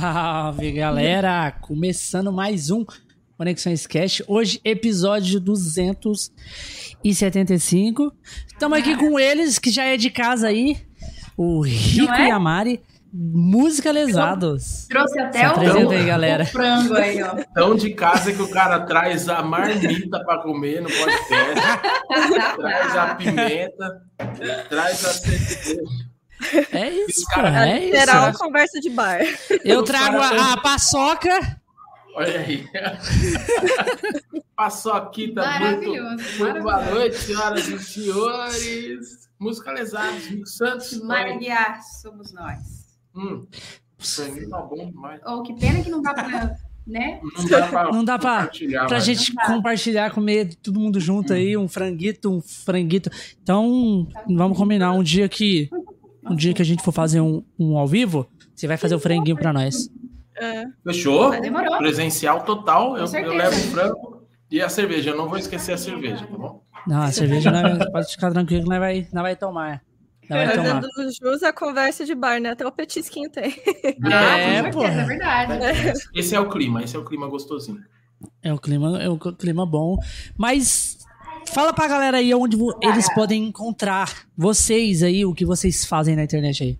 Salve galera! Começando mais um Conexões Cash. Hoje, episódio 275. Estamos aqui com eles, que já é de casa aí, o Rico é? e a Mari, musicalizados. Trouxe até Se o, aí, galera. o frango aí, ó. Tão de casa que o cara traz a marmita para comer no podcast, traz a pimenta, traz a cerveja. É isso, Esse cara cara, é Geral, isso. conversa de bar. Eu trago a, a paçoca. Olha aí. Paçoquita muito. Maravilhoso, Muito boa maravilhoso. noite, senhoras e senhores. Musicalizados, Rico Santos. Maria, somos nós. Hum, sangue tá bom demais. Oh, que pena que não dá pra, né? Não dá pra, Não dá pra- compartilhar, Pra mas- gente Não dá. compartilhar, comer todo mundo junto aí, um franguito, um franguito. Então, vamos combinar um dia que um dia que a gente for fazer um, um ao vivo, você vai fazer o franguinho pra nós. É. Fechou? Demorou. Presencial total. Eu, eu levo o frango e a cerveja. Eu não vou esquecer a cerveja, tá bom? Não, a cerveja nós- pode ficar tranquilo que nós vai, nós vai tomar. Nós vai tomar. Fazendo jus a conversa de bar, né? Até o petisquinho tem. Ah, É, com pô. certeza, é verdade. Esse é o clima, esse é o clima gostosinho. É o clima, é o clima bom. Mas fala pra galera aí onde eles podem encontrar vocês aí, o que vocês fazem na internet aí.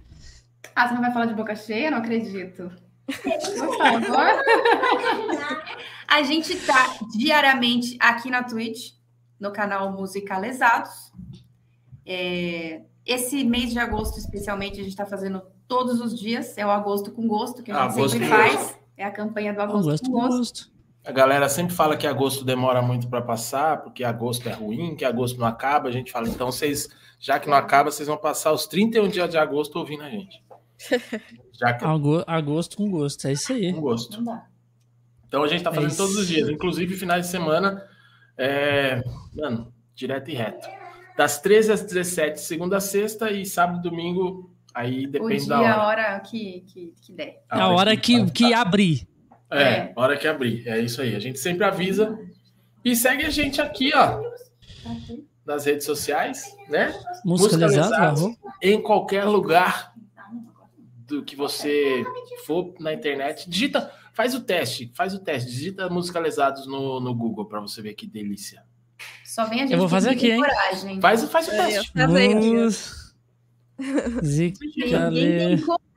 Ah, você não vai falar de boca cheia? Não acredito. Por favor. A gente tá diariamente aqui na Twitch, no canal Musicalizados. É, esse mês de agosto, especialmente, a gente tá fazendo todos os dias. É o Agosto com Gosto, que a gente Agosto sempre com faz. É a campanha do Agosto Gosto, com Gosto. gosto. A galera sempre fala que agosto demora muito para passar, porque agosto é ruim, que agosto não acaba. A gente fala, então vocês, já que não acaba, vocês vão passar os 31 dias de agosto ouvindo a gente. Já que é Ago- Agosto com gosto, é isso aí. com gosto. Então a gente tá É fazendo isso. todos os dias, inclusive finais de semana, é, mano, direto e reto. Das 13 às 17, segunda a sexta, e sábado e domingo, aí O depende dia, da hora. a hora que, que, que der. É a hora que, que abrir. É, É. hora que abrir. É isso aí. A gente sempre avisa. E segue a gente aqui, ó, nas redes sociais, né? Musicalizado, Musicalizados. Em qualquer lugar do que você for na internet, digita, faz o teste, faz o teste, digita musicalizados no, no Google para você ver que delícia. Só vem a gente Eu vou fazer aqui, hein? coragem. Faz, faz o teste. tá vendo?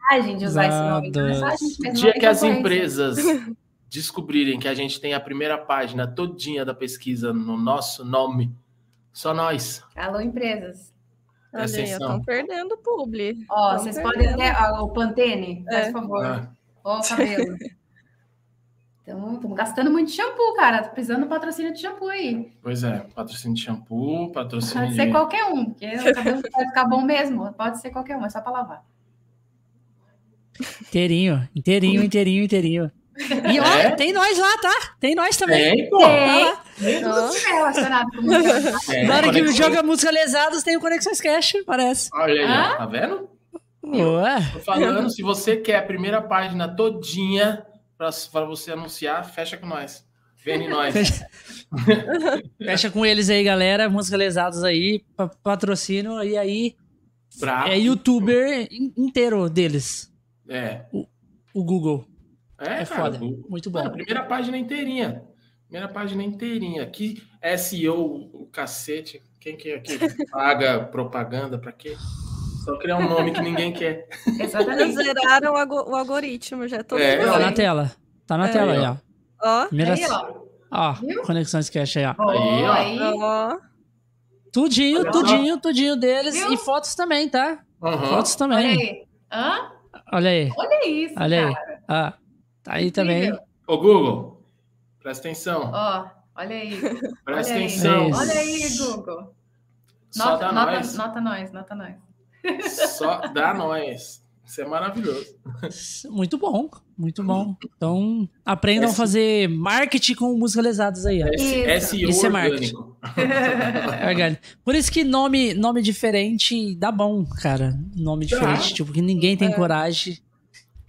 Coragem de usar esse nome. Então é só a gente O mesmo, dia que as empresas descobrirem que a gente tem a primeira página todinha da pesquisa no nosso nome, só nós. Alô, empresas. Olha estão perdendo publi. Ó, Tão vocês perdendo. podem até. ó, o Pantene, faz É. favor. Ah, Ó, o cabelo. Estamos gastando muito shampoo, cara. Tô precisando de patrocínio de shampoo aí. pois é, patrocínio de shampoo, patrocínio Pode de... ser qualquer um, porque o cabelo vai ficar bom mesmo. Pode ser qualquer um, é só pra lavar. Inteirinho, inteirinho, inteirinho, inteirinho. E ó, É? tem nós lá, tá? Tem nós também. Tem, pô. Tem, Tem, é relacionado com música. tem. Na hora que Conexões- joga musicalizados, tem o Conexões Cash, parece. Olha aí, ó, tá vendo? Ué. Tô falando, se você quer a primeira página todinha para você anunciar, fecha com nós. Vem em nós. Fecha. Fecha com eles aí, galera. Musicalizados aí, pa- patrocínio. E aí, Bravo. é youtuber in- inteiro deles. É. O Google. É, É cara, foda. o- Muito bom. primeira página inteirinha. Primeira página inteirinha. Que SEO, o cacete. Quem que é que paga propaganda pra quê? Só criar um nome que ninguém quer. Exatamente. Zeraram o, algo- o algoritmo, já tô É, Tá na tela. Tá na É. tela aí, ó. Ó, Primeira... Aí, ó. Ó? Conexões Cash aí, ó. Ó, Aí, ó. aí. ó. Tudinho, Olha tudinho, tudinho deles. Viu? E fotos também, tá? Aham. Fotos Olha também. aí. Hã? Olha aí. Olha isso, Olha aí. cara. Ah, tá aí também. Ô, Google, presta atenção. Ó, olha aí. Presta olha aí. atenção. Isso. Olha aí, Google. Só Nota, dá nota, nós. nota nós, nota nós. Só dá nós. Isso é maravilhoso. Muito bom, muito bom. Então, aprendam a Esse- fazer marketing com musicalizados aí, ó. S- SEO Isso é orgânico. É. Por isso que nome, nome diferente dá bom, cara. Nome Dá. diferente, tipo, que ninguém tem coragem.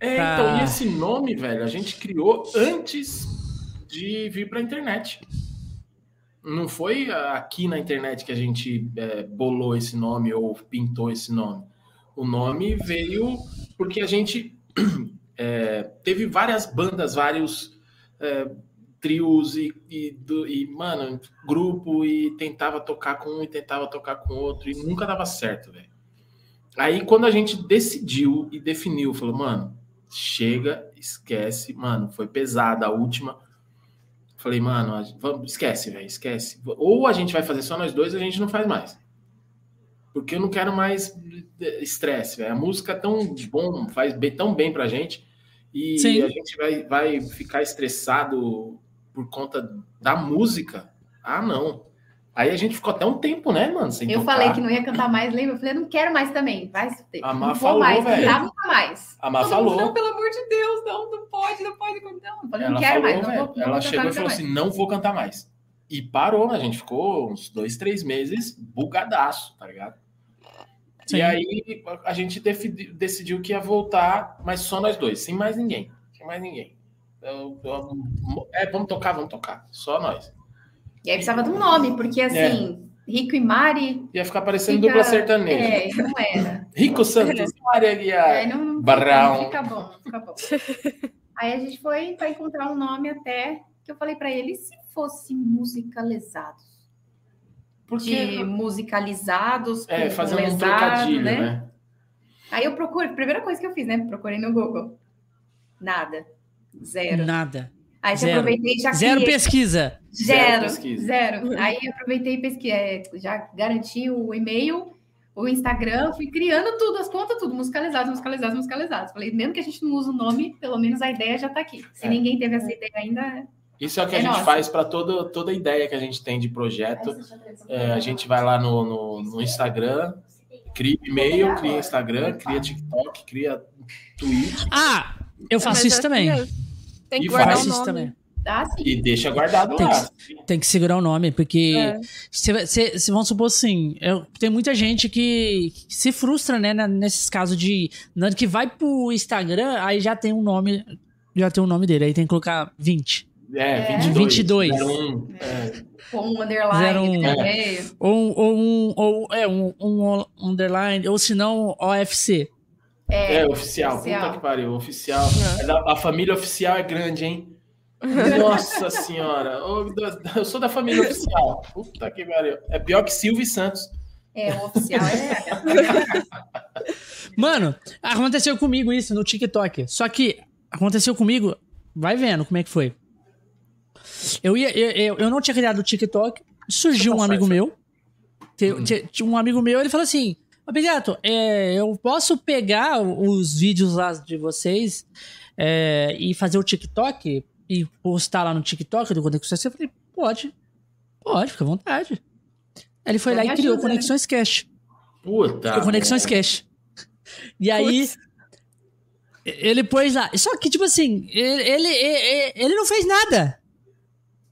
É, Pra- então, e esse nome, velho, a gente criou antes de vir pra internet. Não foi aqui na internet que a gente é, bolou esse nome ou pintou esse nome. O nome veio porque a gente é, teve várias bandas, vários é, trios e, e, do- e, mano, grupo e tentava tocar com um e tentava tocar com outro e nunca dava certo, velho. Aí quando a gente decidiu e definiu, falou, mano, chega, esquece, mano, foi pesada a última. Falei, mano, vamos, esquece, velho, esquece. Ou a gente vai fazer só nós dois, a gente não faz mais. Porque eu não quero mais eh, estresse, velho. A música é tão bom, faz bem- tão bem pra gente. E Sim. a gente vai, vai ficar estressado por conta da música. Ah, não. Aí a gente ficou até um tempo, né, mano? Sem Eu tocar. falei que não ia cantar mais, lembra? Eu falei, eu não quero mais também. Vai se ter. A Má não falou, mais, velho. nunca mais. A Má Todo mundo, falou. Não, pelo amor de Deus, não, não pode, não pode. Não. Eu falei, não Ela quero falou, mais. Não vou, não Ela vou chegou e falou nunca assim: não vou cantar mais. E parou, né? A gente ficou uns dois, três meses bugadaço, tá ligado? Sim. E aí a gente decidiu que ia voltar, mas só nós dois, sem mais ninguém. Sem mais ninguém. Eu- eu- é, vamos tocar, vamos tocar. Só nós. E aí precisava de um nome, porque assim, Rico e Mari. Ia ficar parecendo fica- dupla sertaneja. É, não era. Rico Santos, Maria É, Aguiar. não, não, Barrão. não fica bom, não fica bom. Aí a gente foi para encontrar um nome até que eu falei para ele, se fosse musicalizados? Porque De musicalizados, é, fazendo um trocadilho, né? né? Aí eu procuro, primeira coisa que eu fiz, né? Procurei no Google. Nada. Zero. Nada. Aí você Zero. aproveitei e já Zero criei- pesquisa. Zero Zero, pesquisa. zero. Aí eu aproveitei e pesquisei, é, já garanti o e-mail, o Instagram, fui criando tudo, as contas, tudo, musicalizados, musicalizados, musicalizados. Falei, mesmo que a gente não use o nome, pelo menos a ideia já tá aqui. Se É. ninguém teve essa ideia ainda, Isso é o que É a gente nossa. faz para toda, toda ideia que a gente tem de projeto. É, a gente vai lá no, no, no Instagram, cria e-mail, cria Instagram, cria TikTok, cria Twitch Ah, eu faço isso também. Tem que E guardar faz o nome. também. sim. e deixa guardado Tem lá. Tem que segurar o nome, porque É. se, se, se vamos supor assim, eu, tem muita gente que, que se frustra, né, na- nesses casos de hora que vai pro Instagram, aí já tem um nome, já tem o nome dele, aí tem que colocar 20. É, É. 22. 22. 01, é. Com um underline, meio. Ou, ou um, ou, é, um, um underline, ou se não, OFC. É, oficial. oficial. Puta que pariu, oficial. É da- A família oficial é grande, hein? Nossa senhora. Eu sou da família oficial. Puta que pariu. É pior que Silvio e Santos. É, o oficial é. Mano, aconteceu comigo isso no TikTok. Só que aconteceu comigo, vai vendo como é que foi. Eu, ia, eu, eu, eu não tinha criado o TikTok, surgiu um Passar amigo meu. te- te- Tinha um amigo meu, ele falou assim: Obrigado, é, eu posso pegar os vídeos lá de vocês é, e fazer o TikTok e postar lá no TikTok do Conexões? Eu falei: Pode, pode, fica à vontade. Aí ele foi Já lá e criou ajuda, né? Conexões Cash. Puta. Criou Conexões Cash. E aí. Ele pôs lá. Só que, tipo assim, ele, ele, ele, ele não fez nada.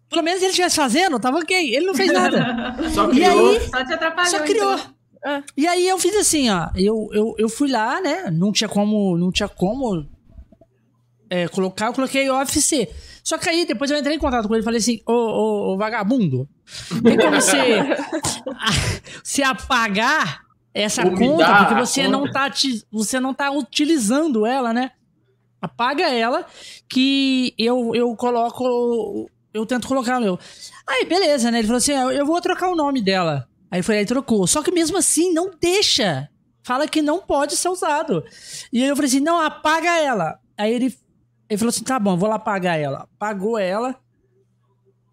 Pelo menos ele estivesse fazendo, tava ok. Ele não fez nada. Só E criou. aí, Só te atrapalhou. só criou. então. Ah. E aí eu fiz assim, ó. Eu, eu, eu fui lá, né? Não tinha como. Não tinha como é, colocar, eu coloquei OFC. Só que aí depois eu entrei em contato com ele e falei assim: Ô, ô, ô vagabundo, tem como você, se apagar essa Ou conta, porque você conta. não, tá, você não tá utilizando ela, né? Apaga ela, que eu, eu coloco. Eu tento colocar o meu. Aí, beleza, né? Ele falou assim: "Ah, eu vou trocar o nome dela. Aí foi aí e trocou. Só que mesmo assim, não deixa. Fala que não pode ser usado. E aí eu falei assim: não, apaga ela. Aí ele, ele falou assim: tá bom, vou lá apagar ela. Apagou ela.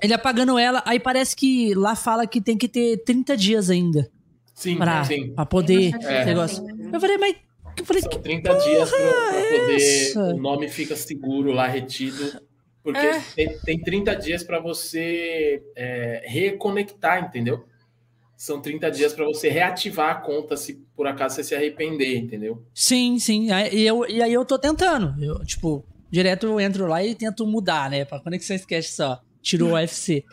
Ele apagando ela, aí parece que lá fala que tem que ter 30 dias ainda Sim, pra, sim. pra poder. É. negócio. Eu falei, mas. Eu falei, São que 30 dias pra, pra é poder. essa? O nome fica seguro lá, retido. Porque É. tem, tem 30 dias para você é, reconectar, entendeu? São 30 dias para você reativar a conta se por acaso você se arrepender, entendeu? Sim, sim. E, eu, e aí eu tô tentando. Eu, tipo, direto eu entro lá e tento mudar, né? Pra Conexão Sketch só. Tiro o UFC.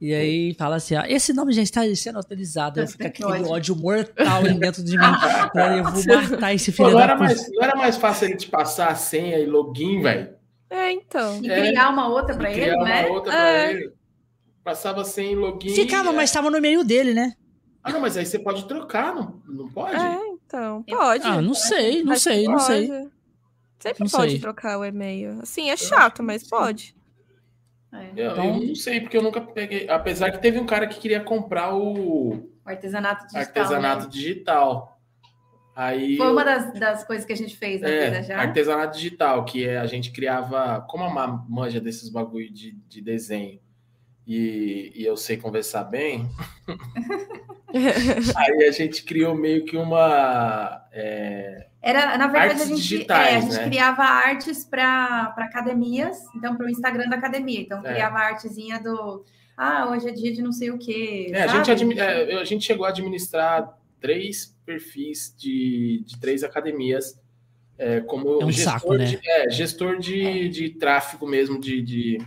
E aí fala assim, ó, esse nome já está sendo atualizado. Aí Nossa, fica que aquele ódio. ódio mortal dentro de mim. Aí eu vou matar esse Pô, filho não, da era mais, não era mais fácil ele te passar a senha e login, velho? É, então. E É. criar uma outra para ele, Criar né? uma outra pra É. ele. Passava e login. Ficava, é. mas tava no meio dele, né? Ah, não, mas aí você pode trocar, não, não pode? É, então. Pode. Ah, não sei, não Acho sei, não sei. pode. Sempre Não pode sei. trocar o e-mail. Assim, é chato, mas pode. É. Eu, Então- eu não sei, porque eu nunca peguei. Apesar que teve um cara que queria comprar o O artesanato digital. artesanato né? digital. Aí. Foi uma das, das coisas que a gente fez na vida É, já. artesanato digital, que é a gente criava, como a Ma- manja desses bagulho de, de desenho, e, e eu sei conversar bem, aí a gente criou meio que uma. é, Era, na verdade, Artes a gente, digitais, é, a gente né? criava artes para academias, então para o Instagram da academia. Então, É. criava a artezinha do. Ah, hoje é dia de não sei o quê. é, a, gente admi- é, a gente chegou a administrar três perfis de, de três academias. é, como É um gestor, saco, né? de, é, gestor de, de tráfego mesmo, de, de,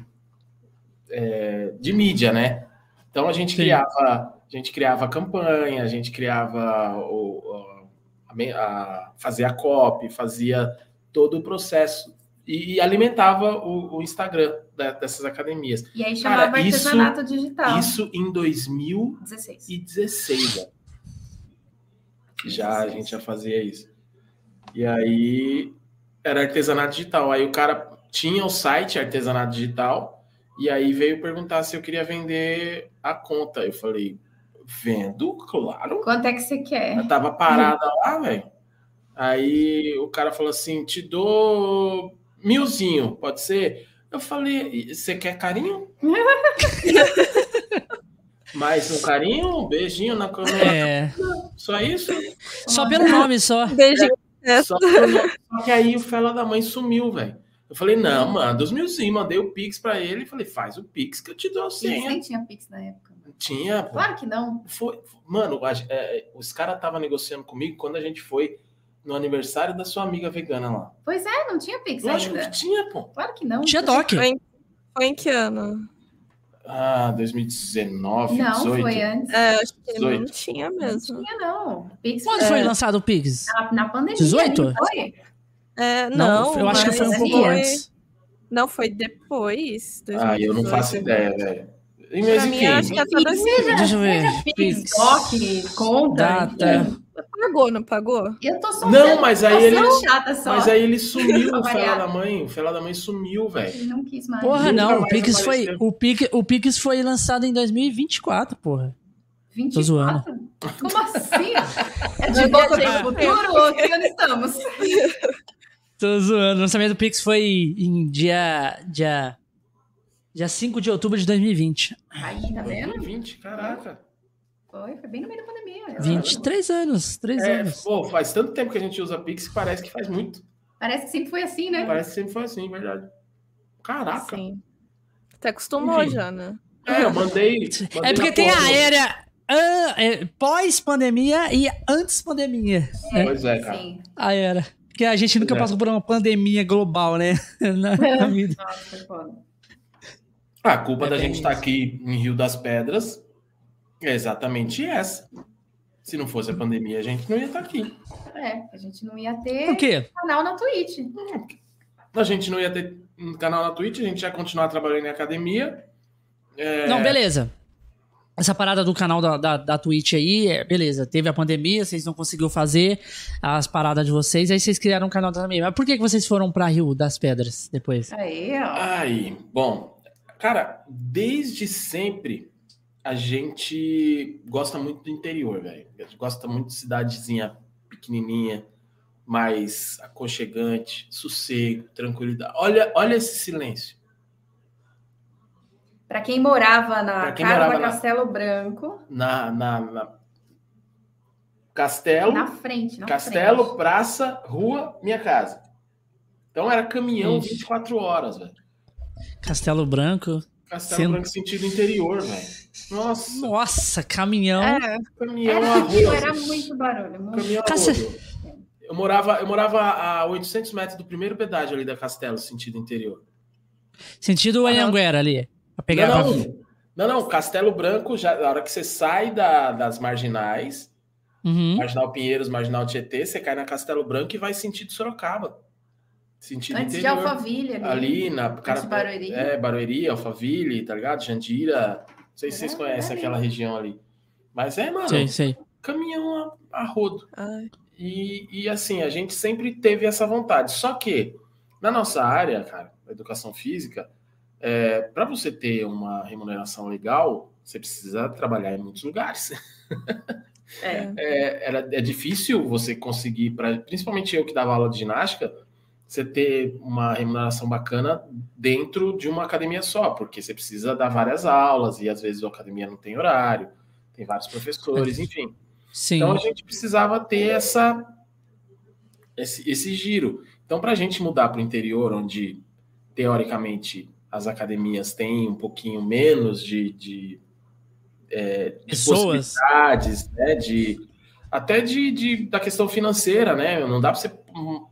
é, de mídia, né? Então a gente Sim. criava, a gente criava a campanha, a gente criava o, a, a- fazia a copy, fazia todo o processo e, e alimentava o, o Instagram da- dessas academias. E aí chamava Cara, isso- artesanato digital. Isso em 2016, 16. Já a gente já fazia isso. E aí era artesanato digital. Aí o cara tinha o site artesanato digital e aí veio perguntar se eu queria vender a conta. Eu falei, vendo, claro. Quanto é que você quer? Eu tava parada lá, velho. Aí o cara falou assim: te dou milzinho, pode ser? Eu falei, você quer carinho? Mais um carinho, um beijinho na cama. É. Só isso? Só pelo nome, só. Beijinho. Só, só que aí o fela da mãe sumiu, velho. Eu falei, não, manda os milzinhos. Mandei o Pix pra ele e falei, faz o Pix que eu te dou a senha. nem tinha Pix na época. Tinha, pô. Claro que não. Foi, mano, a- é, os caras estavam negociando comigo quando a gente foi no aniversário da sua amiga vegana lá. Pois é, não tinha Pix Lógico ainda. que tinha, pô. Claro que não. Tinha DOC. Foi em, foi em que ano? Ah, 2019, Não, 18. foi antes. É, acho que não 18. tinha Não mesmo. tinha, não. Pix Quando foi foi lançado o Pix? na, na pandemia. 18? não Foi? É, não, eu acho que foi um pouco foi- antes. Não, foi depois. Ah, eu não 2018. faço ideia, velho. E, Pra mim, acho que é toda Deixa eu ver. DOC, conta. Data. Pagou, não pagou? Eu tô só Não, mas tô aí ele- sendo chata só. mas aí ele sumiu, o Fela da Mãe. O Fela da Mãe sumiu, velho. Ele não quis mais. Porra, não. O Pix, foi, o, Pix, o Pix foi lançado em 2024, porra. 24? Tô zoando. Como assim? É de volta no futuro ou que ano estamos? Tô zoando. O lançamento do Pix foi em dia, dia, dia 5 de outubro de 2020. Aí, tá vendo? 2020, caraca. Foi, foi bem no meio da pandemia. 23 anos. 3 É, anos. pô, faz tanto tempo que a gente usa Pix que parece que faz muito. Parece que sempre foi assim, né? Parece que sempre foi assim, verdade. Caraca. Sim. Até acostumou Enfim. já, né? É, eu mandei. É mandei porque na tem a porra do- era é, pós-pandemia e antes-pandemia. né? Pois é, cara. Sim. A era. Porque a gente nunca É. passou por uma pandemia global, né? Na, na vida. Nossa, foi foda. A culpa É da gente estar aqui em Rio das Pedras é exatamente essa. Se não fosse a pandemia, a gente não ia estar aqui. É, a gente não ia ter quê? canal na Twitch. A gente não ia ter um canal na Twitch, a gente ia continuar trabalhando em academia. É, Não, beleza. Essa parada do canal da, da, da Twitch aí, é, beleza. Teve a pandemia, vocês não conseguiram fazer as paradas de vocês, aí vocês criaram um canal também. Mas por que, que vocês foram pra Rio das Pedras depois? Aí, ó. Ai, bom, cara, desde sempre a gente gosta muito do interior, velho. Gosta muito de cidadezinha pequenininha, mais aconchegante, sossego, tranquilidade. Olha, olha esse silêncio. Pra quem morava na quem Carla morava na- Castelo Branco, Na, na, na- Castelo, na frente, na Castelo, frente. praça, rua, minha casa. Então era caminhão Ixi. 24 horas, velho. Castelo Branco. Castelo Sendo- Branco sentido interior, velho. Nossa, Nossa, caminhão. É, caminhão Era, a aquilo, rodo. era muito barulho. Muito... Caminhão. Eu morava, eu morava a 800 metros do primeiro pedágio ali da Castelo, sentido interior. Sentido Anhanguera ali. Pra pegar não, pra- não, não, não, Castelo Branco, já, na hora que você sai da- das marginais, Uhum. Marginal Pinheiros, Marginal Tietê, você cai na Castelo Branco e vai sentido Sorocaba. Sentido Antes de interior. Alphaville ali. Ali na cara, de Barueri. É, Barueri, Alphaville, tá ligado? Jandira. Não sei se vocês É, conhecem é aquela região ali. Mas é, mano, Sei, sei. caminhão a, a rodo. ai, E, e assim, a gente sempre teve essa vontade. Só que, na nossa área, cara, educação física, é, para você ter uma remuneração legal, você precisa trabalhar em muitos lugares. É. É, era, é difícil você conseguir, pra, principalmente eu que dava aula de ginástica, você ter uma remuneração bacana dentro de uma academia só, porque você precisa dar várias aulas e às vezes a academia não tem horário, tem vários professores, enfim. Sim. Então a gente precisava ter essa esse, esse giro. Então, para a gente mudar para o interior, onde teoricamente as academias têm um pouquinho menos de, de, é, de possibilidades, né, de, até de, de, da questão financeira, né? Não dá para você hum,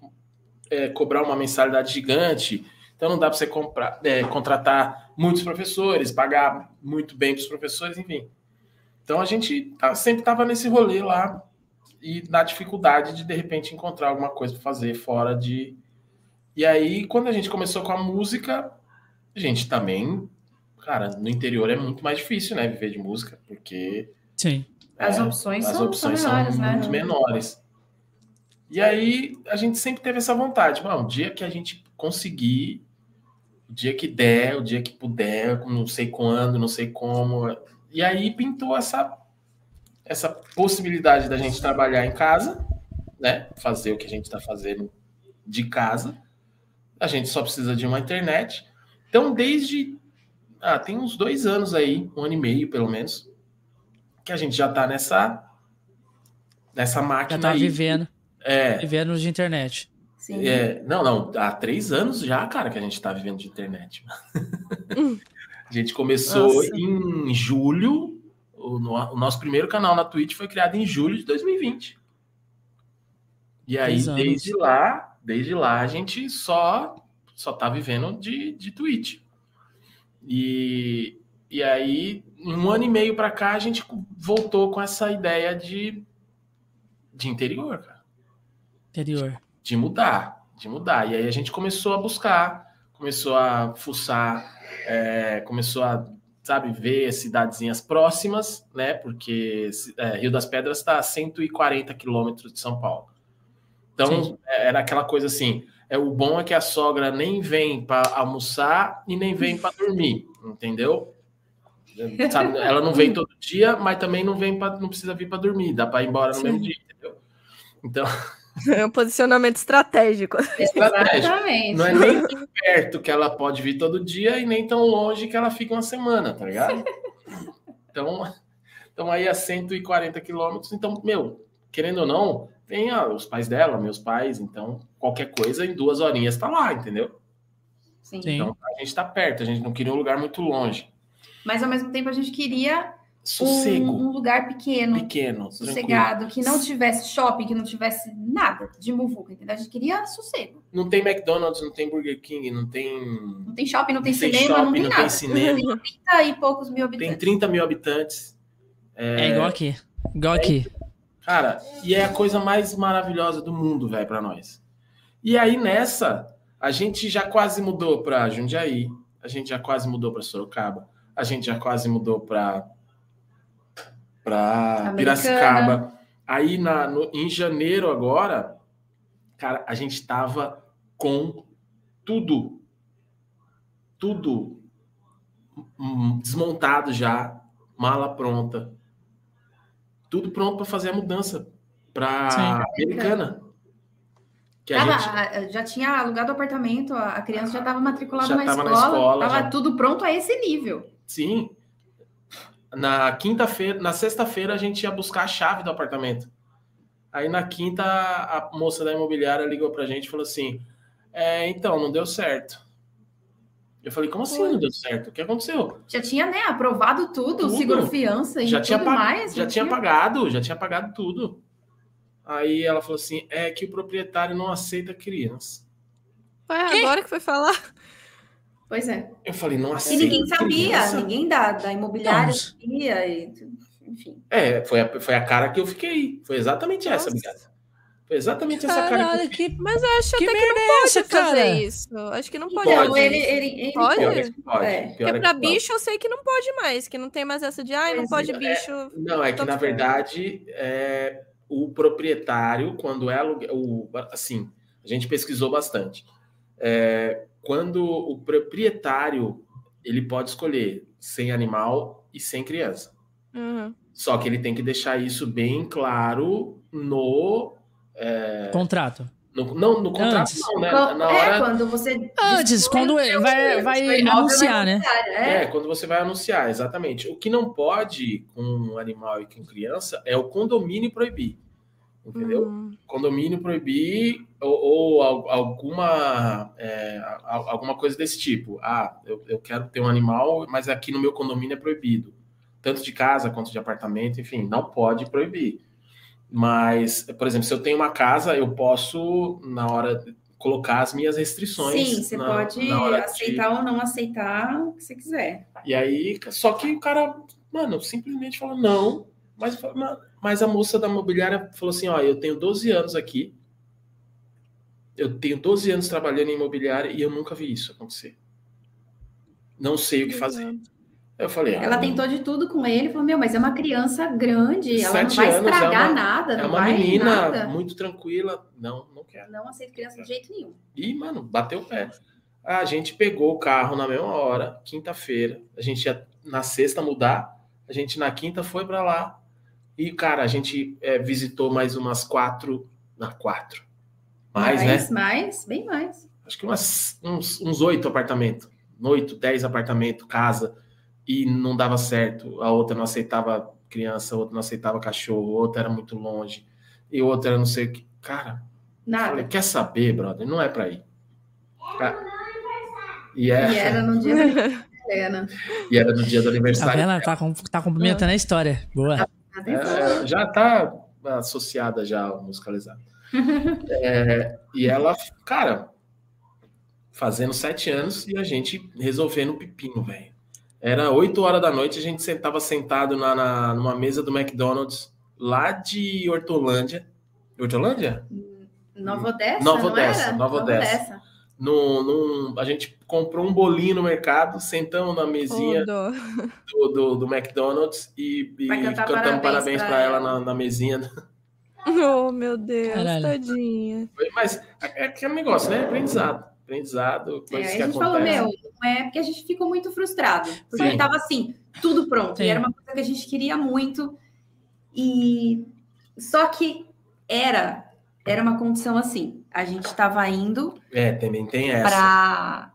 é, cobrar uma mensalidade gigante, então não dá para você comprar, é, contratar muitos professores, pagar muito bem para os professores, enfim. Então a gente tá, sempre estava nesse rolê lá e na dificuldade de de repente encontrar alguma coisa para fazer fora de. E aí, quando a gente começou com a música, a gente também, cara, no interior é muito mais difícil, né, viver de música, porque Sim. As é, opções as são, opções são menores, né? muito menores. E aí a gente sempre teve essa vontade, bom, o dia que a gente conseguir, o dia que der, o dia que puder, não sei quando, não sei como. E aí pintou essa essa possibilidade da gente trabalhar em casa, né? Fazer o que a gente está fazendo de casa. A gente só precisa de uma internet. Então, desde ah, tem uns dois anos aí, um ano e meio pelo menos, que a gente já está nessa nessa máquina. Já tá aí. vivendo. É, Vivendo de internet. Sim. é, não, não, há três anos já, cara, que a gente está vivendo de internet. a gente começou Nossa. em julho. O, no- o nosso primeiro canal na Twitch foi criado em julho de 2020. E aí, Três anos. desde lá, desde lá, a gente só só tá vivendo de, de Twitch. E, e aí, um ano e meio para cá, a gente voltou com essa ideia de, de interior, cara Interior. de mudar, de mudar. E aí a gente começou a buscar, começou a fuçar, é, começou a, sabe, ver cidadezinhas próximas, né? Porque é, Rio das Pedras está a 140 quilômetros de São Paulo. Então, Sim. é, era aquela coisa assim, é o bom é que a sogra nem vem para almoçar e nem vem para dormir, entendeu? Sabe, ela não vem todo dia, mas também não vem para não precisa vir para dormir, dá para ir embora no Sim. mesmo dia, entendeu? Então, É um posicionamento estratégico. estratégia. Exatamente. Não é nem tão perto que ela pode vir todo dia e nem tão longe que ela fica uma semana, tá ligado? Então, então aí a 140 quilômetros. Então, meu, querendo ou não, tem ah, os pais dela, meus pais, então qualquer coisa em duas horinhas tá lá, entendeu? Sim. Então a gente tá perto, a gente não queria um lugar muito longe. Mas ao mesmo tempo a gente queria Sossego, um lugar pequeno, pequeno, tranquilo. sossegado, que não tivesse shopping, que não tivesse nada de muvuca, entendeu? A gente queria sossego. Não tem McDonald's, não tem Burger King, não tem. Não tem shopping, não tem Não tem cinema, não shopping, tem não nada. tem cinema. 30 e poucos mil Tem habitantes. 30 mil habitantes. É, igual aqui. Igual aqui. Cara, e é a coisa mais maravilhosa do mundo, velho, pra nós. E aí nessa, a gente já quase mudou pra Jundiaí, a gente já quase mudou pra Sorocaba, a gente já quase mudou pra para. Piracicaba. Aí na, no- em janeiro agora, cara, a gente tava com tudo, tudo hum, desmontado já, mala pronta, tudo pronto para fazer a mudança para. Americana. Que a gente já tinha alugado o apartamento, a criança já estava matriculada Já na, tava na escola, escola, tava já. tudo pronto a esse nível. Sim. Na quinta-feira, na sexta-feira a gente ia buscar a chave do apartamento. Aí na quinta a moça da imobiliária ligou pra gente e falou assim: é, então, não deu certo. Eu falei, como assim não deu certo? O que aconteceu? Já tinha, né, aprovado tudo, Tudo. seguro fiança e Já tudo tinha, mais. já não tinha pagado, já tinha pagado tudo. Aí ela falou assim: é que o proprietário não aceita criança. Ué, agora que foi falar. Pois é. Eu falei, não E aceita. ninguém sabia, criança? ninguém da, da imobiliária Não. sabia, e, enfim. É, foi a, foi a cara que eu fiquei. Foi exatamente essa, Nossa. Bigata. Foi exatamente essa cara que que, Mas acho que até que merda é essa, pode fazer cara? isso. Acho que não pode. Pode. Então, fazer ele, ele, ele Pode? Pior é que pode. É. pior Porque é pra pode. bicho eu sei que não pode mais, que não tem mais essa de ai, não pode é. bicho. Não, é que na verdade é, o proprietário, quando é aluguel, o, assim, a gente pesquisou bastante. É, quando o proprietário ele pode escolher sem animal e sem criança. Uhum. Só que ele tem que deixar isso bem claro no é, Contrato. no, não no contrato Antes. não, né? Quando- Na É, hora quando você. Antes, quando seu- vai, vai imóvel anunciar, né? é, É. quando você vai anunciar, exatamente. O que não pode com um animal e com criança é o condomínio proibir. Entendeu? Hum. condomínio proibir ou, ou al- alguma é, al- alguma coisa desse tipo. Ah, eu, eu quero ter um animal, mas aqui no meu condomínio é proibido. Tanto de casa quanto de apartamento, enfim, não pode proibir. Mas, por exemplo, se eu tenho uma casa, eu posso, na hora, colocar as minhas restrições. Sim, você na- pode na hora de- aceitar ou não aceitar o que você quiser. E aí, só que o cara, mano, simplesmente fala não. "Mas- mas a moça da mobiliária falou assim: ó, eu tenho 12 anos aqui. Eu tenho 12 anos trabalhando em imobiliária e eu nunca vi isso acontecer. Não sei o que fazer. Eu falei, ah, Ela tentou de tudo com ele, falou: Meu, mas é uma criança grande, ela não vai anos, estragar é uma- nada, é não uma menina nada. muito tranquila. Não, não quero. Não aceito criança de jeito nenhum. E, mano, bateu o pé. A gente pegou o carro na mesma hora, quinta-feira. A gente ia na sexta mudar. A gente na quinta foi pra lá. E, cara, a gente é, visitou mais umas quatro. Na quatro. Mais, né? mais, mais, bem mais. Acho que umas, uns, uns oito apartamentos. Oito, dez apartamentos, casa. E não dava certo. A outra não aceitava criança, a outra não aceitava cachorro, a outra era muito longe. E outra era não sei o que. Cara, eu Nada. falei, quer saber, brother? Não é pra ir. Ca- E, é, E era no dia da Helena. e era no dia do Tá aniversário. vendo? Tá, com- tá complementando a história. Boa. É, é, já tá associada já ao musicalizado. É, e ela, cara, fazendo sete anos e a gente resolvendo o pepino, velho. Era oito horas da noite, a gente sentava sentado na, na- numa mesa do McDonald's lá de Hortolândia. Hortolândia? Nova Odessa? Nova não Odessa, era? Nova Odessa. No, num- a gente comprou um bolinho no mercado, sentamos na mesinha do, do, do McDonald's e, e cantamos parabéns parabéns pra para ela ela. na, na mesinha. Oh, meu Deus, Caralho. tadinha. Mas é aquele negócio, né? Aprendizado. Aprendizado, É, coisas que a gente falou, acontecem. meu, não é porque a gente ficou muito frustrado. Porque Sim. tava assim, tudo pronto. Sim. E era uma coisa que a gente queria muito. E só que era, era uma condição assim. A gente estava indo É, também tem essa. para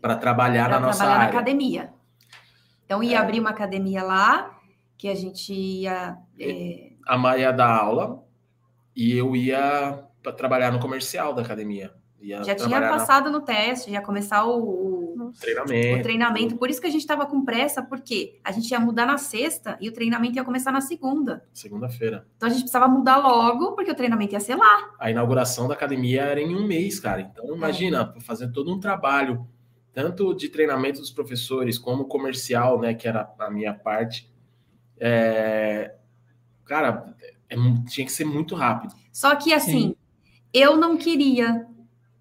Para trabalhar na nossa trabalhar na academia. Então ia É. abrir uma academia lá, que a gente ia. é, A Maia ia dar aula e eu ia para trabalhar no comercial da academia. Ia já tinha passado no teste, ia começar o, o- no o treinamento. treinamento. Por isso que a gente estava com pressa, porque a gente ia mudar na sexta e o treinamento ia começar na segunda. Segunda-feira. Então a gente precisava mudar logo, porque o treinamento ia ser lá. A inauguração da academia era em um mês, cara. Então, imagina, fazer todo um trabalho, tanto de treinamento dos professores, como comercial, né, que era a minha parte. É, Cara, é tinha que ser muito rápido. Só que assim, eu não queria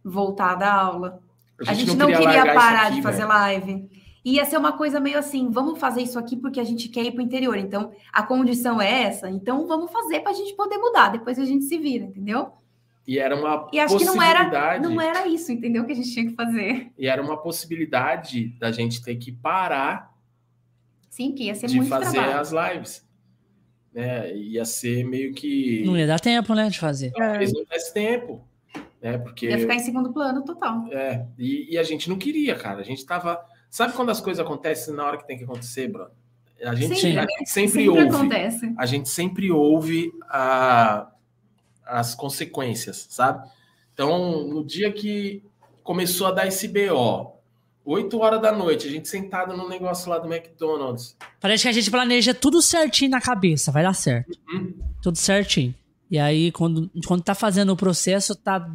voltar a dar aula. A gente, não, queria, largar isso parar aqui, de fazer velho. live. Ia ser uma coisa meio assim, vamos fazer isso aqui porque a gente quer ir para o interior. Então, a condição é essa, então vamos fazer para a gente poder mudar. Depois a gente se vira, entendeu? E era uma E acho que não era, possibilidade. não era isso, entendeu? Que a gente tinha que fazer. E era uma possibilidade da gente ter que parar Sim, que ia ser de muito fazer trabalho. as lives. Né? Ia ser meio que. Não ia dar tempo, né, de fazer. Talvez não desse tempo. Né? Porque. Ia ficar em segundo plano total. É, e, e a gente não queria, cara. A gente tava. Sabe quando as coisas acontecem na hora que tem que acontecer, bro? A gente, Sim, a gente sempre, Sempre ouve. acontece. A gente sempre ouve a- as consequências, sabe? Então, no dia que começou a dar esse BO, 8 horas da noite, a gente sentado no negócio lá do McDonald's. Parece que a gente planeja tudo certinho na cabeça, vai dar certo. Uhum. Tudo certinho. E aí, quando, quando tá fazendo o processo, tá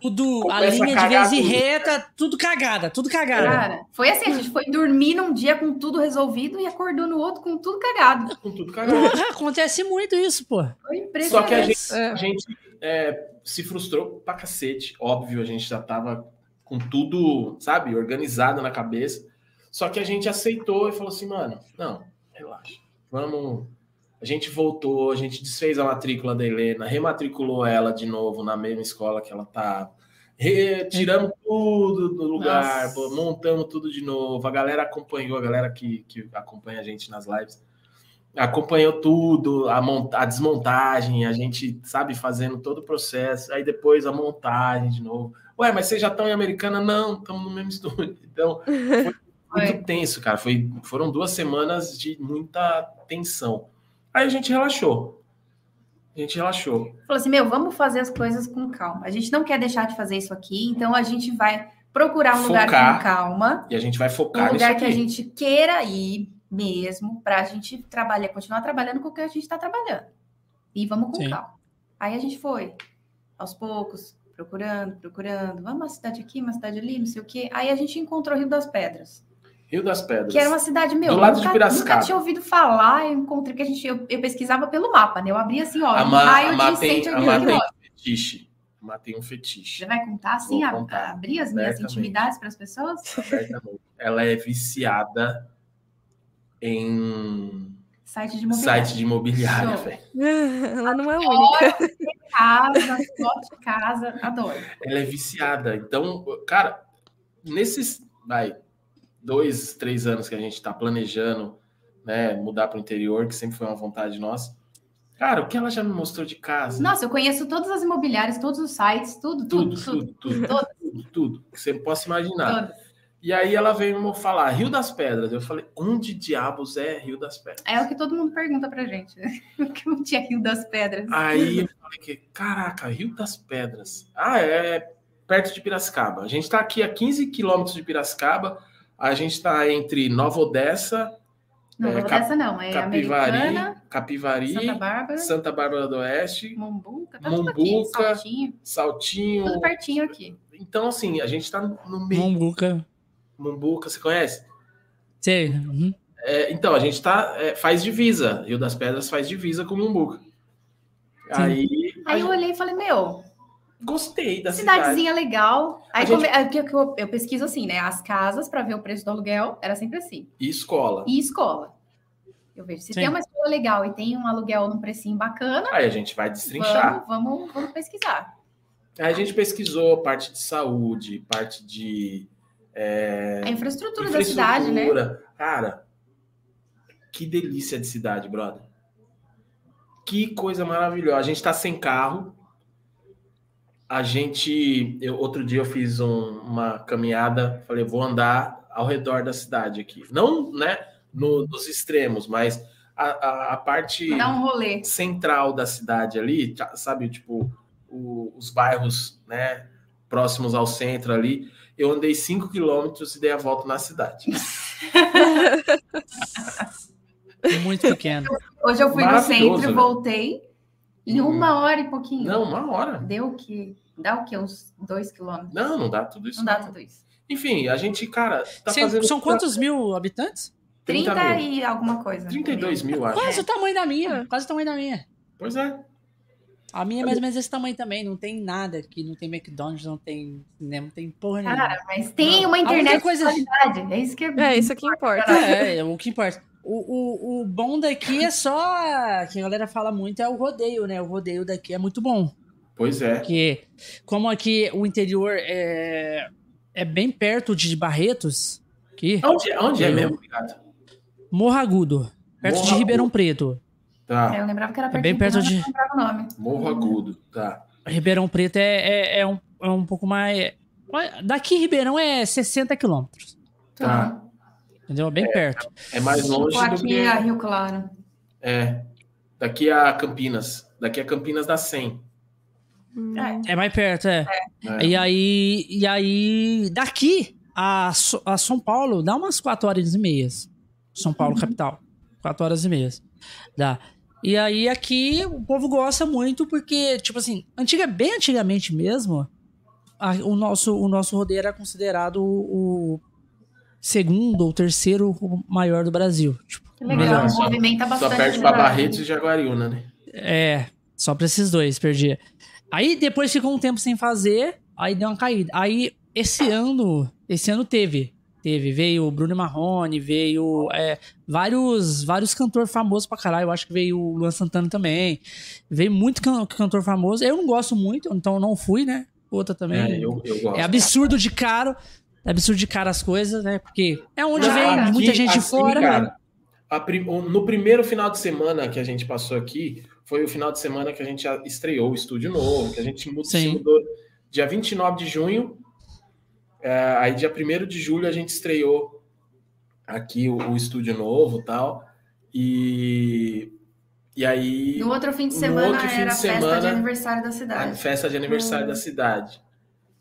tudo, a Começa a linha de cagar vez e reta, tudo cagada, tudo cagada. Cara, foi assim, a gente foi dormir num dia com tudo resolvido e acordou no outro com tudo cagado. Com tudo cagado. Porra, acontece muito isso, pô. Foi impressionante. Só que a gente, É. a gente é, se frustrou pra cacete. Óbvio, a gente já tava com tudo, sabe, organizado na cabeça. Só que a gente aceitou e falou assim, mano, não, relaxa. Vamos, A gente voltou, a gente desfez a matrícula da Helena, rematriculou ela de novo na mesma escola que ela estava. Tiramos tudo do lugar, Nossa. montamos tudo de novo. A galera acompanhou, a galera que, que acompanha a gente nas lives, acompanhou tudo, a, a desmontagem, a gente, sabe, fazendo todo o processo. Aí depois a montagem de novo. Ué, mas vocês já estão em Americana? Não, estamos no mesmo estúdio. Então, foi muito tenso, cara. Foi, foram duas semanas de muita tensão. Aí a gente relaxou. A gente relaxou. Falou assim, meu, vamos fazer as coisas com calma. A gente não quer deixar de fazer isso aqui, então a gente vai procurar um lugar Focar. com calma, E a gente vai um focar nisso lugar aqui. que a gente queira ir mesmo, para a gente trabalhar, continuar trabalhando com o que a gente está trabalhando. E vamos com Sim. calma. Aí a gente foi, aos poucos, procurando, procurando. Vamos uma cidade aqui, uma cidade ali, não sei o quê. Aí a gente encontrou Rio das Pedras. Rio das Pedras. Que era uma cidade, meu, Do lado de nunca, Piracicaba. nunca tinha ouvido falar, eu encontrei que a gente, eu, eu pesquisava pelo mapa, né? Eu abria assim, ó, A um Ma, raio a de tem, a 180 Ma tem quilômetros. um fetiche. A Ma tem um fetiche. Você vai contar assim, a- contar, abrir as minhas intimidades para as pessoas? Ela é viciada em Site de imobiliário. site de imobiliária, velho. Ela não é única. Casa, foto de casa, adoro. Ela é viciada. Então, cara, nesses vai, dois, três anos que a gente está planejando né, mudar para o interior, que sempre foi uma vontade nossa. Cara, o que ela já me mostrou de casa? Nossa, eu conheço todas as imobiliárias, todos os sites, tudo, tudo, tudo, tudo. tudo, tudo, Todas. tudo, tudo, que você possa imaginar. todas. E aí ela veio me falar Rio das Pedras. Eu falei, onde diabos é Rio das Pedras? É o que todo mundo pergunta pra gente. né? Porque não tinha Rio das Pedras. Aí eu falei que, caraca, Rio das Pedras. Ah, é perto de Piracicaba. A gente está aqui a 15 quilômetros de Piracicaba. A gente está entre Nova Odessa, não, é, não Cap- dessa não. É Capivari, Americana, Capivari, Santa Bárbara, Santa Bárbara do Oeste, Mombuca, tá tudo aqui. Mombuca, Saltinho, Saltinho. tudo pertinho aqui. Então, assim, a gente está no meio. Mombuca. Mombuca, você conhece? Sei. uhum. É, então, a gente tá, é, faz divisa. Rio das Pedras faz divisa com Mombuca. Aí, Aí eu gente- olhei e falei, meu, gostei da cidade. cidadezinha legal. Aí gente- come- é porque eu, eu pesquiso assim, né? As casas para ver o preço do aluguel era sempre assim. E escola. E escola. Eu vejo, se Sim. tem uma escola legal e tem um aluguel num precinho bacana, Aí a gente vai destrinchar. vamos, vamos, vamos pesquisar. Aí a gente pesquisou parte de saúde, parte de é, A infraestrutura, da cidade, né? infraestrutura. Cara, que delícia de cidade, brother. Que coisa maravilhosa. A gente tá sem carro. A gente. Eu, outro dia eu fiz um- uma caminhada. Falei, vou andar ao redor da cidade aqui. Não, né? no- nos extremos, mas a, a, a parte um central da cidade ali, tá- sabe, tipo, o- os bairros, né, próximos ao centro ali, eu andei 5 quilômetros e dei a volta na cidade. Muito pequeno. Hoje eu fui no centro e né? voltei em Uhum. uma hora e pouquinho. Não, uma hora. Deu o quê? Dá o quê? Uns dois quilômetros? Não, não dá tudo isso. Não dá tudo isso. Enfim, a gente, cara, tá Cê- fazendo... são quantos mil habitantes? 30 30 mil. e alguma coisa. 32 mil, acho. Quase o tamanho da É. minha. Quase o tamanho da minha. Pois é. A minha é mais ou menos esse tamanho também. Não tem nada aqui. Não tem McDonald's, não tem cinema, não tem porra nenhuma. Cara, mas tem uma internet coisa- de qualidade. É isso que é, É, isso que importa. É, é o que importa. O, o, o bom daqui é só. Que a galera fala muito é o rodeio, né? O rodeio daqui é muito bom. Pois é. Porque, como aqui o interior é, é bem perto de Barretos, aqui, Onde, onde é Eu- mesmo, obrigado? Morro Agudo, perto Morro de Ribeirão Preto. Tá, Eu lembrava que era É perto bem perto de- não lembrava o nome. Morro Agudo, tá. Ribeirão Preto é, é, é um, é um pouco mais. Daqui Ribeirão é 60 quilômetros. Tá. Entendeu? Bem perto. É mais longe Pô, do aqui que... é Rio Claro. É. Daqui a Campinas. Daqui a Campinas dá 100. É. É mais perto, é. É. E aí, e aí daqui a, a São Paulo dá umas 4 horas e meias. São Paulo, capital. 4 horas e meias. Dá. E aí aqui o povo gosta muito porque, tipo assim, antiga, bem antigamente mesmo, a- o, nosso, o nosso rodeio era considerado o, o segundo ou terceiro maior do Brasil. Tipo, Que legal, melhor. Só- movimenta Só bastante. perde no pra. Barretos e Jaguariúna, né? É, só pra esses dois, perdi. Aí depois ficou um tempo sem fazer, aí deu uma caída. Aí esse ano, esse ano teve. Teve, veio o Bruno Marrone, veio é, vários vários cantores famosos pra caralho. Eu acho que veio o Luan Santana também. Veio muito can cantor famoso. Eu não gosto muito, então não fui, né? Outra também. É, eu, eu gosto. É absurdo de caro. É absurdo de caro as coisas, né? Porque é onde Não, vem aqui, muita gente assim, fora, cara, prim- No primeiro final de semana que a gente passou aqui, foi o final de semana que a gente estreou o estúdio novo, que a gente mu- se mudou dia 29 de junho. É, aí, dia 1 de julho, a gente estreou aqui o, o estúdio novo e tal. E, e aí, No outro fim de semana outro fim era a festa de aniversário da a cidade. festa de aniversário da cidade.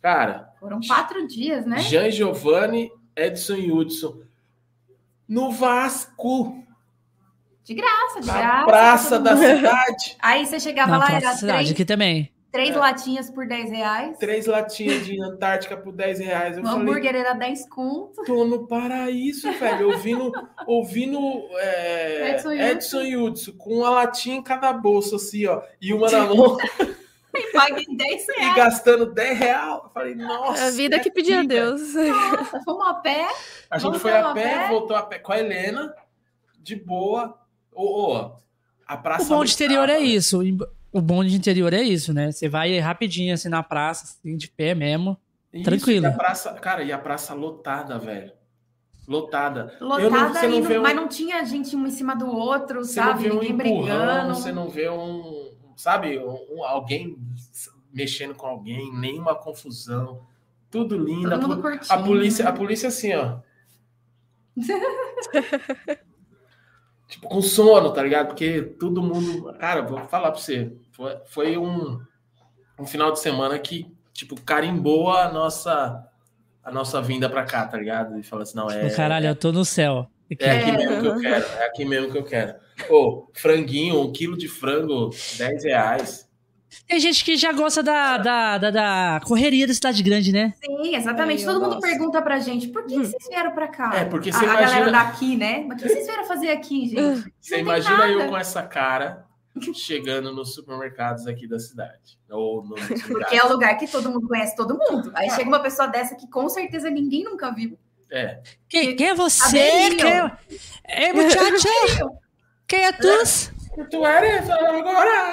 Cara, Foram quatro dias, né? Jean Giovanni, Edson e Hudson. No Vasco, De graça, de na graça. praça da cidade. Aí você chegava Na lá, Praça era Cidade, três, aqui também. Três É. latinhas por 10 reais. Três latinhas de Antártica por 10 reais. Eu O falei, hambúrguer era 10 conto. tô no paraíso, velho. Ouvindo, ouvindo é, Edson e Edson e Hudson com uma latinha em cada bolsa, assim, ó. E uma na mão E paguei 10 e reais. gastando 10 reais. Eu falei, nossa. A vida é que pedia a. Deus. Nossa, fomos a pé. A gente foi a a pé, pé. voltou a pé com a Helena, de boa. Ô, ô, a praça. O bom de interior é isso. O bom de interior é isso, né? Você vai rapidinho assim na praça, assim, de pé mesmo. Isso, Tranquilo. E a praça, cara, e a praça lotada, velho. Lotada. Não- Lotada não vê não- um- mas não tinha gente um em cima do outro, Você não sabe? vê um Ninguém empurrão, brigando. você não vê um, sabe, um, um- alguém mexendo com alguém, nenhuma confusão. Tudo lindo. Todo A, mundo po- curtindo. a polícia, a polícia assim, ó. tipo, com sono, tá ligado? Porque todo mundo. Cara, vou falar pra você. Foi, foi um, um final de semana que, tipo, carimbou a nossa, a nossa vinda pra cá, tá ligado? E fala assim, não, é. Tipo, caralho, eu tô no céu. É aqui mesmo que eu quero, é aqui mesmo que eu quero. Ô, franguinho, um quilo de frango, 10 reais. Tem gente que já gosta da, da, da, da correria da cidade grande, né? Sim, exatamente. Ai, Todo mundo pergunta pra gente, por que, que vocês vieram pra cá? É, porque a, você a galera imagina- daqui, né? Mas o que vocês vieram fazer aqui, gente? Você tem imagina nada. eu com essa cara chegando nos supermercados aqui da cidade. Ou no, Porque é o lugar que todo mundo conhece todo mundo. Aí chega uma pessoa dessa que com certeza ninguém nunca viu. É. Quem, quem é você? Quem é... Ei, muchacho! Quem é tu? Tu eres agora.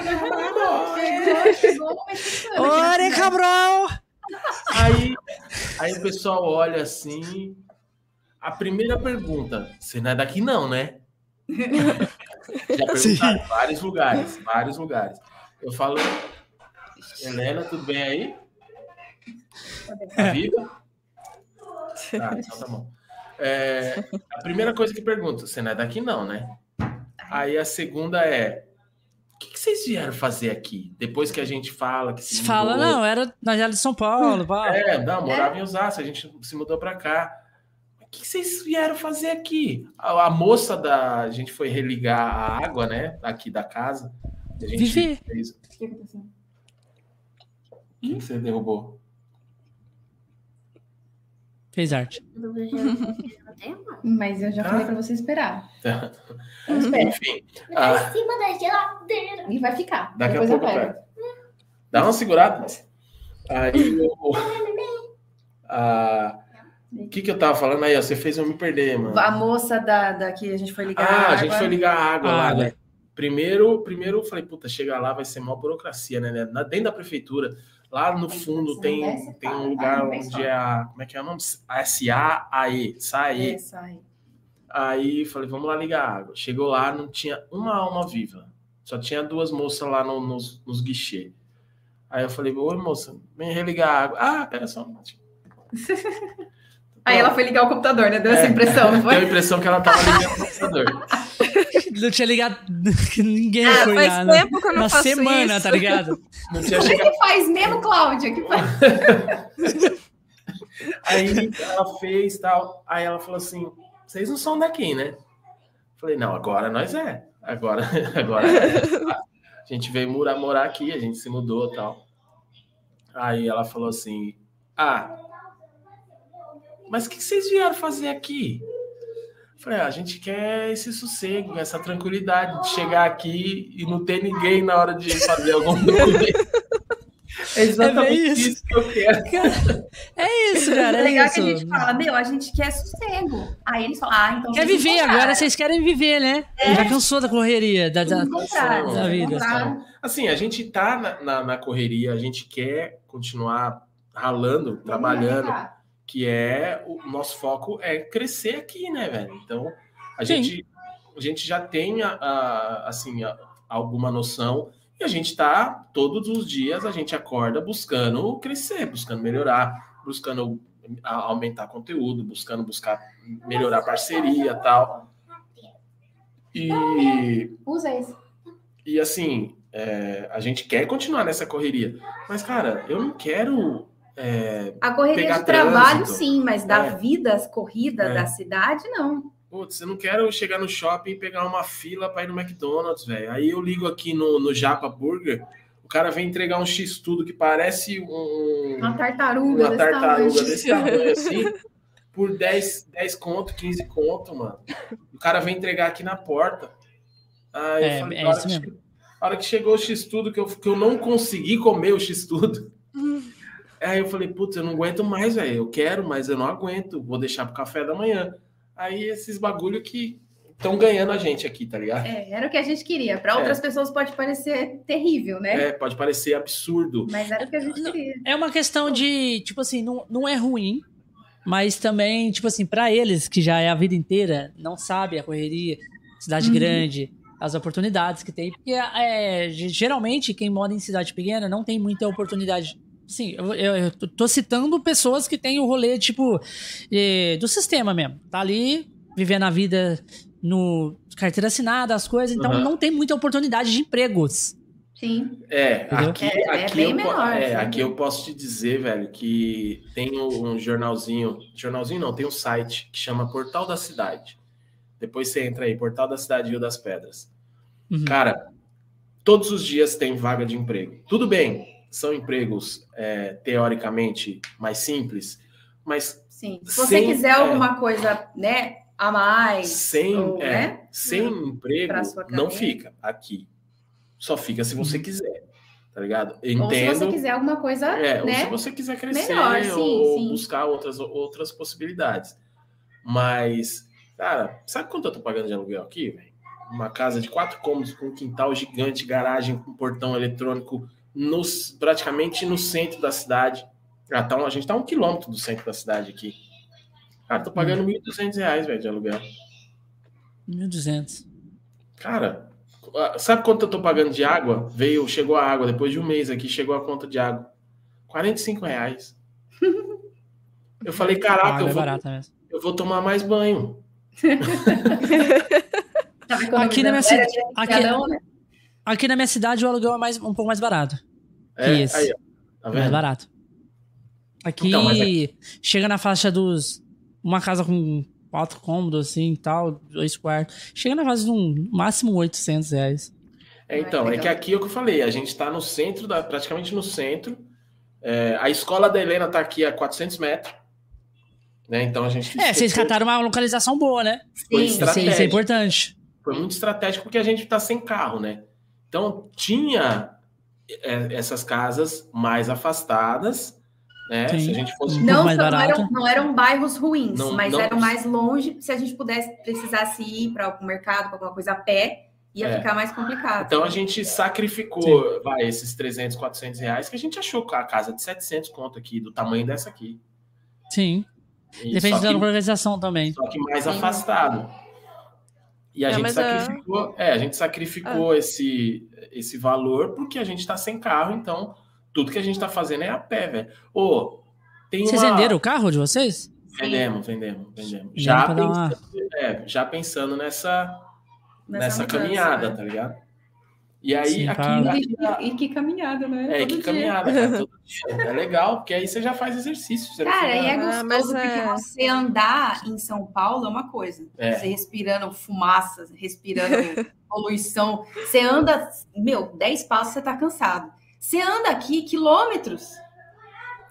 Ore, cabrão! Aí, aí o pessoal olha assim. A primeira pergunta: você não é daqui, não, né? Já Sim. perguntaram em vários lugares, vários lugares. Eu falo, Helena, tudo bem aí? Tá viva? Tá, então tá bom. É, a primeira coisa que pergunta, você não é daqui, não, né? Aí a segunda é: o que, que vocês vieram fazer aqui? Depois que a gente fala que se Se fala, mudou- não, era nós era de São Paulo. pá. é, não, morava em Osasco, a gente se mudou pra cá. O que vocês vieram fazer aqui? A, a moça da. A gente foi religar a água, né? Aqui da casa. A gente Vivi. fez. O que, que você derrubou? Fez arte. Mas eu já Ah. falei pra você esperar. Tá. Então espera. Enfim, ah, em cima da geladeira. E vai ficar. daqui a Depois eu pouco eu pego. pego. Dá uma segurada. Aí o. a- O que, que eu tava falando aí? ó, Você fez eu me perder, mano. A moça da, da que a gente foi ligar. Ah, a água. gente foi ligar a água lá, Água. né? Primeiro, primeiro eu falei, puta, chegar lá vai ser mó burocracia, né? Dentro da prefeitura, lá no fundo tem, tem um lugar onde é a. Como é que é o nome? A SAAE, SAE. É, sai. Aí falei, vamos lá ligar a água. Chegou lá, não tinha uma alma viva. Só tinha duas moças lá no- nos, nos guichês. Aí eu falei, oi moça, vem religar a água. Ah, pera só um minutinho. Aí ela foi ligar o computador, né? Deu essa É. impressão, não Deu a foi? impressão que ela tava ligando o computador. Não tinha ligado que ninguém Ah, foi faz lá na, tempo que eu não na faço semana, isso. tá ligado? Não tinha O que chegado. que faz mesmo, Cláudia? Que faz? Aí ela fez tal. Aí ela falou assim: vocês não são daqui, né? Falei, não, agora nós é. Agora, agora é. A gente veio morar, morar aqui, a gente se mudou tal. Aí ela falou assim: Ah, mas o que vocês vieram fazer aqui? Falei, ah, a gente quer esse sossego, essa tranquilidade de chegar aqui e não ter ninguém na hora de fazer algum documento. É exatamente É isso. isso. que eu quero. É isso, cara. É É legal isso. que a gente fala, meu, a gente quer sossego. Aí eles falam, ah, então Quer vocês viver, agora vocês querem viver, né? Já cansou da correria, da, da- da vida. Assim, a gente tá na, na, na correria, a gente quer continuar ralando, trabalhando, que é o nosso foco é crescer aqui, né, velho? Então, a Sim. gente a gente já tem a, a- assim a- alguma noção e a gente tá todos os dias a gente acorda buscando crescer, buscando melhorar, buscando aumentar conteúdo, buscando buscar melhorar parceria, tal. E Usa esse. e assim, é, a gente quer continuar nessa correria. Mas, cara, eu não quero. É, A correria Pegar de trabalho, trânsito. sim, mas da É. vida, as corridas É. da cidade, não. putz, eu não quero chegar no shopping e pegar uma fila para ir no McDonald's, velho. Aí eu ligo aqui no, no Japa Burger, o cara vem entregar um X-tudo que parece um, Uma tartaruga uma desse tartaruga tamanho. desse tamanho assim, por 10, 10 conto, 15 conto, mano. O cara vem entregar aqui na porta. Aí É, eu falei, é a hora isso que mesmo. che- a hora que chegou o X-tudo, que eu, que eu não consegui comer o X-tudo. Aí eu falei, putz, eu não aguento mais, velho. Eu quero, mas eu não aguento. Vou deixar pro café da manhã. Aí esses bagulho que estão ganhando a gente aqui, tá ligado? É, era o que a gente queria. Para outras pessoas pode parecer terrível, né? É, pode parecer absurdo. Mas era o que a gente Não. queria. É uma questão de, tipo assim, não, não é ruim, mas também, tipo assim, pra eles que já é a vida inteira, não sabe a correria, cidade Uhum. grande, as oportunidades que tem. Porque é, geralmente quem mora em cidade pequena não tem muita oportunidade. Sim, eu, eu, eu tô citando pessoas que têm o rolê, tipo, eh, do sistema mesmo. Tá ali, vivendo a vida no carteira assinada, as coisas, então Uhum. não tem muita oportunidade de empregos. Sim. É, Entendeu? aqui, É- é aqui, bem eu, menor, é, aqui eu posso te dizer, velho, que tem um jornalzinho, jornalzinho não, tem um site que chama Portal da Cidade. Depois você entra aí, Portal da Cidade Rio das Pedras. Uhum. Cara, todos os dias tem vaga de emprego. Tudo bem, são empregos é, teoricamente mais simples, mas Sim. Se você Sem- quiser é. alguma coisa, né, a mais, sem, ou, é, né? sem emprego pra sua não fica aqui. Só fica se Uhum. você quiser, tá ligado? Eu ou se entendo. você quiser alguma coisa, É, ou se né? você quiser crescer Melhor, sim, ou sim. buscar outras, outras possibilidades. Mas, cara, sabe quanto eu tô pagando de aluguel aqui, velho? Uma casa de quatro cômodos com um quintal gigante, garagem com portão eletrônico, nos, praticamente no centro da cidade. Ah, tá um- a gente tá a um quilômetro do centro da cidade aqui. Cara, tô pagando Hum. 1.200 reais, velho, de aluguel. 1.200. Cara, ah, sabe quanto eu tô pagando de água? Veio, chegou a água, depois de um mês aqui, chegou a conta de água. 45 reais. Eu falei, caraca, Ah, eu é vou, eu vou tomar mais banho. Tava Aqui na minha cidade- era aqui- né? Aqui na minha cidade o aluguel é mais, um pouco mais barato. É, esse. aí. Tá mais vendo? barato. Aqui Então, mas chega na faixa dos. Uma casa com quatro cômodos, assim e tal, dois quartos. Chega na faixa de um máximo 800 reais. É, então, é que aqui é o que eu falei, a gente tá no centro, da, praticamente no centro. É, a escola da Helena tá aqui a 400 metros. Né? Então a gente. É, vocês cataram uma localização boa, né? Foi Sim, Isso, é- isso é importante. Foi muito estratégico porque a gente tá sem carro, né? Então tinha é, essas casas mais afastadas, né? Sim. Se a gente fosse Não, mais não, barato. eram, não eram bairros ruins, Não- mas não- eram mais longe. Se a gente pudesse, precisasse ir para algum mercado, para alguma coisa a pé, ia É. ficar mais complicado. Então a gente sacrificou vai, esses 300, 400 reais que a gente achou com a casa de 700 conto aqui, do tamanho dessa aqui. Sim. E Depende da que- localização também. só que mais Sim. afastado. E a É, gente é- sacrificou, é, a gente sacrificou esse, esse valor porque a gente tá sem carro, então tudo que a gente tá fazendo é a pé, velho. Ô, tem Vocês uma... venderam o carro de vocês? Vendemos, vendemos, vendemos. Já, pra dar uma- pensando, é, já pensando nessa, nessa, mudança, caminhada, né? tá ligado? E aí, Sim, aqui, aqui E, e que caminhada, né? é, Todo que dia. caminhada, cara, todo dia. É legal, porque aí você já faz exercício. Você Cara, e é Ah, gostoso mas porque é- você andar em São Paulo é uma coisa. É. Você respirando fumaça, respirando poluição. Você anda, meu, 10 passos você tá cansado. Você anda aqui quilômetros.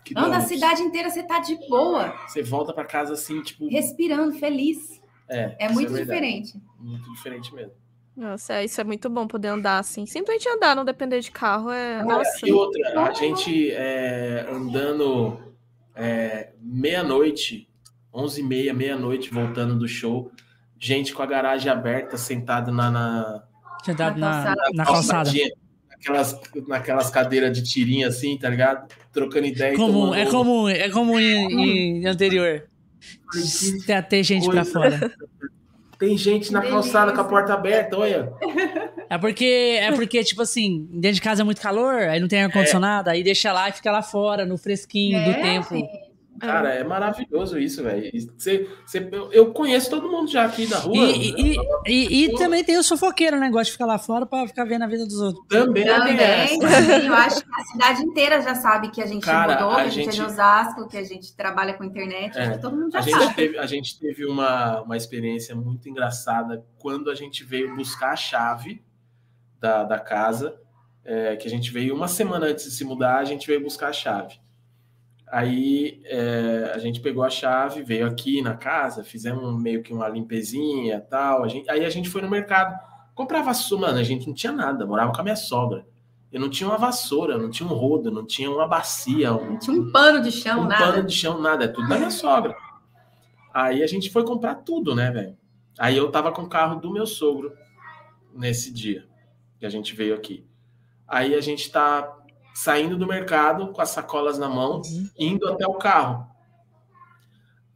que Anda a cidade inteira, você tá de boa, Você volta pra casa assim, tipo. respirando, feliz. É, É isso muito verdade. diferente. Muito diferente mesmo. Nossa, é, isso é muito bom poder andar assim. Simplesmente andar, não depender de carro. É... Nossa. E outra, a gente é, andando é, meia-noite, onze e meia, meia-noite, voltando do show, gente com a garagem aberta, sentado na, na, Sentado na, na calçada. Naquelas, naquelas cadeiras de tirinha assim, tá ligado? Trocando ideia. Comum, é comum, é comum em, em anterior. Tem até gente pra fora. Tem gente na calçada com a porta aberta, olha. É porque, é porque, tipo assim, dentro de casa é muito calor, aí não tem ar-condicionado, é. aí deixa lá e fica lá fora, no fresquinho é, do tempo. Sim. Cara, é maravilhoso isso, velho. Eu conheço todo mundo já aqui da rua. E, e, e, e também tem o sofoqueiro, né? Gosta de ficar lá fora pra ficar vendo a vida dos outros. Também, também. também. Eu acho que a cidade inteira já sabe que a gente Cara, mudou, que a gente, gente é de Osasco, que a gente trabalha com internet. É, todo mundo já a sabe. Gente teve, a gente teve uma, uma experiência muito engraçada quando a gente veio buscar a chave da, da casa. É, que a gente veio uma semana antes de se mudar, a gente veio buscar a chave. Aí é, a gente pegou a chave, veio aqui na casa, fizemos meio que uma limpezinha tal. A gente, aí a gente foi no mercado, comprava vassoura, mano, a gente não tinha nada, morava com a minha sogra. Eu não tinha uma vassoura, não tinha um rodo, não tinha uma bacia. Um, não tinha um pano de chão, um nada. Um pano de chão, nada, é tudo da minha sogra. Aí a gente foi comprar tudo, né, velho? Aí eu tava com o carro do meu sogro nesse dia que a gente veio aqui. Aí a gente tá saindo do mercado com as sacolas na mão, uhum. indo até o carro.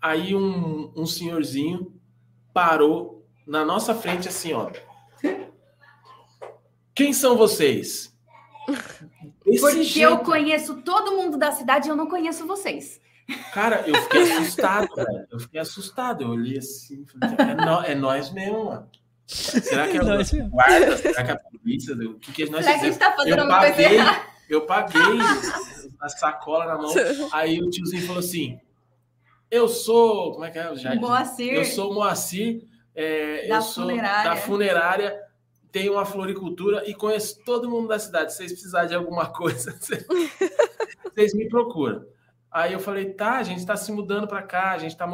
Aí um, um senhorzinho parou na nossa frente assim, ó. Quem são vocês? Esse Porque jeito... eu conheço todo mundo da cidade e eu não conheço vocês. Cara, eu fiquei assustado, velho. Eu fiquei assustado. Eu olhei assim, falei, é, no, é nós mesmo, mano. Será que é o guarda? Será que é a polícia? O que, que nós Será que a gente tá fazendo eu errada? Eu paguei a sacola na mão. Aí o tiozinho falou assim: Eu sou. Como é que é? Já, Moacir. Eu sou Moacir. É, da eu sou funerária. da funerária. Tenho uma floricultura e conheço todo mundo da cidade. Se vocês precisarem de alguma coisa, vocês me procuram. Aí eu falei: Tá, a gente está se mudando para cá. A gente está.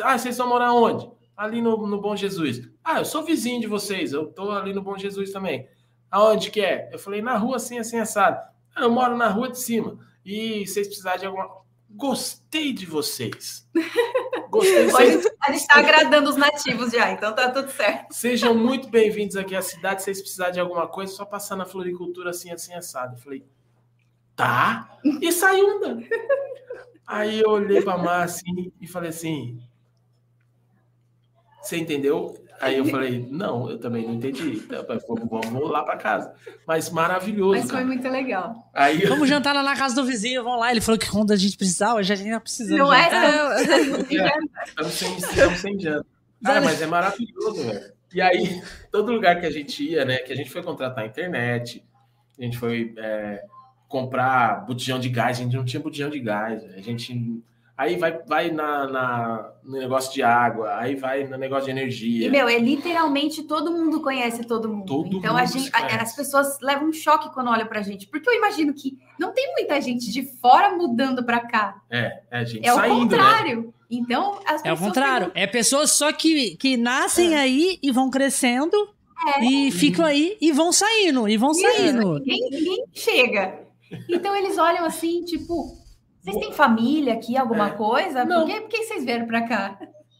Ah, vocês vão morar onde? Ali no, no Bom Jesus. Ah, eu sou vizinho de vocês. Eu tô ali no Bom Jesus também. Aonde que é? Eu falei: Na rua assim, assim, assado. Eu moro na rua de cima. E vocês precisarem de alguma. Gostei de vocês. Gostei. Vocês... A gente está agradando os nativos já, então tá tudo certo. Sejam muito bem-vindos aqui à cidade. Se vocês precisarem de alguma coisa, só passar na floricultura assim, assim, assado. Eu falei, tá. E saiu andando. Aí eu olhei para a Mar assim e falei assim: Você entendeu? Aí eu falei, não, eu também não entendi. Então, vamos lá para casa. Mas maravilhoso. Mas foi cara. muito legal. Aí eu... Vamos jantar lá na casa do vizinho, vamos lá. Ele falou que quando a gente precisava, já tinha precisando. Não jantar. é? Estamos sem, estamos sem janta. Cara, mas é maravilhoso, velho. E aí, todo lugar que a gente ia, né? Que a gente foi contratar a internet, a gente foi é, comprar botijão de gás, a gente não tinha botijão de gás. A gente aí vai, vai na, na, no negócio de água, aí vai no negócio de energia. E, meu, é literalmente todo mundo conhece todo mundo. Todo então mundo a gente, a, as pessoas levam um choque quando olham pra gente, porque eu imagino que não tem muita gente de fora mudando pra cá. É, é gente é saindo, o né? contrário. Né? Então, as é o contrário. É pessoas só que, que nascem é. aí e vão crescendo é. e ficam aí e vão saindo, e vão Isso, saindo. Ninguém, ninguém chega. Então eles olham assim, tipo, vocês têm família aqui, alguma é. coisa? Não. Por, que, por que vocês vieram para cá?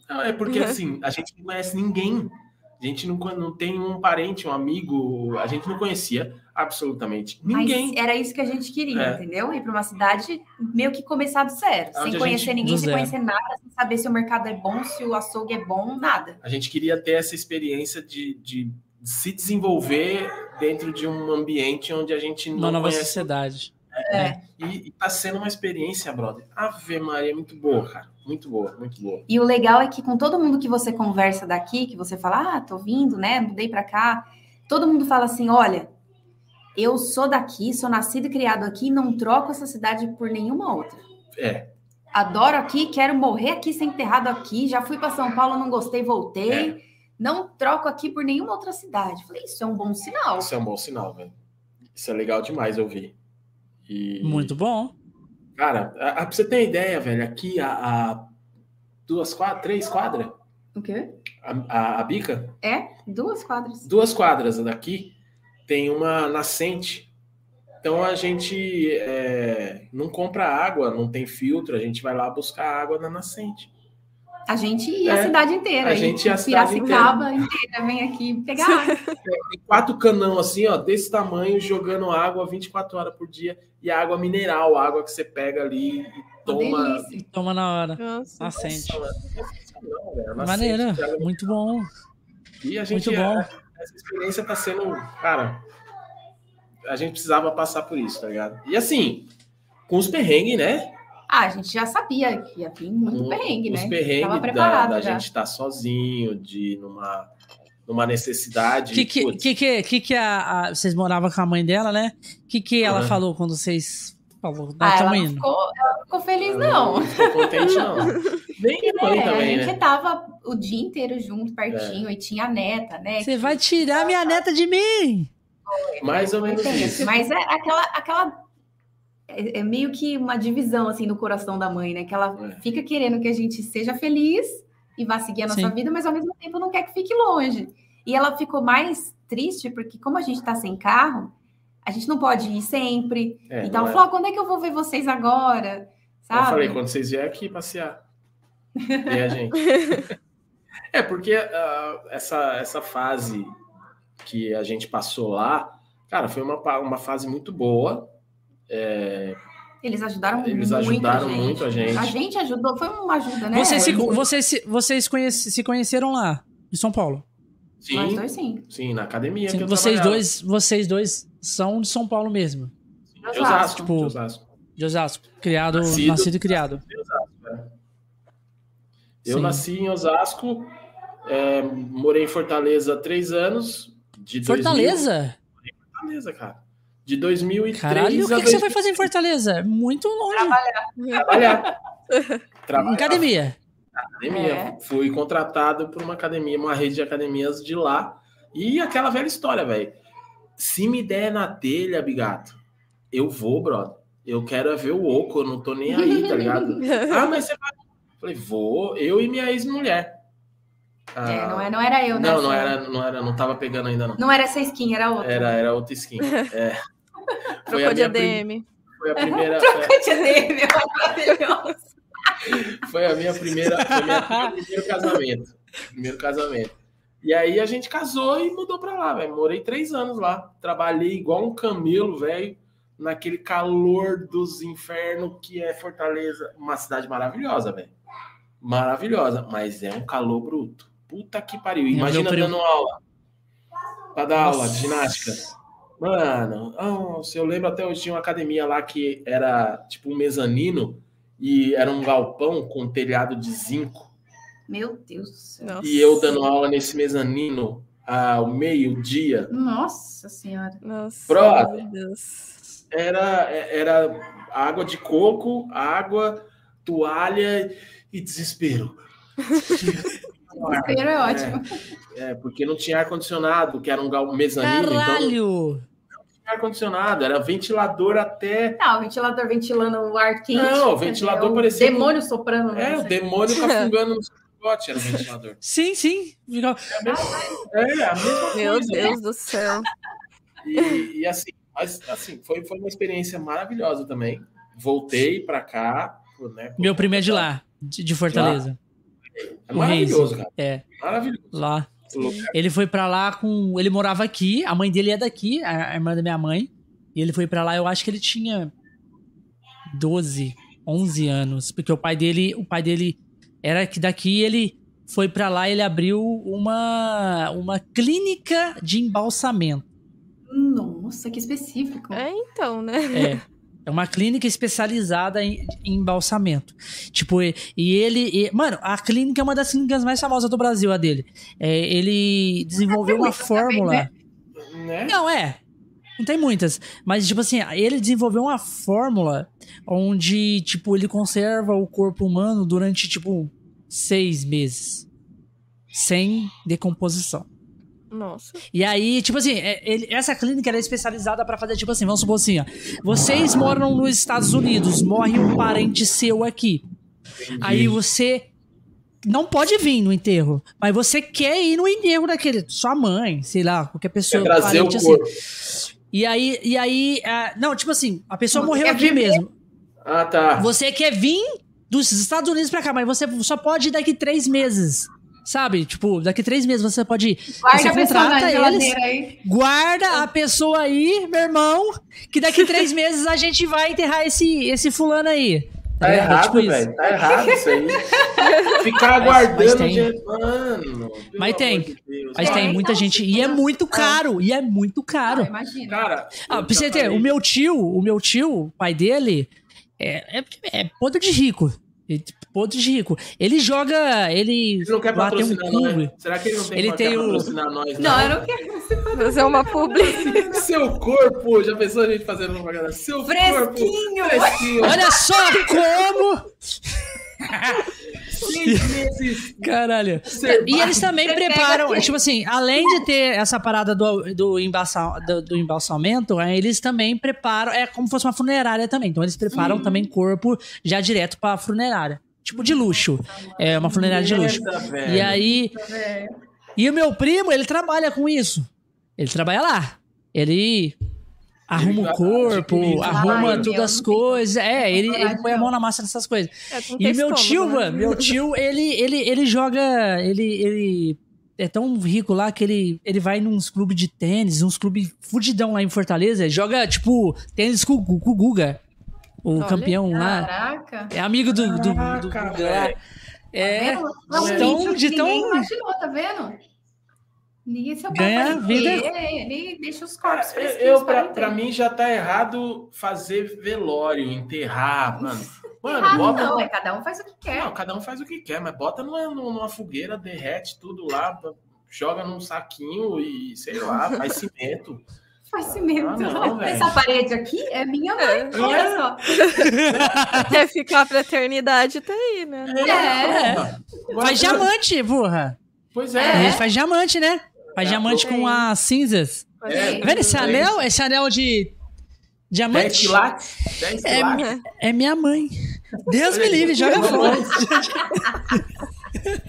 Não, é porque assim, a gente não conhece ninguém. A gente não, não tem um parente, um amigo, a gente não conhecia absolutamente ninguém. Mas era isso que a gente queria, é. entendeu? Ir para uma cidade meio que começar do zero, Onde sem conhecer gente... ninguém, sem conhecer nada, sem saber se o mercado é bom, se o açougue é bom, nada. A gente queria ter essa experiência de, de se desenvolver dentro de um ambiente onde a gente não uma nova conhece... sociedade. É. E, e tá sendo uma experiência, brother. Ave Maria, muito boa, cara. Muito boa, muito boa. E o legal é que com todo mundo que você conversa daqui, que você fala, ah, tô vindo, né? Mudei pra cá. Todo mundo fala assim: olha, eu sou daqui, sou nascido e criado aqui, não troco essa cidade por nenhuma outra. É. Adoro aqui, quero morrer aqui, ser enterrado aqui. Já fui para São Paulo, não gostei, voltei. É. Não troco aqui por nenhuma outra cidade. Falei, isso é um bom sinal. Isso é um bom sinal, velho. Isso é legal demais ouvir. E, Muito bom. Cara, a, a, pra você ter ideia, velho, aqui a, a duas quadras, três quadras, O quê? A, a, a bica, É? Duas quadras. duas quadras daqui, tem uma nascente. Então a gente é, não compra água, não tem filtro, a gente vai lá buscar água na nascente. A gente e É, a cidade inteira. a gente e a cidade Piracicaba inteira. vem aqui pegar água. Tem quatro canão assim, ó, desse tamanho, jogando água 24 horas por dia. E água mineral, água que você pega ali e toma. delícia. Toma na hora. Nossa. Nascente. Não, velho, nascente Maneira. Muito bom. E a gente, Muito bom. essa experiência tá sendo, cara, a gente precisava passar por isso, tá ligado? E assim, com os perrengues, né? Ah, a gente já sabia que ia vir muito Com perrengue, os né? perrengues Tava da, preparado da gente estar sozinho, de numa, numa necessidade. Que que, putz, que, que, que, que a, a- vocês moravam com a mãe dela, né? Que que ela Aham. falou quando vocês falou? Ah, Ah, ela não, ficou, ela não ficou feliz, ela não. Não ficou contente, não. Nem minha mãe É, também, a gente né? tava o dia inteiro junto, pertinho, e tinha a neta, né? Você vai tirar minha neta de mim! Mais ou menos isso. Mas é aquela, aquela é, é meio que uma divisão assim no coração da mãe, né? Que ela É. fica querendo que a gente seja feliz e vá seguir a nossa Sim. vida, mas ao mesmo tempo não quer que fique longe. E ela ficou mais triste porque como a gente tá sem carro, a gente não pode ir sempre. É, então é. falou, "Ah, quando é que eu vou ver vocês agora? Sabe? Eu falei, quando vocês vierem aqui passear. E a gente. É, porque ah, essa, essa fase que a gente passou lá, cara, foi uma, uma fase muito boa. É, Eles ajudaram Eles muito ajudaram a gente. muito a gente. A gente ajudou, foi uma ajuda, né? Vocês, se, vocês, se- vocês conhece- se conheceram lá, em São Paulo. Nós sim, dois sim. sim, na academia. Sim, que eu vocês, trabalhava. dois, vocês dois são de São Paulo mesmo. De Osasco. Tipo, de Osasco. De Osasco. Criado, Nascido- nascido e criado. De Osasco, é. Eu Sim. nasci em Osasco, é, morei em Fortaleza há três anos. De 2000 Fortaleza? Fortaleza, cara. De 2003 Caralho, o que, que você 2000 foi fazer em Fortaleza? Muito longe. trabalhar. Em Trabalhar academia. na academia. É. Fui contratado por uma academia, uma rede de academias de lá. E aquela velha história, velho. Se me der na telha, bigato, eu vou, brother. Eu quero é ver o oco, eu não tô nem aí, tá ligado? ah, mas você vai. Falei, vou, eu e minha ex-mulher. Ah, É, não, é, não era eu, né? não, não era, não era, não tava pegando ainda, não. Não era essa skin, era outra. Era, era outra skin. É. Foi Trocou a de ADM. Foi a primeira. Trocante dele, maravilhoso. Foi a minha primeira, foi minha- meu primeiro casamento. Primeiro casamento. E aí a gente casou e mudou pra lá, velho. Morei três anos lá. Trabalhei igual um camelo, velho, naquele calor dos infernos que é Fortaleza. Uma cidade maravilhosa, velho. Maravilhosa, mas é um calor bruto. Puta que pariu. Meu Imagina dando aula. Pra dar aula Nossa. de ginástica. Mano, nossa, eu lembro até hoje tinha uma academia lá que era tipo um mezanino e era um galpão com telhado de zinco. Meu Deus do céu. Nossa. E eu dando aula nesse mezanino ao meio-dia. Nossa senhora. Nossa, Brother. meu Deus. Era, era água de coco, água, toalha e desespero. Desespero é ótimo. É, porque não tinha ar-condicionado, que era um gal- mezanino, então não Caralho! tinha ar-condicionado, era ventilador até. Não, o ventilador ventilando o ar quente. Não, o ventilador é, parecia- Demônio soprando. né? É, o demônio cafungando no seu cangote, era o ventilador. Sim, sim. Fica- É, a mesma Meu coisa. Deus do céu. E, e assim, mas assim, foi, foi uma experiência maravilhosa também. Voltei pra cá, né? Meu primo é de lá, de, de Fortaleza. É maravilhoso, Reis. cara. É, Maravilhoso. lá. Ele foi pra lá com. Ele morava aqui, a mãe dele é daqui, a irmã da minha mãe. E ele foi pra lá, eu acho que ele tinha 12, 11 anos, porque o pai dele, o pai dele era que daqui, ele foi pra lá, ele abriu uma uma clínica de embalsamento. Nossa, que específico. É, então, né? É. É uma clínica especializada em, em embalsamento. Tipo, e, e ele. e- mano, a clínica é uma das clínicas mais famosas do Brasil, a dele. É, ele desenvolveu uma muitas também, fórmula. né? Né? Não, é. Não tem muitas. Mas, tipo assim, ele desenvolveu uma fórmula onde, tipo, ele conserva o corpo humano durante, tipo, seis meses. Sem decomposição. Nossa. E aí, tipo assim, é- ele- essa clínica era especializada pra fazer, tipo assim, vamos supor assim, ó. Vocês moram nos Estados Unidos, morre um parente seu aqui. Entendi. Aí você não pode vir no enterro, mas você quer ir no enterro daquele, sua mãe, sei lá, qualquer pessoa. Quer trazer o parente, assim. corpo. E aí, e aí, ah, não, tipo assim, a pessoa Você morreu aqui viver? mesmo. Ah, tá. Você quer vir dos Estados Unidos pra cá, mas você só pode ir daqui três meses. Sabe? Tipo, daqui três meses você pode ir. Guarda você a pessoa na geladeira aí. guarda a pessoa aí, meu irmão, que daqui três meses a gente vai enterrar esse, esse fulano aí. Tá ligado? errado, Tipo isso. velho. Tá errado isso aí. Ficar mas aguardando, tem. gente. Mano. Mas tem. de. Mas tem É, muita gente. tipo, E é muito caro. E é muito Ah, caro. imagina. Cara, Ah, pra você ter, o meu tio, o meu tio, o pai dele, é, é, é podre de rico. É podre de rico. Ele joga. Ele. Ele não quer um patrocinar clube. nós? Será que ele não tem Ele quer tem o- patrocinar nós? Não, eu não quero. Fazer uma publi. Seu corpo, já pensou a gente fazendo propaganda? Seu Fresquinho. corpo. Fresquinho. Olha só como. Seis meses. Caralho. E eles também preparam, tipo assim, além de ter essa parada do, do, embalsam, do, do embalsamento, é, eles também preparam, é como se fosse uma funerária também. Então eles preparam também corpo já direto pra funerária. Tipo de luxo. É uma funerária de luxo. E aí. E o meu primo, ele trabalha com isso. Ele trabalha lá. Ele arruma Ele o corpo, arruma todas as coisas. É, ele, ele põe a mão na massa nessas coisas. É, E meu tio, né? mano, meu tio, ele, ele, ele joga. Ele, ele é tão rico lá que ele, ele vai nos clubes de tênis, uns clubes fudidão lá em Fortaleza. Joga, tipo, tênis com, com o Guga. O Olha. campeão lá. Caraca. É amigo do, do, do Caraca, Guga lá. É. Tá vendo? de tão- de tão- imaginou, tá vendo? Ninguém se Ganha vida. Ele deixa os corpos fresquinhos eu, pra, para pra mim já tá errado fazer velório, enterrar, mano. Mano, Ah, bota. não, é cada um faz o que quer. Não, cada um faz o que quer, mas bota numa, numa fogueira, derrete tudo lá, joga num saquinho e sei lá, faz cimento. Faz cimento. Ah, não, velho. Essa parede aqui é minha mãe. É. Olha só. Quer ficar pra eternidade, tá aí, né? É. Agora- Faz diamante, porra. Pois A é. gente faz diamante, né? Faz É, diamante com as cinzas. É. Tá vendo esse É anel? Esse anel de 10 diamante? quilates. 10 É, quilates. É minha mãe. Deus me livre, joga fora.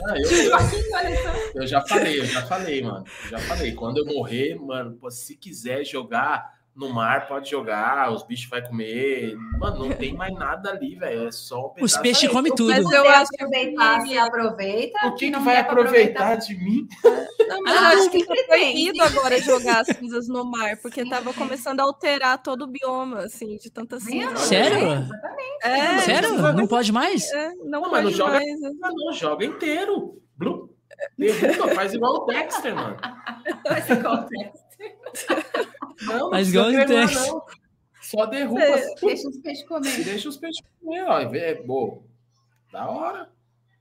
Ah, eu, eu, eu já falei, eu já falei, mano. Eu já falei. Quando eu morrer, mano, se quiser jogar no mar, pode jogar. Os bichos vai comer. Mano, não tem mais nada ali, velho. É só um Os peixes comem tudo. Mas eu acho que- aproveitar, se aproveita. O que, que não vai aproveitar de mim? Não, mas Ah, eu acho que foi proibido agora jogar as cinzas no mar, porque tava começando a alterar todo o bioma, assim, de tanta cinza. Vendo? Sério? É, Sério? Não pode mais? é, não, Não, mas não pode joga- mais. né? Ah, não, joga inteiro. Blum. Derruba, faz igual o Dexter, mano. Mas acontece. Não, não Faz precisa cremar, não. Só derruba. Assim, Deixa os peixes comer. deixa os peixes comer, ó. e É bom. Da hora.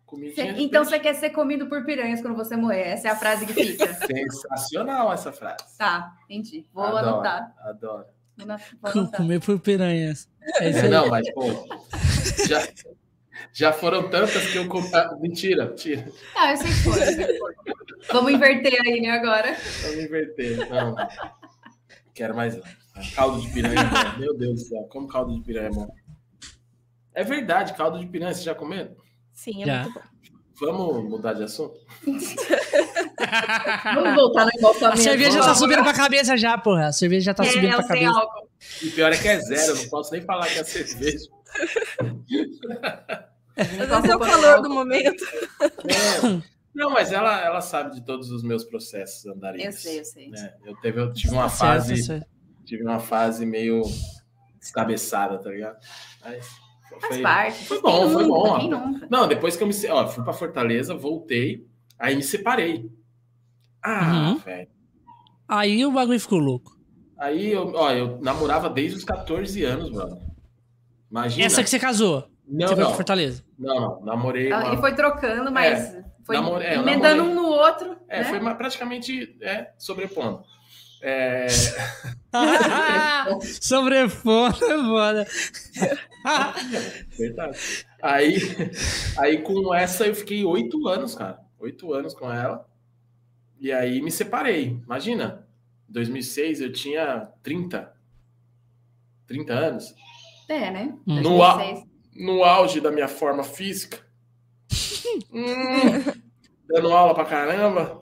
Comidinha de Então peixe. você quer ser comido por piranhas quando você morrer. Essa é a frase que fica. Sensacional essa frase. Tá, entendi. Vou Adoro, anotar. Adoro. Vou anotar. Comer por piranhas. É isso É, aí. não, mas, pô, já, já foram tantas que eu. ah, mentira, tira. Ah, eu sei que foi. eu sei que foi. Vamos inverter aí, né, agora. Vamos inverter. Não. Quero mais não. Caldo de piranha é bom. Meu Deus do céu, como caldo de piranha é bom. É verdade, caldo de piranha, você já comeu? Sim, é Já. muito bom. Vamos mudar de assunto? Vamos voltar no A embalsamento. cerveja tá subindo pra cabeça já, porra. A cerveja já tá É, subindo pra cabeça. álcool. E pior é que é zero, eu não posso nem falar que é cerveja. Às vezes é o calor do momento. É. Não, mas ela, ela sabe de todos os meus processos Eu andarilhos. sei, eu sei. né? Eu, teve, eu tive uma Tá certo, fase. tive uma fase meio descabeçada, tá ligado? Faz foi- parte. Foi bom, foi nunca, bom. Nunca? Não, depois que eu me. Ó, fui pra Fortaleza, voltei, aí me separei. Ah, Uhum. velho. Aí o bagulho ficou louco. Aí eu, ó, eu namorava desde os 14 anos, mano. Imagina. Essa que você casou. Não, você foi não, pra Fortaleza. não, não, namorei. Ela- uma- Ele foi trocando, mas foi namore- é, emendando namorei. um no outro. É, né? foi praticamente é, sobrepondo. É, Sobrefoda, é foda. verdade. Aí, aí com essa eu fiquei oito anos, cara. Oito anos com ela. E aí me separei. Imagina, em 2006 eu tinha 30. 30 anos. É, né? Hum. No 2006. No auge da minha forma física. Hum, dando aula pra caramba.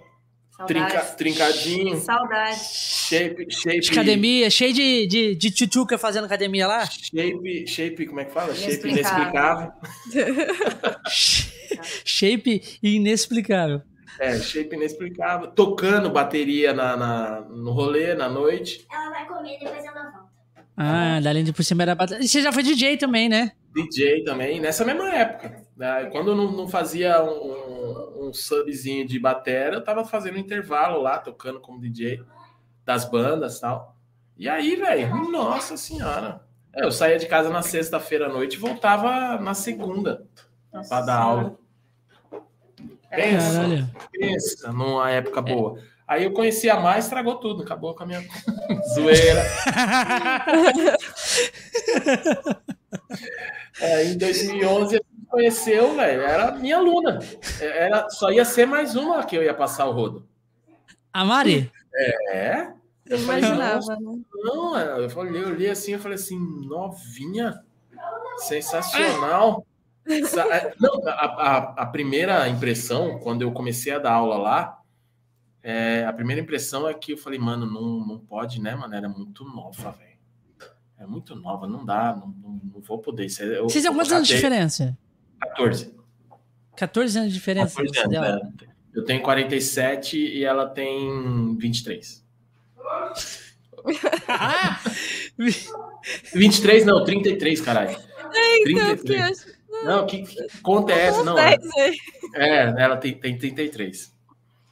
Trinca, trincadinho. Saudade. Shape, shape. Academia, cheio de, de, de tchutchuca fazendo academia lá. Shape, shape, como é que fala? Shape Inexplicável. Shape inexplicável. É, shape inexplicável. Tocando bateria na, na- no rolê, na noite. Ela vai comer, depois ela volta. Ah, da linha de por cima era batalha. E você já foi DJ também, né? DJ também, nessa mesma época. Né? Quando eu não, não fazia um, um subzinho de batera, eu tava fazendo intervalo lá, tocando como DJ das bandas e tal. E aí, velho, nossa senhora. É, eu saía de casa na sexta-feira à noite e voltava na segunda pra dar aula. Pensa, Caralho. pensa numa época boa. Aí eu conheci a mais, estragou tudo, acabou com a minha zoeira. É, em 2011 a gente conheceu, velho, era minha aluna. É, Era, só ia ser mais uma que eu ia passar o rodo. A Mari? É? Eu imaginava, né? Não, é, eu falei, eu li assim, eu falei assim, novinha, sensacional. Sa- é, Não, a, a, a primeira impressão, quando eu comecei a dar aula lá, é, a primeira impressão é que eu falei, mano, não, não pode, né, mano? Era muito nova, velho. É muito nova, não dá, não, não, não vou poder. É- eu- Vocês têm quantos anos de diferença? 14. 14 anos de diferença 14 você anos, dela. é. Eu tenho 47 e ela tem 23. Ah! 23 não, 33, caralho. Então, porque 33. eu Não, que, que conta é essa? Não, é, é, ela tem, tem 33.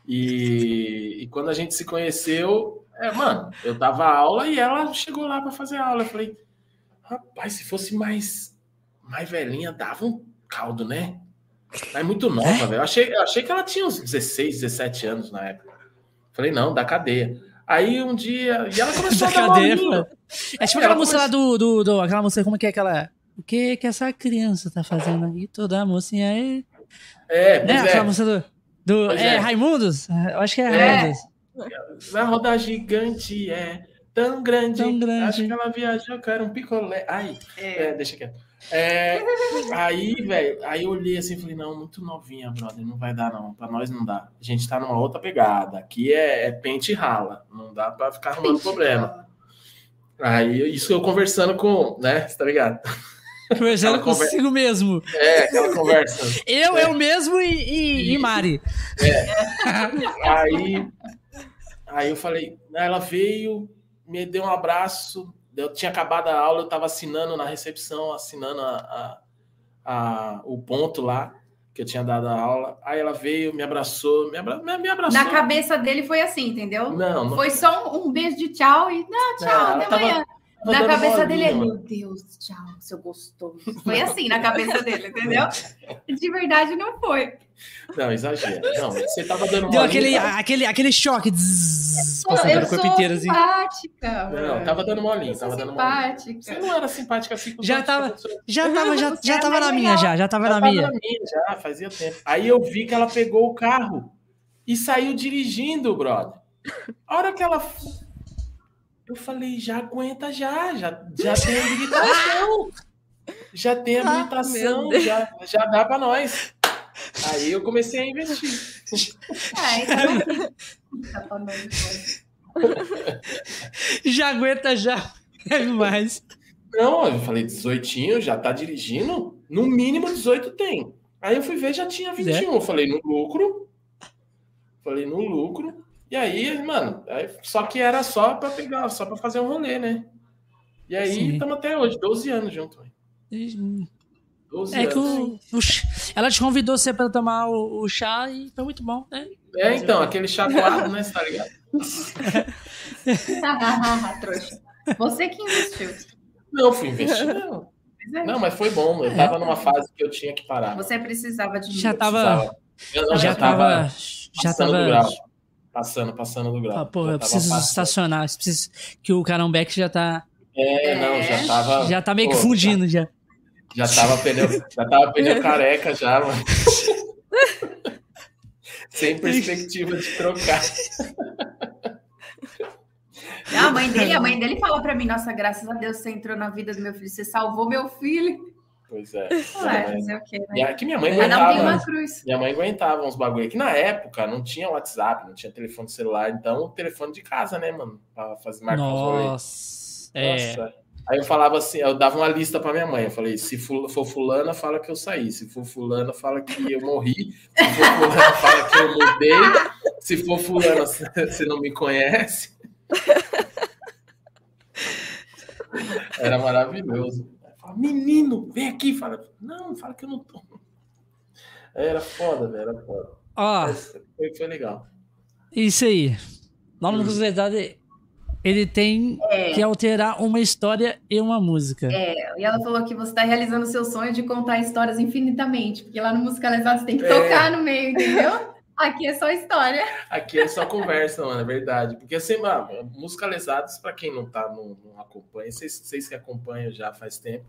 E, e quando a gente se conheceu, é, mano, eu dava aula e ela chegou lá para fazer aula. Eu falei, rapaz, se fosse mais, mais velhinha, dava um caldo, né? Mas muito nova, É? velho. Eu achei, eu achei que ela tinha uns 16, 17 anos na época. Falei, não, da cadeia. Aí um dia. E ela começou Da a dar cadeia, mano. É tipo Ela aquela música lá do, do, do- Aquela música, como que é aquela. O que que essa criança tá fazendo aqui? Toda a mocinha aí. É, Né? é. Aquela música do. do Pois é, é. Raimundos? Eu acho que é, É. Raimundos. A roda gigante é tão grande. Tão grande. Acho que ela viajou, que era um picolé. Ai, É. é, deixa quieto. É, aí, velho, aí eu olhei assim e falei, não, muito novinha, brother, não vai dar não, pra nós não dá. A gente tá numa outra pegada, aqui é, é pente e rala, não dá pra ficar arrumando problema. Aí, isso eu conversando com, né, você tá ligado? Conversando Aquela consigo mesmo. É, aquela conversa. Eu, É. eu mesmo e, e, e Mari. Aí, aí eu falei, ela veio, me deu um abraço. Eu tinha acabado a aula, eu estava assinando na recepção, assinando a, a- a- o ponto lá que eu tinha dado a aula. Aí ela veio, me abraçou, me, abra, me, abraçou. Na cabeça dele foi assim, entendeu? Não, não. Foi só um, um beijo de tchau e não, tchau, ela até amanhã. tava Na cabeça dele é, meu Deus, tchau, seu gostoso. Foi assim na cabeça dele, entendeu? De verdade não foi. Não, exagero. Não, você tava dando Deu aquele, aquele, aquele choque. Zzz, eu corpo sou inteiro assim. simpática. Não, mano. tava dando molinho, Eu tava dando molinho. Você simpática. não era simpática assim com Já tava-. Já tava, já, já tava é na minha, já. Já tava Já na tava minha. na minha, já, fazia tempo. Aí eu vi que ela pegou o carro e saiu dirigindo, brother. A hora que ela. Eu falei, já aguenta já, já, já tem habilitação. Já tem Ah, habilitação, Deus. já, já dá pra nós. Aí eu comecei a investir. É, então. Tá falando agora. Já aguenta, já. É mais. Não, eu falei, 18 já tá dirigindo? No mínimo 18 tem. Aí eu fui ver, já tinha 21. Eu falei, no lucro. Falei, no lucro. E aí, mano, só que era só pra pegar, só pra fazer um rolê, né? E aí, estamos até hoje, 12 anos junto. velho. 12 É que anos. o, o ch- ela te convidou você pra tomar o, o chá e foi muito bom, né? É, então, aquele chacoalho, né? Você tá ligado? Trouxa. Você que investiu. Não, fui investir, não. É. Não, mas foi bom. Eu tava numa fase que eu tinha que parar. Você precisava de Já tava. Eu não, Já tava. Já tava. Passando, passando do grau. Ah, eu preciso passando. estacionar. eu Preciso, que o Carombeck já tá. É, não, já tava. Já tá meio que pô, fundindo já. Já, já tava pneu, já tava pneu careca já, mano. Sem perspectiva de trocar. Não, a mãe dele, a mãe dele fala pra mim, nossa, graças a Deus você entrou na vida do meu filho, você salvou meu filho. Pois é. Ué, fazer o quê, né? E aqui minha mãe Cada um tem aguentava. uma cruz. Minha mãe aguentava uns bagulho. Que na época não tinha WhatsApp, não tinha telefone celular, então telefone de casa, né, mano? Pra fazer marcar. Nossa. É. Nossa. Aí eu falava assim, eu dava uma lista pra minha mãe. Eu falei: se for fulana, fala que eu saí. Se for fulana, fala que eu morri. Se for fulana, fala que eu mudei. Se for fulana, você não me conhece. Era maravilhoso. Falava, Menino, vem aqui. Fala, não, fala que eu não tô. Era foda, velho, era foda. Ó, Mas Foi, foi legal. isso aí. Lá no Música Lesada, ele tem É. que alterar uma história e uma música. É, e ela falou que você está realizando o seu sonho de contar histórias infinitamente, porque lá no Musicalizado você tem que É. tocar no meio, entendeu? Aqui é só história. Aqui é só conversa, mano, é verdade. Porque assim, ah, musicalizados, para quem não tá, não, não acompanha, vocês, vocês que acompanham já faz tempo,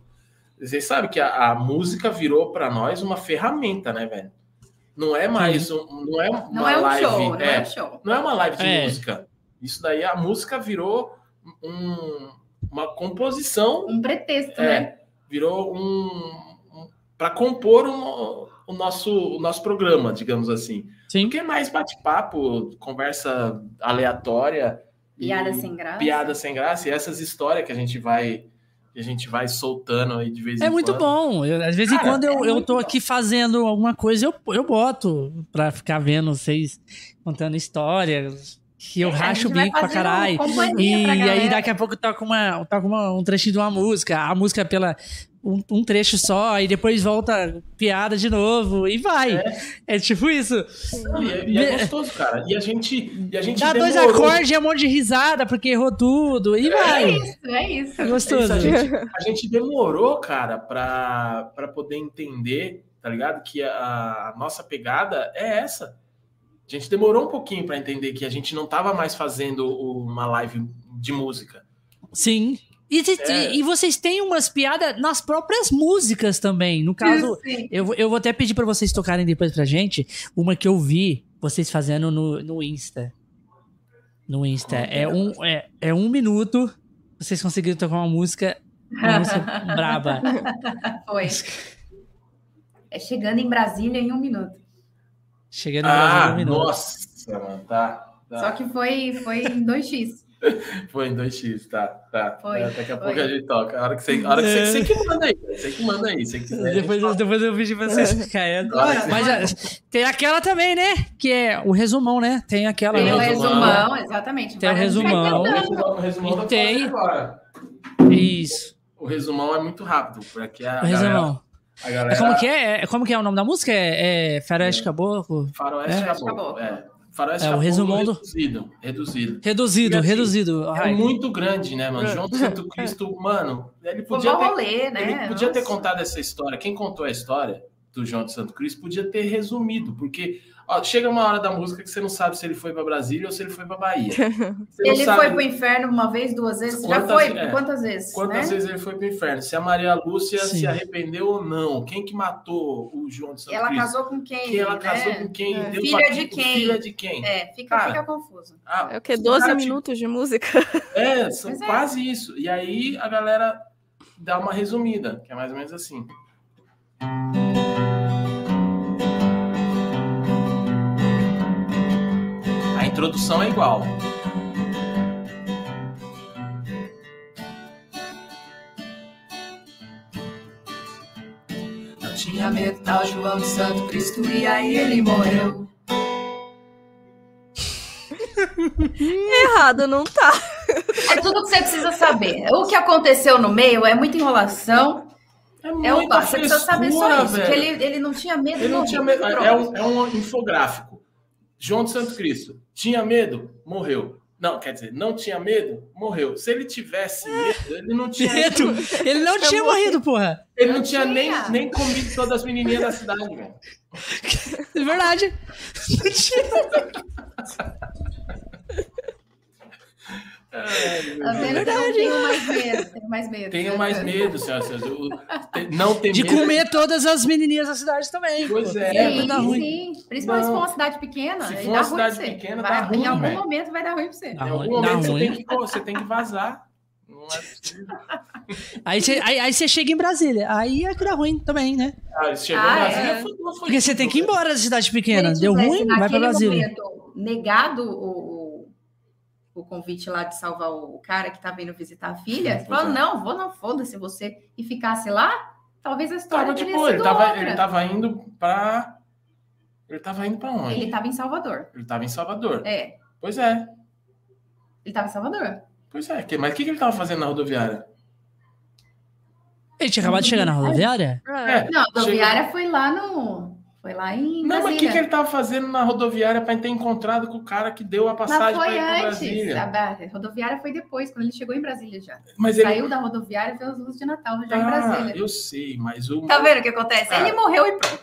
vocês sabem que a, a música virou para nós uma ferramenta, né, velho? Não é mais um, não é uma Não é um live, show, não é, é, um show. não é uma live de É. música. Isso daí a música virou um- uma composição, Um pretexto, É. né? virou um, para compor um- o nosso o nosso programa, digamos assim. Sim. Porque é mais bate-papo, conversa aleatória. e Piada sem graça. Piada sem graça. E essas histórias que a gente vai que a gente vai soltando aí de vez em É quando. muito bom. Eu, às vezes em Cara, quando eu, é eu tô bom. aqui fazendo alguma coisa, eu, eu boto pra ficar vendo vocês contando histórias. Que eu É, racho o bico pra caralho. E pra aí galera. daqui a pouco toca, uma, toca uma, um trechinho de uma música. A música é pela. Um, um trecho só, e depois volta piada de novo, e vai. É, tipo isso. Não, e, é, e é gostoso, cara. E a gente. E a gente Dá dois demorou- acordes e um monte de risada, porque errou tudo, e É vai. isso, é isso. É É gostoso. isso, a, gente, a gente demorou, cara, pra, pra poder entender, tá ligado? Que a, a nossa pegada é essa. A gente demorou um pouquinho pra entender que a gente não tava mais fazendo uma live de música. Sim. E, É. e vocês têm umas piadas nas próprias músicas também. No caso, Sim. eu, vou- eu vou até pedir pra vocês tocarem depois pra gente uma que eu vi vocês fazendo no, no Insta. No Insta. É é? um, é, é um minuto. Vocês conseguiram tocar uma música, uma música braba. Foi. É chegando em Brasília em um minuto. Chegando no Brasil em Ah, minuto. nossa, mano, tá. tá. Só que foi, foi em 2x. Foi em 2x, tá, tá. Foi, É, daqui a foi. pouco a gente toca. A hora que você, a hora que você, É. você que manda aí, você que manda aí. Você quiser, a gente Depois, toca. depois eu pedi pra vocês ficarem. Agora que Mas ah, tem aquela também, né? Que é o resumão, né? Tem aquela, Tem né? o resumão. resumão, exatamente. Tem o resumão. O resumão, o resumão tá Tem. agora. Isso, O resumão é muito rápido, porque a o resumão. galera, a galera É como que é? É- Como que é o nome da música? É, é Faroeste Caboclo? Faroeste É. Caboclo. É. Faroeste É, o resumão do- reduzido. Reduzido. Reduzido, assim, reduzido. É muito grande, né, mano? João do Santo Cristo, mano, ele podia ter, rolê, né? ele podia ter Nossa. contado essa história. Quem contou a história do João de Santo Cristo podia ter resumido, porque ó, chega uma hora da música que você não sabe se ele foi para Brasília ou se ele foi para Bahia. Ele sabe foi pro inferno uma vez, duas vezes? Já Quantas- foi? é. Quantas vezes? quantas né? vezes ele foi para o inferno, se a Maria Lúcia Sim. se arrependeu ou não, quem que matou o João de Santo Ela Cristo. casou com quem? Quem ela né? casou com quem? É. Filha de quem? Filha de quem? É, fica, Cara, fica confuso. Ah, É o quê? os 12 caras, tipo, minutos de música? É, são é. quase isso. E aí a galera dá uma resumida, que é mais ou menos assim. Introdução é igual. Não tinha medo, tal João do Santo Cristo, e aí ele morreu. Errado, não tá. É tudo que você precisa saber. O que aconteceu no meio é muita enrolação. É, É um muita Você precisa saber só isso. ele, ele não tinha medo Ele não tinha medo. É um, é um infográfico. João de Santo Cristo tinha medo, morreu. Não, quer dizer, não tinha medo, morreu. Se ele tivesse medo, ele não tinha, Medo. Ele não tinha morrido, porra. ele não Não tinha, nem, tinha. nem comido todas as menininhas da cidade, velho. É verdade. Não tinha. Tenho mais medo. Tenho mais medo. Tenho mais medo, senhoras senhores. Eu- te- Não tem De medo. comer todas as menininhas da cidade também. Pois pô. é, Sim, dar ruim. sim. Principalmente se Não. for uma cidade pequena. Se for uma cidade pequena, Vai- dá ruim, Em algum velho. momento vai dar ruim pra você. Dá Em algum momento você tem, que, pô, você tem que vazar. Não é possível. Aí você aí, aí você chega em Brasília. Aí é que dá ruim também, né? Ah, chegou Ah, em Brasília, é. fudeu, foi Porque você tem que ir embora da cidade Se pequena. Deu ruim, vai pra Brasília. momento, negado o, o, convite lá de salvar o cara que tá vindo visitar a filha, falou, é. não, vou não, foda-se você, e ficasse lá, talvez a história Tava, teria tipo, sido ele tava, outra. ele tava indo pra. Ele tava indo pra onde? Ele tava em Salvador. Ele tava em Salvador. É, Pois é, ele tava em Salvador. pois é. Que- Mas o que, que ele tava fazendo na rodoviária? Ele tinha acabado de chegar na rodoviária? É. Não, a chega- rodoviária foi lá no... Foi lá em Não, mas o Brasília. que, que ele tava fazendo na rodoviária pra ter encontrado com o cara que deu a passagem foi ir antes. Brasília? A rodoviária foi depois, quando ele chegou em Brasília já. Mas ele. Saiu da rodoviária e veio as luzes de Natal já em Ah, Brasília. eu sei, mas o. Tá vendo o que acontece? Ah. Ele morreu e pronto.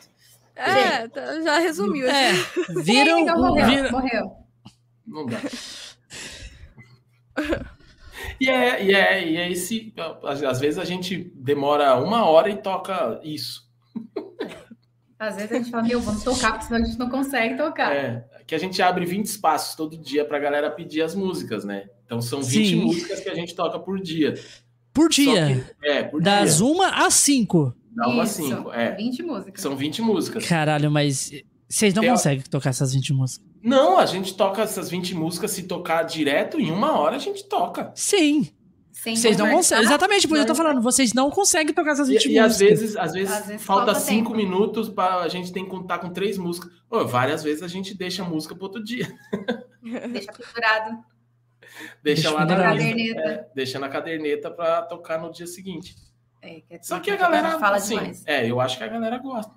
É, tá- já resumiu. É. Viram. Então morreu, viram- morreu. Não dá. E é, e é, e é esse. Às vezes a gente demora uma hora e toca isso. Às vezes a gente fala, meu, vamos tocar, porque senão a gente não consegue tocar. É, que a gente abre 20 espaços todo dia pra galera pedir as músicas, né? Então são 20 Sim. músicas que a gente toca por dia. Por dia. que- é, por Das dia. uma às cinco. Dá uma Isso, 5. É. 20 músicas. São 20 músicas. Caralho, mas vocês não Tem a- conseguem tocar essas 20 músicas. Não, a gente toca essas 20 músicas, se tocar direto, em uma hora a gente toca. Sim. Sem Vocês não conseguem. Exatamente, por isso eu tô falando. Vocês não conseguem tocar essas 20 E, e às vezes, às vezes, Às vezes falta falta 5 tempo. minutos para a gente tem que contar com três músicas. Várias vezes a gente deixa a música para outro dia. Deixa pendurado Deixa, Deixa lá na caderneta. É, deixa na caderneta para tocar no dia seguinte. É, que é Só que a gente galera fala assim, demais. É, eu acho que a galera gosta.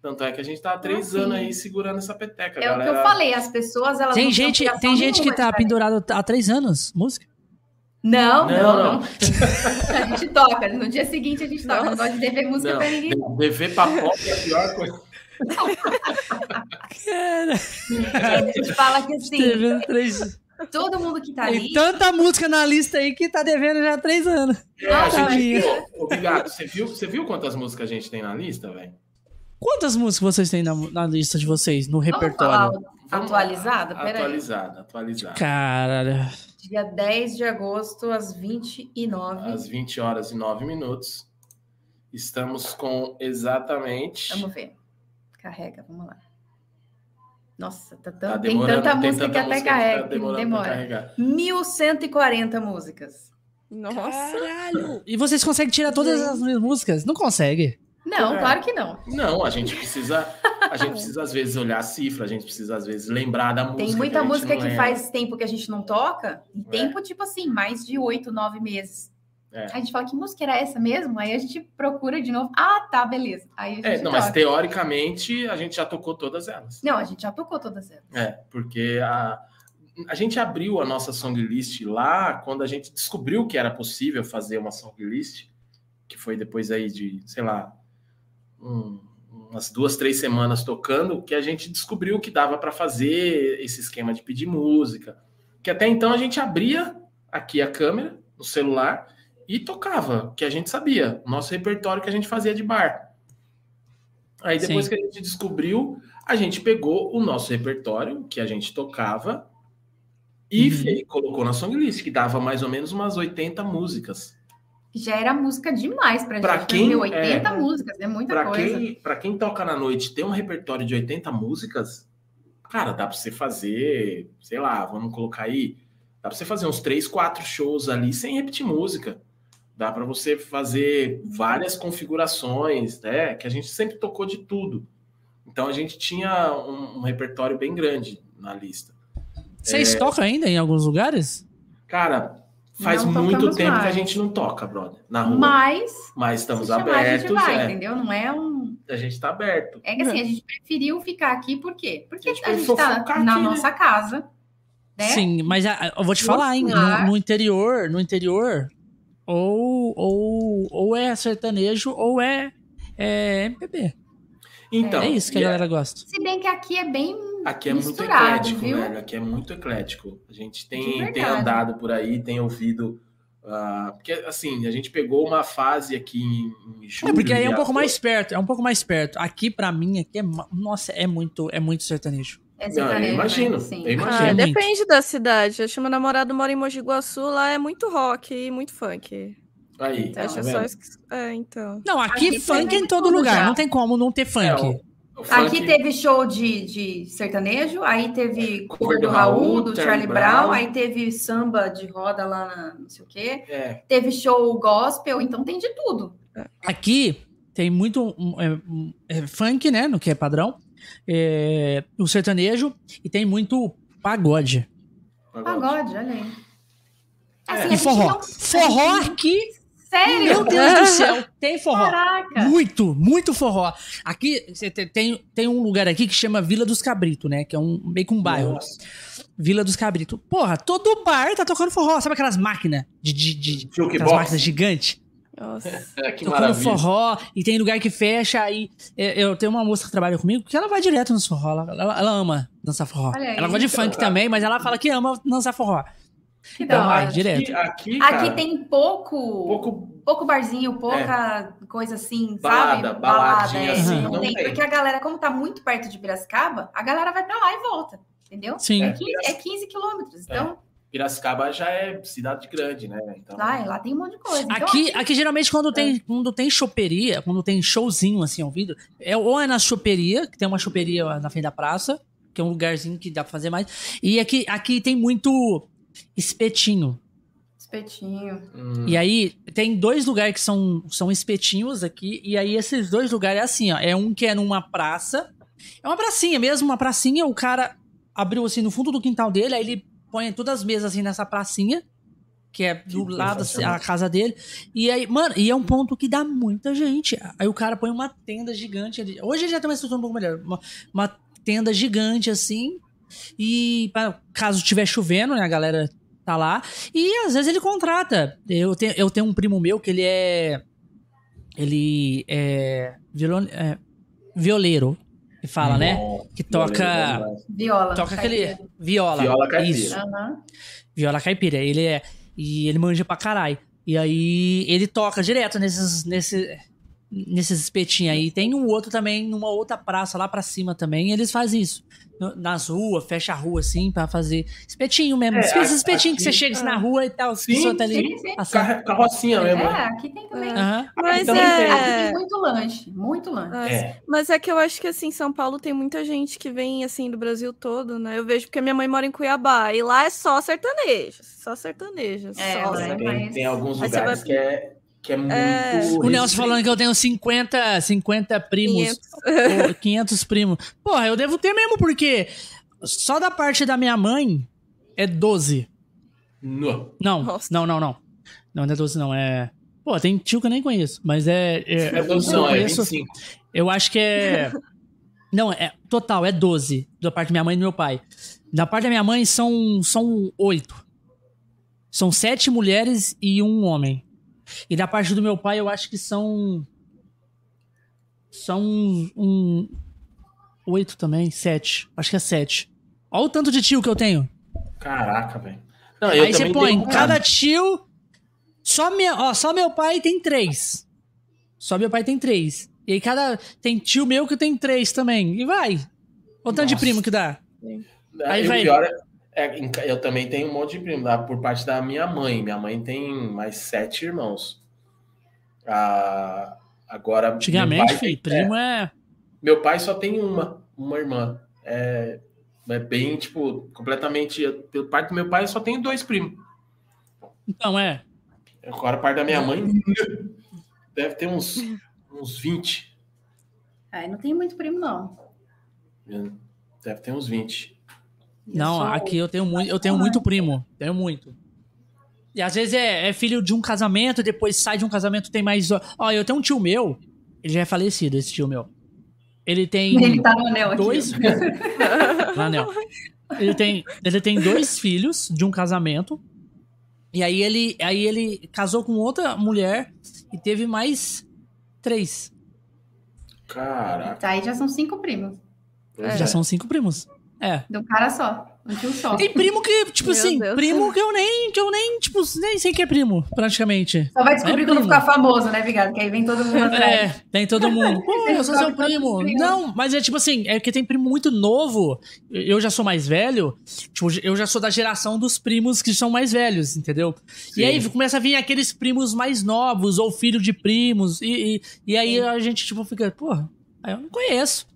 Tanto é que a gente tá há três sim. anos aí segurando essa peteca. É o que galera... eu falei, as pessoas elas Tem gente, tem gente que tá pendurado há três anos, música. Não, Não, não, não. a gente toca. No dia seguinte a gente toca. Não gosta de dever música Não, pra ninguém. de- dever pra pop é a pior coisa. Cara, A gente fala que assim, devendo três. todo mundo que tá Tem ali. tanta música na lista aí que tá devendo já há três anos. É, a Nossa, gente, Obrigado. Você viu, você viu quantas músicas a gente tem na lista, velho? Quantas músicas vocês têm na, na lista de vocês, no Vamos falar repertório? Atualizada? Peraí. Atualizada, atualizada. Caralho. Dia 10 de agosto, às 29. Às 20 horas e 9 minutos. Estamos com exatamente. Vamos ver. Carrega, vamos lá. Nossa, tá tão- Tá tem tanta tem música tanta que até música carrega. tá que pra demora. carregar. 1140 músicas. Nossa. Caralho. E vocês conseguem tirar todas as minhas músicas? Não consegue. Não, É. claro que não. Não, a gente precisa, a gente precisa às vezes olhar a cifra, a gente precisa às vezes lembrar da música. Tem que muita gente música que lembra. faz tempo que a gente não toca. E É. tempo, tipo assim, mais de oito, nove meses. É. A gente fala, que música era essa mesmo? Aí a gente procura de novo. Ah, tá, beleza. Aí a gente É, não, mas toca. teoricamente a gente já tocou todas elas. Não, a gente já tocou todas elas. É, porque a, a gente abriu a nossa song list lá quando a gente descobriu que era possível fazer uma song list, que foi depois aí de, sei lá, um- umas duas, três semanas tocando, que a gente descobriu que dava para fazer esse esquema de pedir música. Que até então a gente abria aqui a câmera no celular e tocava, que a gente sabia, nosso repertório que a gente fazia de bar. Aí depois Sim. que a gente descobriu, a gente pegou o nosso repertório que a gente tocava e Uhum. fe- colocou na song list, que dava mais ou menos umas 80 músicas. Já era música demais pra, Pra gente. quem- Meu, 80 é. músicas, é muita Para coisa. quem, pra quem toca na noite ter um repertório de 80 músicas, cara, dá para você fazer, sei lá, vamos colocar aí, dá para você fazer uns 3, 4 shows ali sem repetir música. Dá para você fazer várias configurações, né? Que a gente sempre tocou de tudo. Então a gente tinha um, um repertório bem grande na lista. Vocês É. tocam ainda em alguns lugares? Cara, faz Não muito tempo que a mais. gente não toca, brother, na rua. Mas, Mas estamos chamar, a gente abertos, vai, é. entendeu? Não é um... A gente tá aberto. É que assim, a gente preferiu ficar aqui, por quê? Porque A a gente tá focar na aqui, né? nossa casa, né? Sim, mas ah, eu vou te falar, hein? No, no interior, no interior, ou, ou, ou é sertanejo ou é, é MPB. Então, é isso que a e galera gosta. Se bem que aqui é bem Aqui é muito eclético, viu? velho. Aqui é muito eclético. A gente tem, tem andado por aí, tem ouvido. ah, porque, assim, a gente pegou uma fase aqui em, em julho. É porque aí é um pouco mais perto, é um pouco mais perto. Aqui, pra mim, aqui é. Nossa, é muito, é muito sertanejo. É Não, eu sertanejo, imagino. né? Sim. Eu imagino. Ah, depende da cidade. Acho que meu namorado mora em Mogi Guaçu, lá é muito rock e muito funk. Aí, Então, tá vendo? só. É, então. Não, aqui, Aqui funk é em todo lugar. já. Não tem como não ter funk. É, Aqui funk- teve show de, de sertanejo, aí teve cover do do Raul, do Charlie Brown, Brown. aí teve samba de roda lá na não sei o quê, É, teve show gospel, então tem de tudo. Aqui tem muito é, é, funk, né? No que é padrão. É, o sertanejo. E tem muito pagode. Pagode, olha aí. É. Assim, E forró. não- Forró aqui, Sério? meu Deus do céu, tem forró. Caraca! Muito, muito forró. Aqui tem, tem um lugar aqui que chama Vila dos Cabritos, né? Que é um meio que um bairro. Nossa. Vila dos Cabritos. Porra, todo bar tá tocando forró. Sabe aquelas máquinas de, de, de aquelas máquinas gigantes? Nossa. É, que tocando maravilha. forró e tem lugar que fecha aí é, eu tenho uma moça que trabalha comigo que ela vai direto nos forró ela, ela- ela ama dançar forró Olha aí. ela gosta de funk também mas ela fala que ama dançar forró Que então hora. direto Aqui, aqui, Aqui cara, tem pouco, pouco pouco barzinho, pouca coisa assim, Balada, sabe? baladinha é, assim, não, não tem. tem. Porque a galera, como tá muito perto de Piracicaba, a galera vai pra lá e volta, entendeu? sim É 15, é 15 quilômetros, então Piracicaba já é cidade grande, né? Então, lá, lá tem um monte de coisa. Então, Aqui, aqui geralmente quando tem, quando tem choperia, quando tem showzinho assim ao vivo, é, ou é na choperia, que tem uma choperia na frente da praça, que é um lugarzinho que dá pra fazer mais. E aqui, aqui tem muito espetinho. espetinho. hum, E aí tem dois lugares que são, são espetinhos aqui, e aí esses dois lugares é assim, ó. É um que é numa praça. É uma pracinha mesmo, uma pracinha, o cara abriu assim no fundo do quintal dele, aí ele põe todas as mesas assim nessa pracinha, que é do Que lado assim, sensacional. a casa dele. E aí, mano, e é um ponto que dá muita gente. Aí o cara põe uma tenda gigante ali. Hoje ele já tem uma estrutura um pouco melhor. Uma, uma tenda gigante assim. E pra, caso estiver chovendo, né, a galera tá lá. E às vezes ele contrata. Eu tenho, eu tenho um primo meu que ele é. Ele é. Violon, é violeiro. Que fala, né? bom, Que toca. Viola. Toca aquele. caipira. Viola. Viola caipira. Isso. Aham. Viola caipira. Ele é. E ele manja pra caralho. E aí ele toca direto nesses. Nesse, nesses espetinhos aí. Tem um outro também, numa outra praça lá pra cima também. Eles fazem isso. No- Nas ruas, fecha a rua assim pra fazer espetinho mesmo. É, Esses espetinhos que você aqui- chega assim, na rua e tal. Sim, pessoa tá ali. Sim, sim. Carro- Carrocinha mesmo. É, aqui tem também. Aham. Mas Aqui é. tem muito lanche, muito lanche. É. Mas é que eu acho que assim, São Paulo tem muita gente que vem assim do Brasil todo, né? Eu vejo porque minha mãe mora em Cuiabá e lá é só sertanejo, só sertanejo, É, só. né? Tem, tem alguns lugares vai- que é, que é muito. É. O Nelson falando que eu tenho 50, 50 primos. 500. ou 500 primos. Porra, eu devo ter mesmo, porque só da parte da minha mãe é 12. No. Não, Nossa. não, não, não. Não, não é 12, não. É. Pô, tem tio que eu nem conheço, mas é. é É doze, não, eu é conheço. 25. Eu acho que é. Não, é total, é 12. Da parte da minha mãe e do meu pai. Da parte da minha mãe são, são 8. São sete mulheres e um homem. E da parte do meu pai, eu acho que são. São um. Oito também, sete. Acho que é sete. Olha o tanto de tio que eu tenho. Caraca, velho. Aí você põe, tenho um cada tio. Só, minha, ó, só meu pai tem três. Só meu pai tem três. E aí cada. Tem tio meu que tem três também. E vai. Olha o tanto de Nossa. primo que dá. Aí Aí vai- o pior é, é, eu também tenho um monte de primo, por parte da minha mãe. Minha mãe tem mais sete irmãos. Ah, agora. Antigamente, filho, tem- é, primo é. meu pai só tem uma, uma irmã. É, é bem, tipo, completamente. Pelo parte do meu pai, eu só tenho dois primos. Então, é. Agora, a parte da minha mãe, deve ter uns, uns 20. Aí não tem muito primo, não. Deve ter uns 20. Eu Não, sou- aqui eu tenho muito, eu tenho muito primo. Tenho muito. E às vezes é, é filho de um casamento, depois sai de um casamento, tem mais. Ó, eu tenho um tio meu, ele já é falecido, esse tio meu. Ele tem. Ele tá no anel aqui. dois. Anel. Ele tem, ele tem dois filhos de um casamento. E aí ele, aí ele casou com outra mulher e teve mais três. Caraca. Tá, aí já são cinco primos. Pois Já é. são cinco primos. É. De um cara só. Um tio só. Tem primo que, tipo Meu assim, Deus. primo que eu nem, que eu nem, tipo, nem sei que é primo, praticamente. Só vai descobrir É quando primo. ficar famoso, né, Vigado? Que aí vem todo mundo atrás. É, tem todo mundo. Pô, eu sou seu primo. Não, mas é tipo assim, é que tem primo muito novo. Eu já sou mais velho. Tipo, eu já sou da geração dos primos que são mais velhos, entendeu? E aí começa a vir aqueles primos mais novos, ou filho de primos. E, e, e aí a gente, tipo, fica, porra, eu não conheço.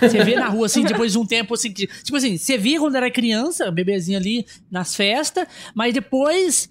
Você vê na rua, assim, depois de um tempo, assim, que, tipo assim, você via quando era criança, bebezinho ali nas festas, mas depois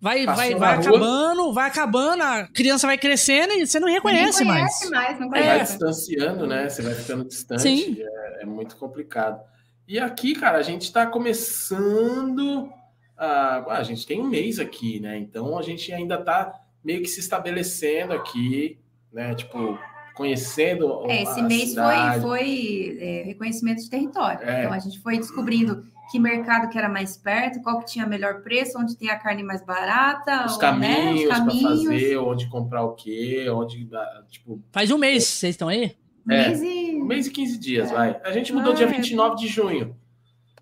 vai, Passou vai, vai rua. acabando, vai acabando, a criança vai crescendo e você não reconhece Ninguém mais. conhece mais, não Você vai conhece. distanciando, né? Você vai ficando distante. Sim. É, é muito complicado. E aqui, cara, a gente está começando. A... ah, a gente tem um mês aqui, né? Então a gente ainda está meio que se estabelecendo aqui, né? Tipo, conhecendo. É, esse mês cidade. foi, foi é, reconhecimento de território. É. Então a gente foi descobrindo que mercado que era mais perto, qual que tinha melhor preço, onde tem a carne mais barata, Os ou, né, caminhos os para caminhos. fazer, onde comprar o quê, onde. Tipo, Faz um mês, vocês estão aí? É. Mês e... um mês e 15 dias, vai. A gente mudou Ah, dia é. 29 de junho.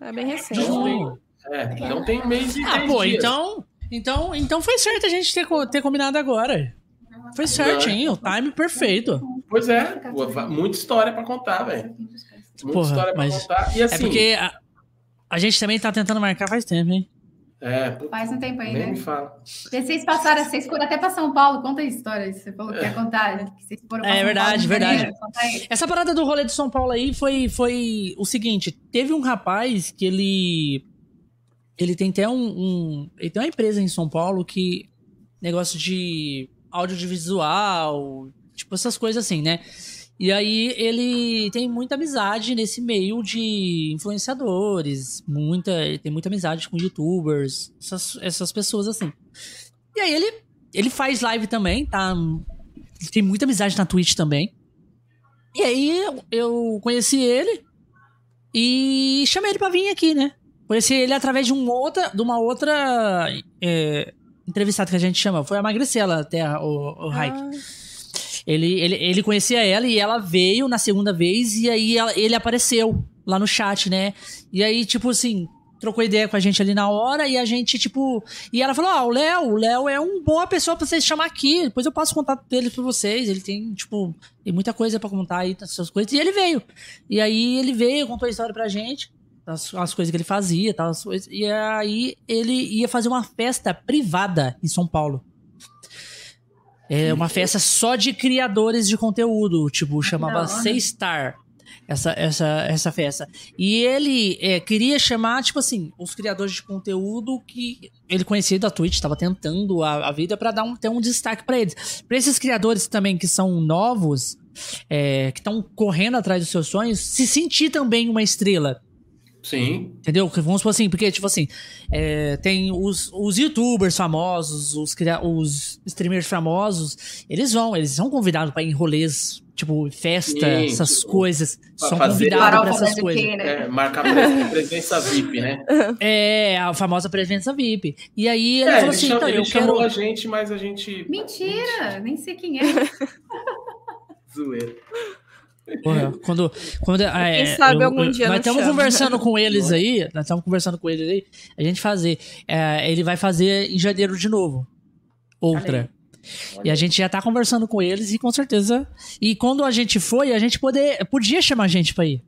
É bem recente. Então, Junho. É, então tem um mês e Ah, 10 pô, dias. então, então, então foi certo a gente ter, ter combinado agora. Foi certinho, o time perfeito. Pois é, muita história para contar, velho. Muita Porra, história para mas contar. E assim, É porque a, a gente também tá tentando marcar faz tempo, hein? é, Faz um tempo aí, nem né? me fala. Vocês passaram, vocês foram até para São Paulo, conta a história. Você falou que quer contar. Que vocês foram pra É São verdade, Paulo, verdade. Essa parada do rolê de São Paulo aí foi, foi o seguinte: teve um rapaz que ele. Ele tem até um, um- Ele tem uma empresa em São Paulo que. Negócio de audiovisual, tipo essas coisas assim, né? E aí ele tem muita amizade nesse meio de influenciadores, muita, ele tem muita amizade com youtubers, essas, essas pessoas assim. E aí ele, ele faz live também, tá? Ele tem muita amizade na Twitch também. E aí eu- conheci ele e chamei ele pra vir aqui, né? Conheci ele através de, um outra, de uma outra é, entrevistada que a gente chama. Foi a Magricela até, o, o Raik. Ah, Ele, ele, ele conhecia ela e ela veio na segunda vez e aí ela- ele apareceu lá no chat, né? E aí, tipo assim, trocou ideia com a gente ali na hora e a gente, tipo. E ela falou: Ah, o Léo, o Léo é uma boa pessoa pra vocês chamar aqui. Depois eu passo o contato dele pra vocês. Ele tem, tipo, tem muita coisa pra contar aí, essas coisas. E ele veio. E aí ele veio, contou a história pra gente. As, as coisas que ele fazia, tal, as coisas. E aí ele ia fazer uma festa privada em São Paulo. É uma festa só de criadores de conteúdo, tipo, chamava. C-Star. Essa, essa, essa festa. E ele é, queria chamar, tipo assim, os criadores de conteúdo que ele conhecia da Twitch, estava tentando a, a vida para dar um, ter um destaque para eles. Para esses criadores também que são novos, é, que estão correndo atrás dos seus sonhos, se sentir também uma estrela. Sim. Entendeu? Que Vamos supor assim, porque, tipo assim, é, tem os, os youtubers famosos, os, os streamers famosos, eles vão, eles são convidados pra ir em rolês, tipo, festa, Sim, essas tipo, coisas. pra São fazer- convidados Farofa essas coisas. Né? É, marca pres- presença VIP, né? É, a famosa presença VIP. E aí ele É, falou ele, assim: chama- então, ele eu chamou quero. a gente, mas a gente. Mentira, nem sei quem é. Zoeira. Porra, quando. quando é, Quem sabe algum dia Nós não estamos conversando com eles aí. Nós estamos conversando com eles aí. A gente fazer. é, ele vai fazer em janeiro de novo. Outra. E a gente já tá conversando com eles e com certeza. E quando a gente foi, a gente poder, podia chamar a gente pra ir.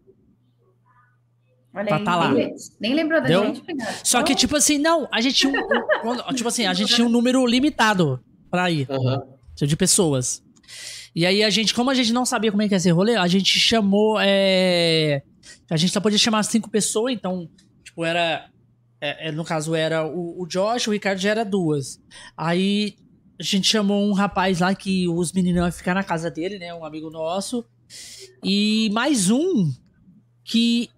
Olha Pra aí, tá lá. nem, nem lembrou da Deu? gente. Obrigada. Só que, tipo assim, não, a gente tinha um. quando- tipo assim, a gente tinha um número limitado pra ir. Aham. de pessoas. E aí a gente, como a gente não sabia como é que ia ser rolê, a gente chamou. é, A gente só podia chamar cinco pessoas, então, tipo, era. é, é, no caso, era o, o Josh, o Ricardo já era duas. Aí a gente chamou um rapaz lá que os meninos iam ficar na casa dele, né? Um amigo nosso. E mais um que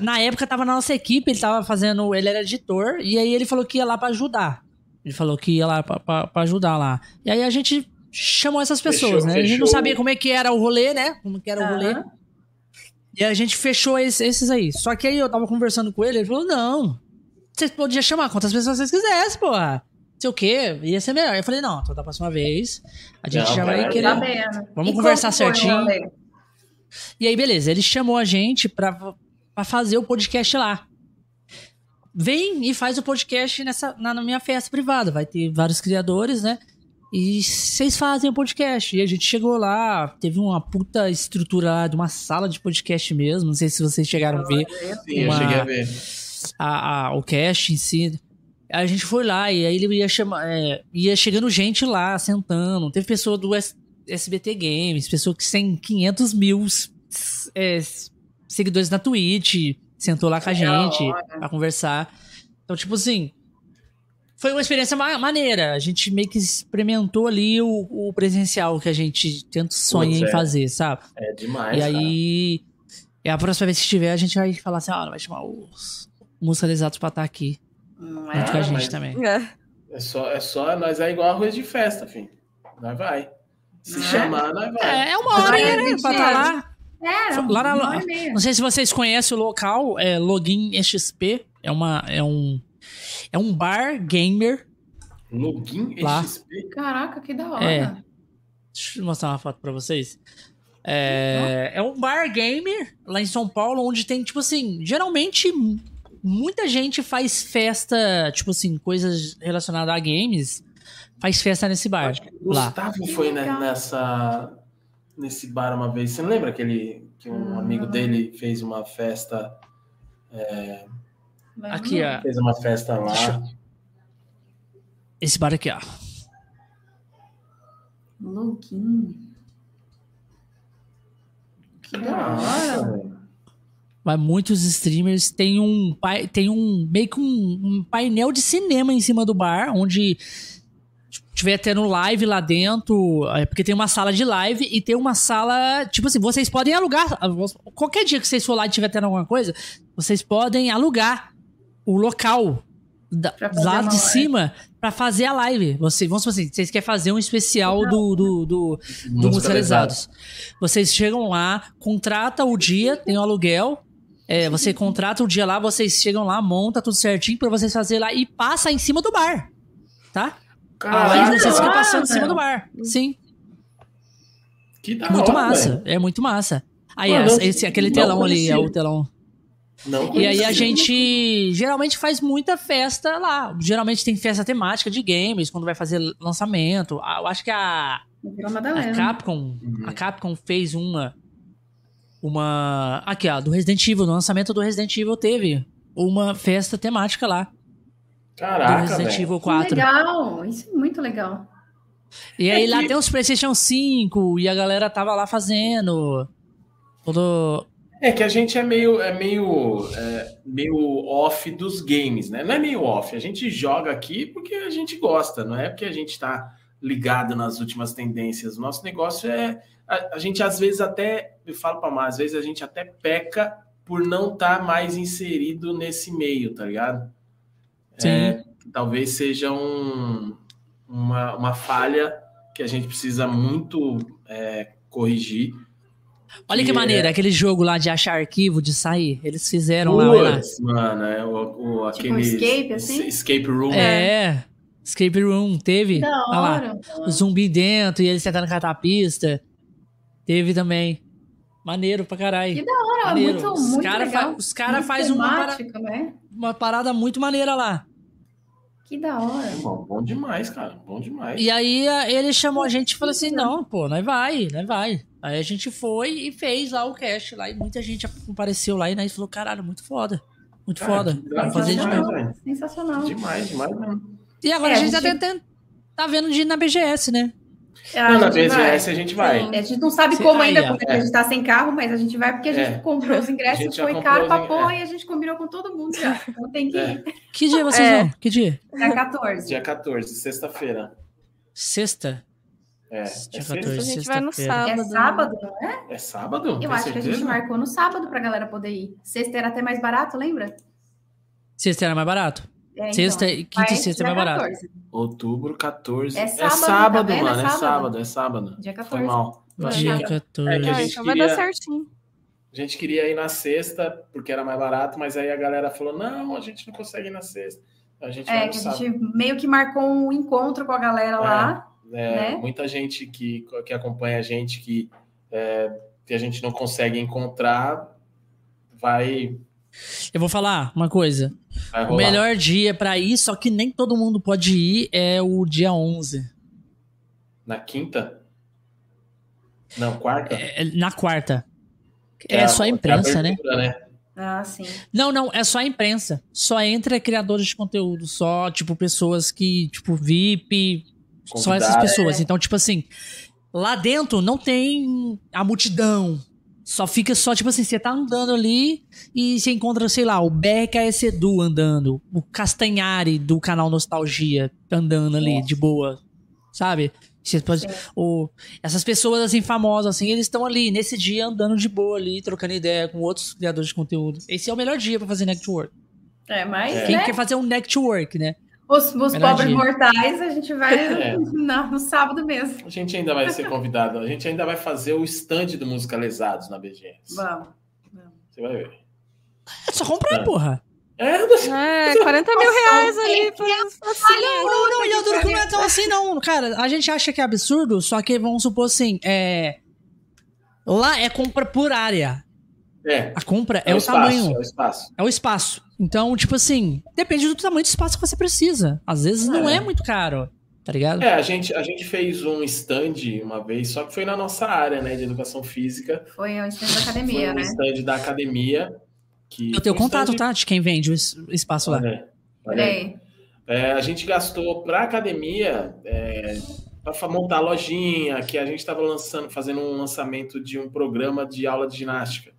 na época tava na nossa equipe, ele tava fazendo. Ele era editor, e aí ele falou que ia lá pra ajudar. Ele falou que ia lá pra ajudar lá. E aí a gente chamou essas pessoas, Fechou, né? A gente não fechou. sabia como é que era o rolê, né? Como que era o rolê. E a gente fechou esse- esses aí. Só que aí eu tava conversando com ele, ele falou: não, vocês podiam chamar quantas pessoas vocês quisessem, porra. Não sei o quê, ia ser melhor. Eu falei, não, então da próxima vez a gente Não, já vai querer. Tá? Vamos E conversar certinho. E aí, beleza, ele chamou a gente pra. para fazer o podcast lá. Vem e faz o podcast nessa, na, na minha festa privada. Vai ter vários criadores, né? E vocês fazem o podcast. E a gente chegou lá, teve uma puta estrutura lá de uma sala de podcast mesmo. Não sei se vocês chegaram a ver. Sim, Uma- eu cheguei a ver. a, a- o cast em si. A gente foi lá e aí ele ia chamar. é, ia chegando gente lá, sentando. Teve pessoa do S- SBT Games, pessoa que tem 500 mil é, seguidores na Twitch, sentou lá com a gente hora. pra conversar. Então, tipo assim. Foi uma experiência ma- maneira. A gente meio que experimentou ali o, o presencial que a gente tenta sonha em é. fazer, sabe? É demais. E cara. aí, é a próxima vez que tiver, a gente vai falar assim, ah, vai chamar os musicalizados pra estar aqui. Não Junto com a Ah, gente também. É. É só, é só, nós é igual arroz de festa, filho. Nós vai. Se Não é? chamar, nós vai. É, é uma hora, né? existir, Pra estar é. lá. É, Lá na- uma hora meia. Não sei se vocês conhecem o local, é Login XP. É, uma, é, um, é um bar gamer. Login Lá. XP. Caraca, que da hora. É. Deixa eu mostrar uma foto pra vocês. É, é um bar gamer lá em São Paulo, onde tem, tipo assim, geralmente muita gente faz festa, tipo assim, coisas relacionadas a games, faz festa nesse bar. Acho que o Lá. Gustavo foi né, nessa nesse bar uma vez. Você não lembra que, ele, que um amigo dele fez uma festa Lembra? Aqui, ó. fez uma festa lá? Deixa Esse bar aqui, ó. Login. Que da hora. velho. Vai muitos streamers. Tem um, pai- tem um meio que um, um painel de cinema em cima do bar, onde tiver tendo live lá dentro, é, porque tem uma sala de live e tem uma sala, tipo assim, vocês podem alugar, qualquer dia que vocês for lá e tiver tendo alguma coisa, vocês podem alugar o local da, lá de live. cima pra fazer a live. Vocês, vamos supor assim, vocês querem fazer um especial do, do, do, do Musicalizados. Vocês chegam lá, contrata o dia, tem o aluguel. é, você contrata o dia lá, vocês chegam lá, monta tudo certinho pra vocês fazer lá e passa em cima do bar. Tá? A live vocês ficam passando em cima do bar. Sim. que da muito hora, massa. velho. É muito massa. Aí, Mano, esse, aquele telão ali é conhecia. o telão. Não E aí a gente geralmente faz muita festa lá. Geralmente tem festa temática de games, quando vai fazer lançamento. Ah, Eu acho que a, a. Capcom, Uhum. a Capcom fez uma uma aqui, ó, do Resident Evil, no lançamento do Resident Evil teve uma festa temática lá, do Caraca, Resident velho. Evil Que 4. legal. Isso é muito legal. E aí É lá que- tem os PlayStation 5 e a galera tava lá fazendo todo É que a gente é meio, é meio, é, meio off dos games, né? Não é meio off, a gente joga aqui porque a gente gosta, não é porque a gente tá ligado nas últimas tendências. O nosso negócio é. A, a gente às vezes até, eu falo pra mais, às vezes a gente até peca por não estar mais inserido nesse meio, tá ligado? Sim. É, talvez seja um, uma, uma falha que a gente precisa muito é, corrigir. Olha que Que maneira, aquele jogo lá de achar arquivo, de sair. Eles fizeram lá, olha lá. Mano, é o, o, Tipo aquele um escape, assim? escape room. É. Escape Room, teve. Da lá. hora. O zumbi dentro e eles tentando catar a pista. Teve também. Maneiro pra caralho. Que da hora, Maneiro. muito, os muito caras legal. os cara Muito fazem uma, para- temático, né? uma parada muito maneira lá. Que da hora. É bom, bom demais, cara. Bom demais. E aí ele chamou a gente e falou assim: não, pô, nós vai, nós vai. Aí a gente foi e fez lá o cast lá. E muita gente apareceu lá e nós falou: caralho, muito foda. Muito Cara, foda. Vamos fazer de demais, novo. Sensacional. Demais, demais mesmo. E agora É, a gente, a tá tentando. Tá vendo de ir na BGS, né? A Não, na. BGS a gente vai. Sim, a gente não sabe Cê- como ainda, porque É. a gente tá sem carro, mas a gente vai porque a gente É. comprou os ingressos, foi caro pra porra é. e a gente combinou com todo mundo já. Então tem que É. ir. Que dia vocês É. vão? Que dia? Dia 14. Dia 14, sexta-feira. Sexta? É, é, Dia sexta? 14. A gente vai no sábado. É sábado, não é? É sábado? Eu acho que a gente certeza? marcou no sábado pra galera poder ir. Sexta era até mais barato, lembra? Sexta era mais barato? É, então. Sexta, e quinta e sexta é mais barato. 14. Outubro 14. É É sábado, sábado, tá vendo? É mano. É sábado. sábado, é sábado. Dia Foi 14. mal. Eu achei Dia que- 14. É que a Ah, gente então vai dar queria- certinho. A gente queria ir na sexta, porque era mais barato, mas aí a galera falou: não, a gente não consegue ir na sexta. A gente vai É, no que a gente meio que marcou um encontro com a galera lá. É, né? Muita gente que, que acompanha a gente que, é, que a gente não consegue encontrar vai. Eu vou falar uma coisa. O melhor dia pra ir, só que nem todo mundo pode ir, é o dia 11. Na quinta? Não, quarta? É, é na quarta. É, a- só a que imprensa, né? abertura, né? Ah, sim. Não, não, é só a imprensa. Só entra criadores de conteúdo, só, tipo, pessoas que, tipo, VIP, só essas pessoas. Então, tipo assim, lá dentro não tem a multidão. Só fica só, tipo assim, você tá andando ali e você encontra, sei lá, o BRKS Edu andando, o Castanhari do canal Nostalgia andando ali, de boa, sabe? Pode, Sim. o, essas pessoas, assim, famosas, assim, eles estão ali, nesse dia, andando de boa ali, trocando ideia com outros criadores de conteúdo. Esse é o melhor dia pra fazer network. É, mas, É. Quem né? quer fazer um network, né? Os, os pobres dia. mortais, a gente vai É. na- no sábado mesmo. A gente ainda vai ser convidado. A gente ainda vai fazer o stand do Musicalizados na BGS. Vamos. Você vai ver. É só comprar, É. porra. É, É, 40 mil reais ali. pra- Não, não, não, e eu duro que não é tão assim, não. Cara, a gente acha que é absurdo, só que vamos supor assim, é. Lá é compra por área. É. A compra é, o o espaço, tamanho, É o espaço. é o espaço. Então, tipo assim, depende do tamanho do espaço que você precisa. Às vezes não É. é muito caro, tá ligado? É, a gente, a gente fez um stand uma vez, só que foi na nossa área, né, de educação física. Foi o ensino da Foi academia, um né? stand da academia. Que Eu tenho foi um contato, stand- tá? De quem vende o es- o espaço lá. Aí. É, a gente gastou para academia é, para montar a lojinha, que a gente estava lançando, fazendo um lançamento de um programa de aula de ginástica.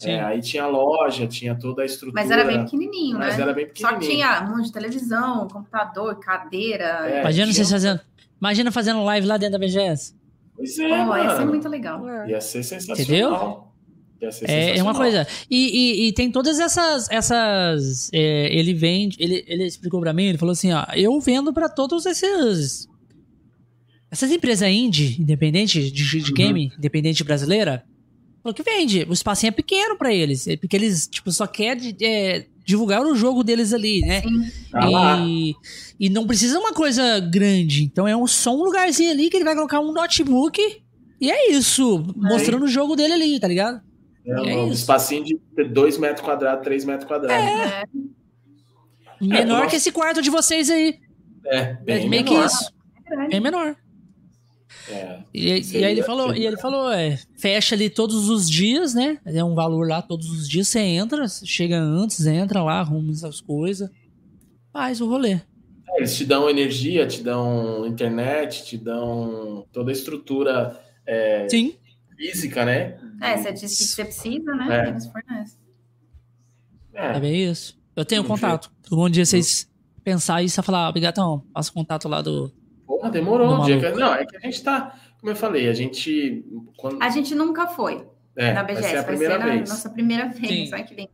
Sim. É, aí tinha a loja, tinha toda a estrutura. Mas era bem pequenininho, mas né? era bem Só que pequenininho. tinha um monte de televisão, computador, cadeira. É, Imagina tinha- vocês fazendo. Imagina fazendo live lá dentro da BGS. Pois é, Pô, ia ser mano. muito legal. É. Ia ser sensacional. Ia ser É, é uma coisa. E, e- e tem todas essas. essas é, ele vende. Ele, ele explicou pra mim, ele falou assim: ó, eu vendo pra todos esses. Essas empresas indie, independente de, de Uhum. game, independente brasileira, falou que vende. O espacinho é pequeno pra eles. é Porque eles, tipo, só querem é, divulgar o jogo deles ali, né? Sim. Tá. E, e não precisa uma coisa grande. Então é um, só um lugarzinho ali que ele vai colocar um notebook. E é isso. Mostrando o jogo dele ali, tá ligado? É, é um isso. espacinho de 2 metros quadrados, 3 metros quadrados. É. Menor nossa- que esse quarto de vocês aí. É, É bem meio menor. que isso. Bem menor. É. E, e aí ele falou, e ele falou, é, fecha ali todos os dias, né? É um valor lá todos os dias. Você entra, chega antes, entra lá, arruma as coisas. Faz o rolê. É, Eles te dão energia, te dão internet, te dão toda a estrutura é, Sim. física, né? É, você disse que você precisa, né? É. Eles fornecem. É, É bem isso. Eu tenho Do contato. Um dia vocês pensar isso e falar, ah, Bigatão, passa o contato lá do. Porra, demorou. Um dia que-. Não, é que a gente tá. Como eu falei, a gente. Quando, A gente nunca foi é, na vai BGS, ser a primeira na vez. nossa primeira vez, Sim. só que vem.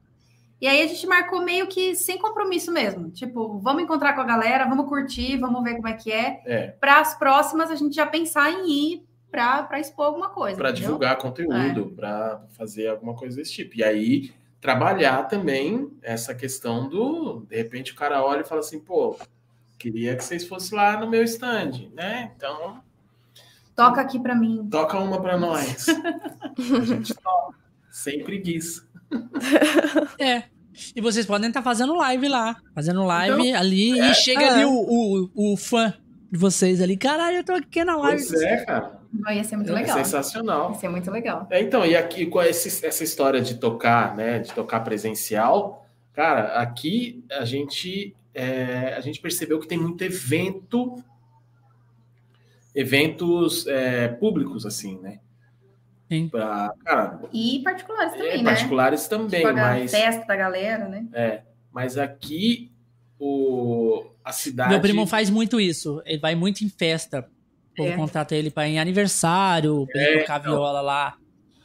E aí a gente marcou meio que sem compromisso mesmo. Tipo, vamos encontrar com a galera, vamos curtir, vamos ver como é que é. É, Para as próximas, a gente já pensar em ir para expor alguma coisa. para divulgar conteúdo, para fazer alguma coisa desse tipo. E aí, trabalhar também essa questão do. De repente, o cara olha e fala assim, pô, queria que vocês fossem lá no meu stand, né? Então, Toca aqui para mim. toca uma para nós. a gente toca, sem preguiça. É. E vocês podem estar fazendo live lá. Fazendo live Então, ali é. e chega É. ali o, o, o fã de vocês ali. Caralho, eu tô aqui na live. Pois é, cara. Não, ia ser muito É legal. sensacional. Ia ser muito legal. É, então, e aqui com esse- essa história de tocar, né, de tocar presencial, cara, aqui a gente é, a gente percebeu que tem muito evento, eventos é, públicos assim, né? Sim. Pra, cara, E particulares também, é, né? particulares também, Tipo, a mas festa da galera, né? é, mas aqui o a cidade Meu primo faz muito isso. Ele vai muito em festa. O povo É. contrata ele ir em aniversário, pra ele É, tocar então. viola lá.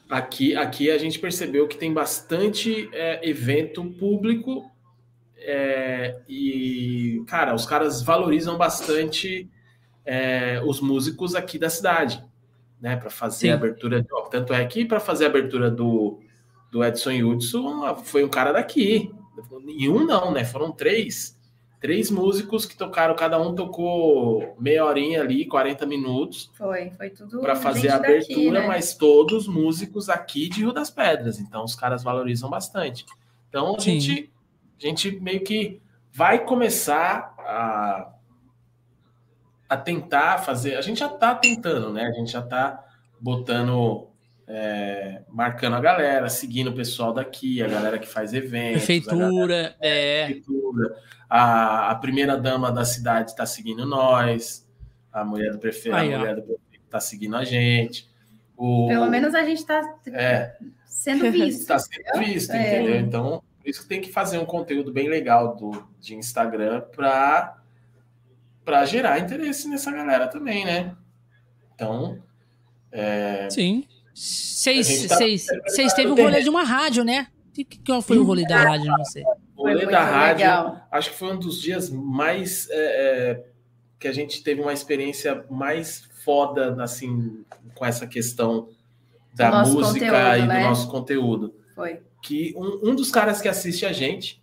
Aqui, aqui a gente percebeu que tem bastante é, evento público é, e, cara, os caras valorizam bastante é, os músicos aqui da cidade, né? Para fazer Sim. a abertura. ó, Tanto é que para fazer a abertura do, do Edson Hudson foi um cara daqui. E um não, né? Foram três. três músicos que tocaram, cada um tocou meia horinha ali, 40 minutos. Foi, foi tudo. Para fazer a abertura, daqui, né? mas todos músicos aqui de Rio das Pedras. Então os caras valorizam bastante. Então a gente, a gente meio que vai começar a, a tentar fazer. A gente já está tentando, né? A gente já está botando é, marcando a galera, seguindo o pessoal daqui, a galera que faz eventos. Prefeitura, a é. Prefeitura. A, a primeira dama da cidade está seguindo nós, a mulher do prefeito, Aí, a mulher do prefeito está seguindo a gente. O, Pelo menos a gente está é, sendo visto. Está sendo visto, é. entendeu? Então, por isso que tem que fazer um conteúdo bem legal do, de Instagram para para gerar interesse nessa galera também, né? Então. É... Sim. Vocês tá... teve o rolê de uma rádio, né? Qual foi o rolê da rádio, não sei? O rolê da rádio, legal. acho que foi um dos dias mais. É, é, que a gente teve uma experiência mais foda, assim, com essa questão da música conteúdo, e né? do nosso conteúdo. Foi. Que um, um dos caras que assiste a gente,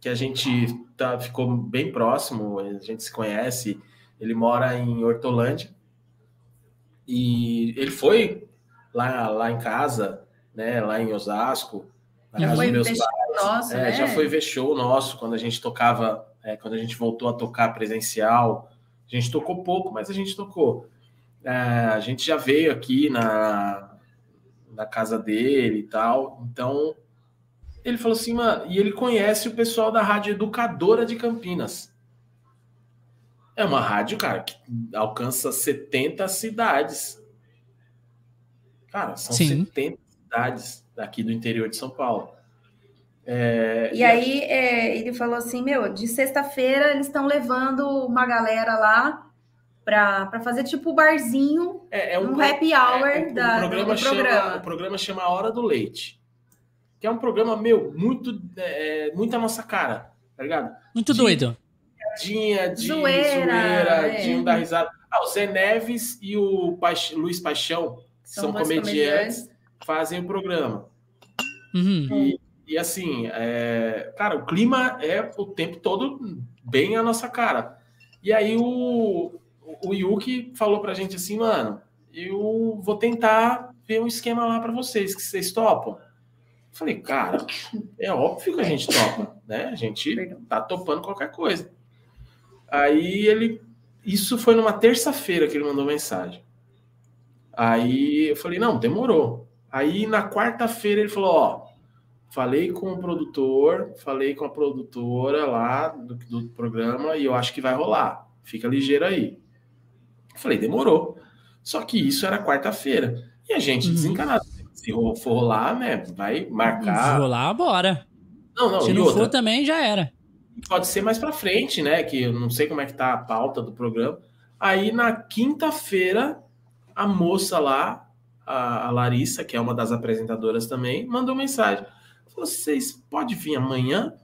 que a gente tá, ficou bem próximo, a gente se conhece, ele mora em Hortolândia. E ele foi lá, lá em casa, né, lá em Osasco, na já casa dos meus pais. Nosso, é, né? Já foi ver show nosso quando a gente tocava, é, quando a gente voltou a tocar presencial. A gente tocou pouco, mas a gente tocou. É, a gente já veio aqui na, na casa dele e tal. Então, ele falou assim, mano, e ele conhece o pessoal da Rádio Educadora de Campinas. É uma rádio, cara, que alcança 70 cidades. Cara, são Sim. 70 cidades daqui do interior de São Paulo. É, e, e, aí é, ele falou assim, meu, de sexta-feira eles estão levando uma galera lá para fazer tipo barzinho, é, é um, um happy hour é, um, da, programa do programa. o programa chama A Hora do Leite, que é um programa, meu, muito, é, é muito a nossa cara, tá ligado? Muito de, doido. Piadinha, de zoeira, zoeira de um dar risada. Ah, o Zé Neves e o Paix, Luiz Paixão, são, são comediantes, comediantes, fazem o programa. Uhum. E, e, assim, é, cara, o clima é o tempo todo bem a nossa cara. E aí o, o Yuki falou pra gente assim, mano, eu vou tentar ver um esquema lá para vocês, que vocês topam. Falei, cara, é óbvio que a gente topa, né? A gente tá topando qualquer coisa. Aí ele. Isso foi numa terça-feira que ele mandou mensagem. Aí eu falei, não, demorou. Aí na quarta-feira ele falou, ó, falei com o produtor, falei com a produtora lá do, do programa e eu acho que vai rolar. Fica ligeiro aí. Eu falei, demorou. Só que isso era quarta-feira. E a gente uhum. Se for rolar, né, vai marcar. Se rolar, bora. Não, não, Se não outra, for também, já era. Pode ser mais para frente, né? Que eu não sei como é que tá a pauta do programa. Aí na quinta-feira a moça lá, a, a, Larissa, que é uma das apresentadoras também, mandou mensagem. Vocês podem vir amanhã?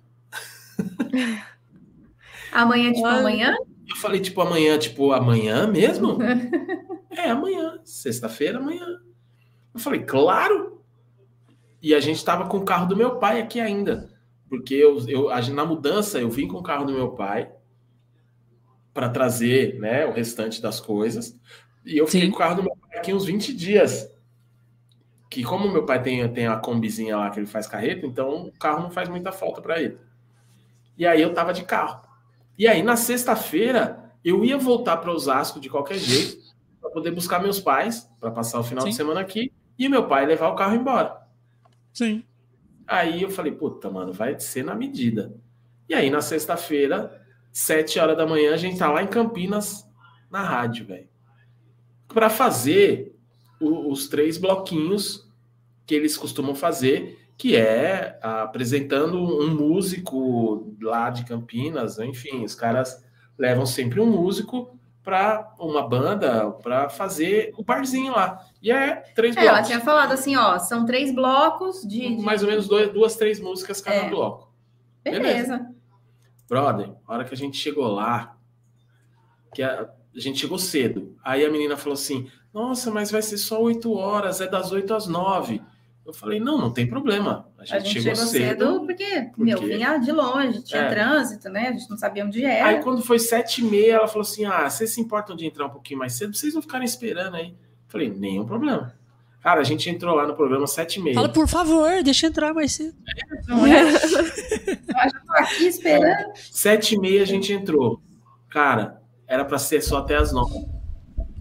amanhã, tipo amanhã? Eu falei, tipo, amanhã, tipo, amanhã mesmo? é, amanhã. Sexta-feira, amanhã. Eu falei, claro! E a gente tava com o carro do meu pai aqui ainda. Porque eu, eu na mudança eu vim com o carro do meu pai para trazer né, o restante das coisas. E eu fiquei Sim. com o carro do meu pai aqui uns 20 dias. Que como meu pai tem, tem a combizinha lá que ele faz carreta, então o carro não faz muita falta para ele. E aí eu tava de carro. E aí na sexta-feira eu ia voltar para Osasco de qualquer jeito para poder buscar meus pais para passar o final Sim. de semana aqui e meu pai levar o carro embora. Sim. Aí eu falei, puta, mano, vai ser na medida. E aí na sexta-feira, sete horas da manhã, a gente tá lá em Campinas na rádio, velho para fazer o, os três bloquinhos que eles costumam fazer, que é apresentando um músico lá de Campinas, enfim, os caras levam sempre um músico para uma banda para fazer o barzinho lá. E é três é, blocos. Ela tinha falado assim, ó, são três blocos de, de... mais ou menos dois, duas, três músicas cada é. bloco. Beleza. Beleza. Brother, a hora que a gente chegou lá, que a, a gente chegou cedo. Aí a menina falou assim: Nossa, mas vai ser só oito horas, é das oito às nove. Eu falei, não, não tem problema. A gente, A gente chegou, chegou cedo. cedo porque, meu, porque- vinha de longe, tinha É. trânsito, né? A gente não sabia onde era. Aí quando foi sete e meia, ela falou assim: Ah, vocês se importam de entrar um pouquinho mais cedo? Vocês não ficarem esperando aí. Eu falei, nenhum problema. Cara, a gente entrou lá no programa sete e meia. Fala, por favor, deixa eu entrar mais cedo. Não é? Eu já tô aqui esperando. Sete e meia a gente entrou. Cara, era pra ser só até as nove.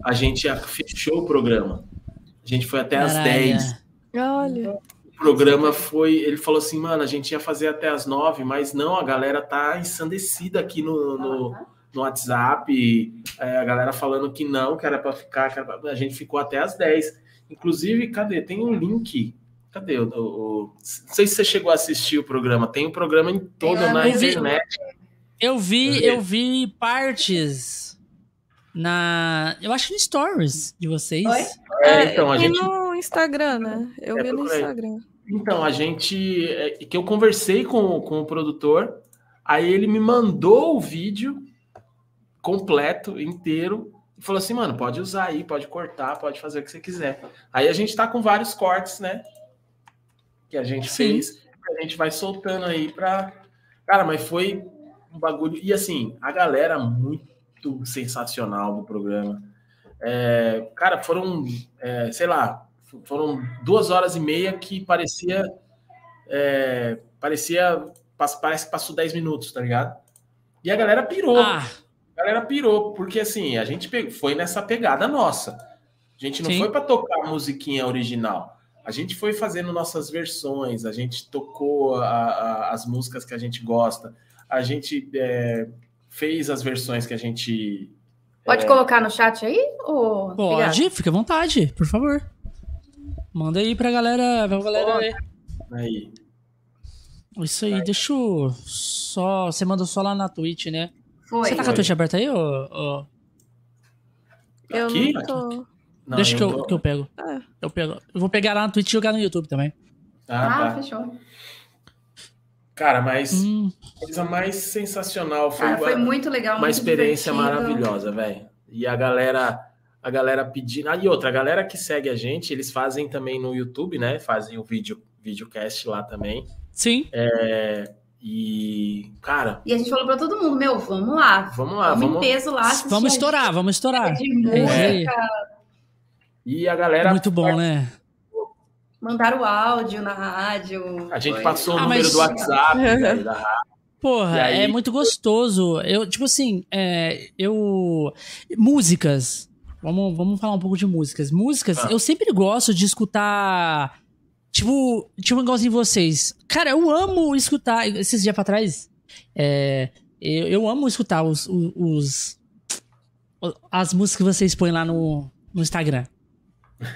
A gente fechou o programa. A gente foi até as Caralho. dez. Olha. O programa foi. Ele falou assim, mano, a gente ia fazer até as nove, mas não, a galera tá ensandecida aqui no, no, no WhatsApp. é, a galera falando que não, que era pra ficar. que era pra- A gente ficou até as dez. Inclusive, cadê? Tem um link. Cadê? O, o- o- Não sei se você chegou a assistir o programa. Tem o programa em todo na internet. Eu vi, Eu vi. eu vi partes na. Eu acho no stories de vocês. Oi? É, então, a e gente. no Instagram, né? Eu É, vi no. Instagram. Então, a gente. é, que eu conversei com, com o produtor, aí ele me mandou o vídeo completo, inteiro, e falou assim, mano, pode usar aí, pode cortar, pode fazer o que você quiser. Aí a gente tá com vários cortes, né? Que a gente Sim. fez, a gente vai soltando aí pra. Cara, mas foi um bagulho. E assim, a galera muito sensacional do programa. É, cara, foram, é, sei lá, foram duas horas e meia que parecia. é, parecia. Parece que passou 10 minutos, tá ligado? E a galera pirou. Ah, A galera pirou, porque assim, a gente foi nessa pegada nossa. A gente não Sim. foi para tocar a musiquinha original. A gente foi fazendo nossas versões, a gente tocou a- a- as músicas que a gente gosta, a gente é, fez as versões que a gente. Pode colocar no chat aí? Ou... pode, fica à vontade, por favor. Manda aí pra galera, pra galera ver. Aí. Isso aí, deixa eu só. Você mandou só lá na Twitch, né? Foi. Você tá com a Twitch aberta aí, ô? ô? Eu Aqui? não tô. Não, Deixa que, eu, tô- que eu pego. É. Eu pego. Eu vou pegar lá na Twitch e jogar no YouTube também. Ah, Ah, tá. fechou. Cara, mas Hum, a coisa mais sensacional foi, Cara, foi muito legal, uma muito experiência divertido. maravilhosa, velho. E a galera, a galera pedindo. Ah, e outra, a galera que segue a gente, eles fazem também no YouTube, né? Fazem o vídeo, videocast lá também. sim. É, e, cara, E a gente falou pra todo mundo, meu, vamos lá. vamos lá, vamos, em vamos. peso lá. Vamos estourar, vamos estourar. De É, E a galera. Muito bom, né? mandaram o áudio na rádio. A gente Foi- passou o Ah, número mas- do WhatsApp, velho, da rádio. Porra, aí- é muito gostoso. Eu, tipo assim, é, eu. Músicas. Vamos, vamos falar um pouco de músicas. Músicas, Ah. eu sempre gosto de escutar. Tipo, tipo igualzinho vocês. Cara, eu amo escutar. Esses dias pra trás, é, eu, eu amo escutar os, os, os- as músicas que vocês põem lá no, no Instagram.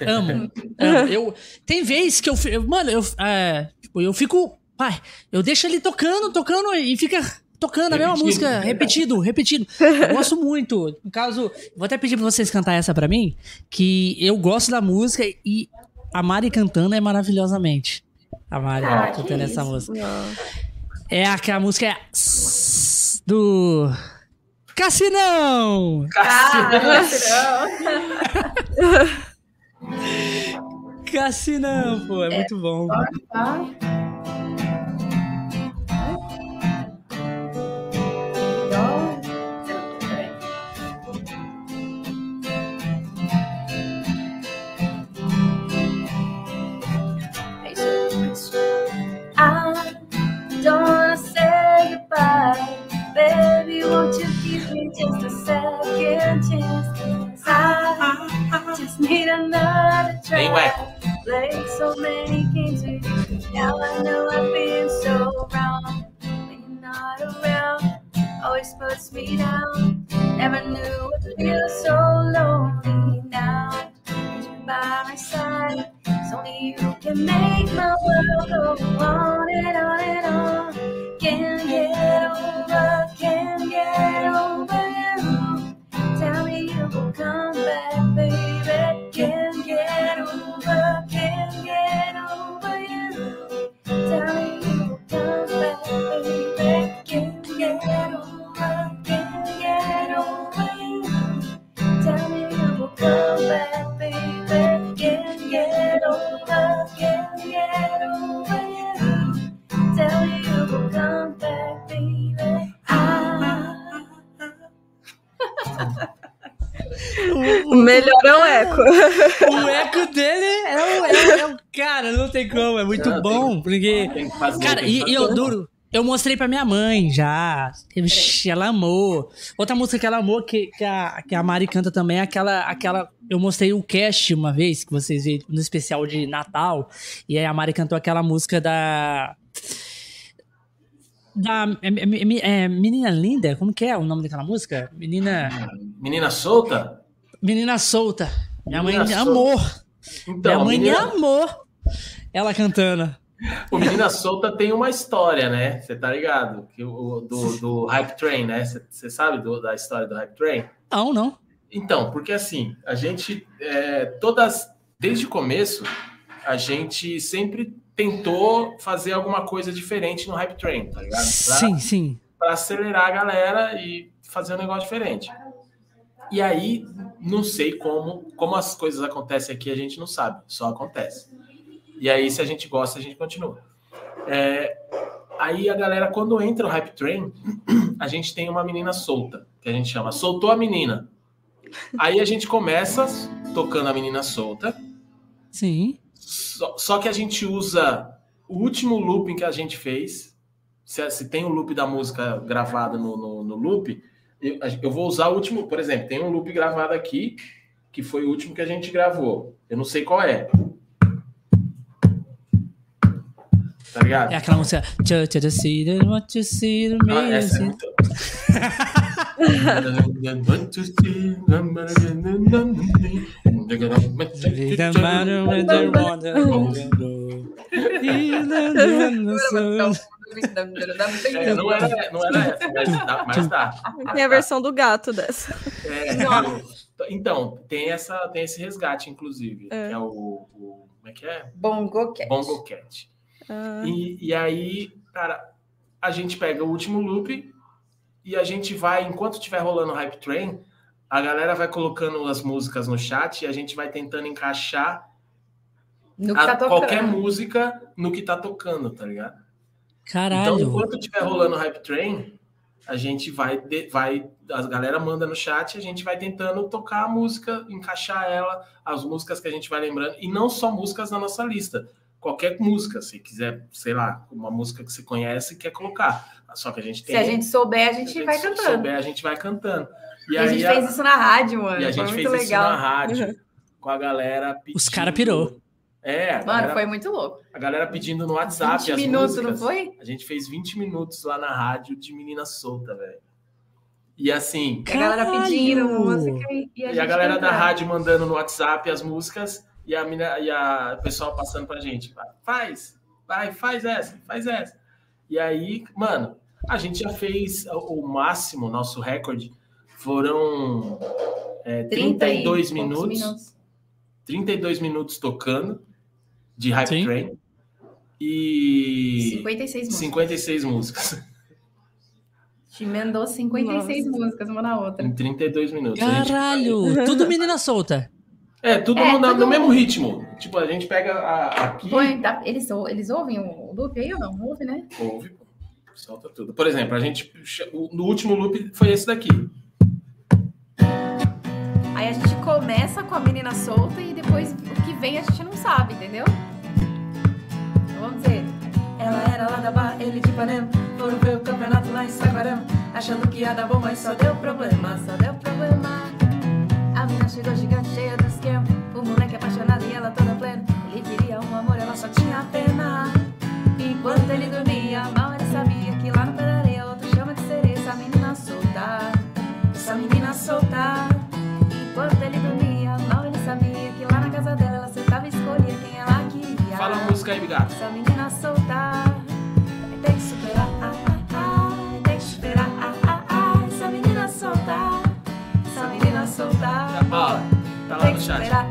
Amo. amo. Eu, tem vez que eu. eu- Mano, eu, é, tipo, eu fico. Pai, eu deixo ele tocando, tocando e fica tocando a mesma Repetido. música, repetido, repetido. Eu gosto muito. No caso, vou até pedir pra vocês cantar essa pra mim, que eu gosto da música e a Mari cantando é maravilhosamente. A Mari Ah, cantando essa isso. música. Não. É aquela música é do Cassinão! Ah, Cassinão, pô, é, muito bom. tá. Dó. Just a second chance? I just need another try. Played so many games with you. Now I know I've been so wrong. When you're not around, always puts me down. Never knew it feels so lonely now. With you by my side, it's only you can make my world go on and on and on. Can't come back, O melhor é o eco. O eco dele é o, é, é o cara, não tem como, é muito Não, bom. Porque. Tem que fazer, Cara, e, e eu duro. Eu mostrei pra minha mãe já. Ixi, Ela amou. Outra música que ela amou, que, que, a, que a Mari canta também, é aquela, aquela. Eu mostrei o cast uma vez, que vocês viram no especial de Natal. E aí a Mari cantou aquela música da. Da. É, é- é Menina Linda? Como que é o nome daquela música? Menina. Menina solta? Menina Solta. Minha mãe Menina amou. Então, minha mãe menina, amou. Ela cantando. o Menina Solta tem uma história, né? Você tá ligado? Que o, do, do Hype Train, né? Você- Você sabe do- da história do Hype Train? Não, não. Então, porque assim, a gente, é, todas, desde o começo, a gente sempre tentou fazer alguma coisa diferente no Hype Train, tá ligado? Pra, Sim, sim. pra acelerar a galera e fazer um negócio diferente. E aí, não sei como, como as coisas acontecem aqui, a gente não sabe, só acontece. E aí, se a gente gosta, a gente continua. É, aí a galera, quando entra no Hype Train, a gente tem uma menina solta, que a gente chama Soltou a Menina. Aí a gente começa tocando a menina solta, Sim. só, só que a gente usa o último looping que a gente fez. Se, se tem o loop da música gravada no, no, no loop, eu, eu vou usar o último. Por exemplo, tem um loop gravado aqui, que foi o último que a gente gravou. Eu não sei qual é. Tá ligado? É aquela música. Ah, essa é muito. É, não, era, não era essa, mas, tá- mas tá. Tem a versão do gato dessa. É, então, tem, essa, tem esse resgate, inclusive, É. que é o, o- Como é que é? Bongo Cat. Bongo Cat. Ah, E, e aí, cara, a gente pega o último loop e a gente vai, enquanto estiver rolando o Hype Train, a galera vai colocando as músicas no chat e a gente vai tentando encaixar No que a- tá qualquer música no que tá tocando, tá ligado? Então, Caralho. enquanto estiver rolando o Hype Train, a gente vai, de- vai, a galera manda no chat, a gente vai tentando tocar a música, encaixar ela, as músicas que a gente vai lembrando, e não só músicas na nossa lista. Qualquer música, se quiser, sei lá, uma música que você conhece e quer colocar. Só que a gente tem. Se a gente souber, a gente, se a vai gente cantando. souber, a gente vai cantando. E, E a aí gente a- fez isso na rádio, mano. e a foi gente muito fez legal. isso na rádio, com a galera pedindo. Os cara pirou. É, Mano, galera, foi muito louco. a galera pedindo no WhatsApp 20 as minutos, músicas. não foi? A gente fez 20 minutos lá na rádio de menina solta, velho. E assim, A galera Caralho! pedindo música e, e a, e a gente galera da rádio mandando no WhatsApp as músicas e a, mina, e a o pessoal passando pra gente. Faz, vai, faz essa, faz essa. E aí, mano, a gente já fez o, o máximo, nosso recorde, foram é, 30 e 32 poucos minutos, 32 minutos tocando de Hype Sim. Train e 56 músicas. 56 músicas. Te emendou 56 músicas uma na outra. Em 32 minutos. A gente- Caralho. Tudo menina solta. É, tudo, É, no, tudo- no mesmo ritmo. Tipo, a gente pega a- aqui. Põe, tá- eles, eles ouvem o loop aí ou não? Ouve, né? Ouve, pô. Solta tudo. Por exemplo, a gente. No último loop foi esse daqui. Aí a gente começa com a menina solta e depois o que vem a gente não sabe, entendeu? Então, vamos dizer. Ela era lá da Barra, ele de Ipanema Foram ver o campeonato lá em Saquarema Achando que ia dar bom, mas só deu problema Só deu problema. A mina chegou gigante, cheia do esquema. O moleque apaixonado e ela toda plena. Ele queria um amor, ela só tinha pena. Essa menina solta. Enquanto ele dormia, mal ele sabia que lá na casa dela ela sentava e escolhia quem ela queria. Fala a música aí, Bigato. Essa menina solta tem que superar, ah, ah, ah, tem que superar, ah, ah, ah, essa menina solta, essa menina solta. Ó, tá lá tem no chat. esperar,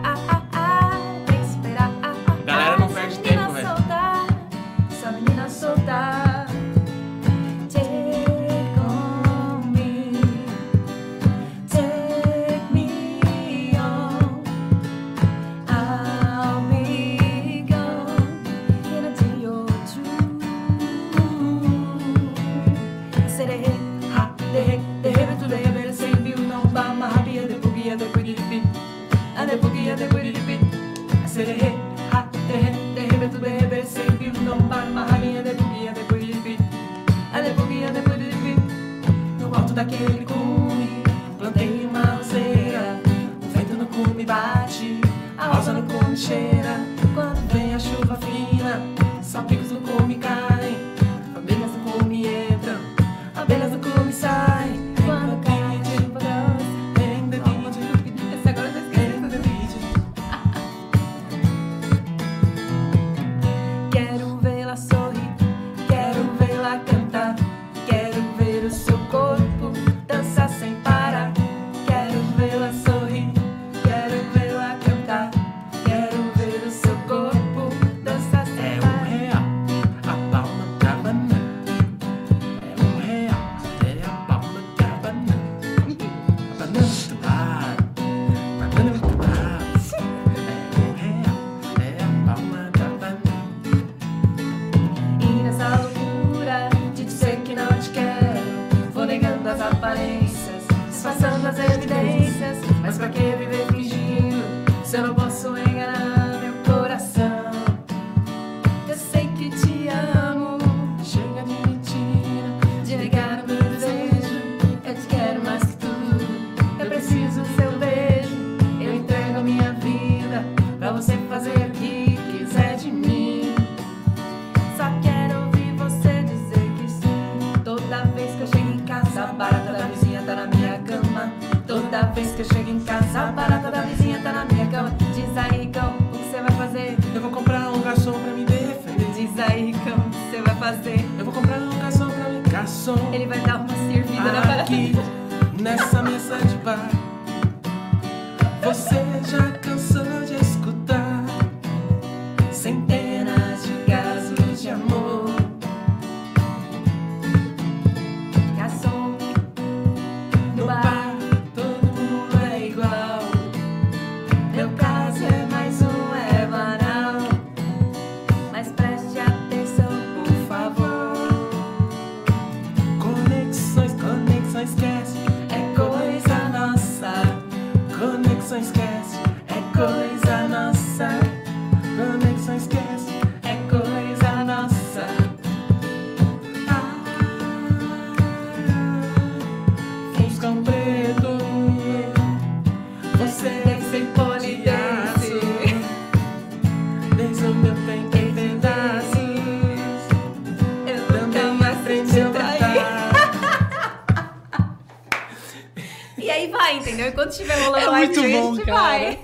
quando estiver rolando É live muito trade, a bom, gente cara. vai.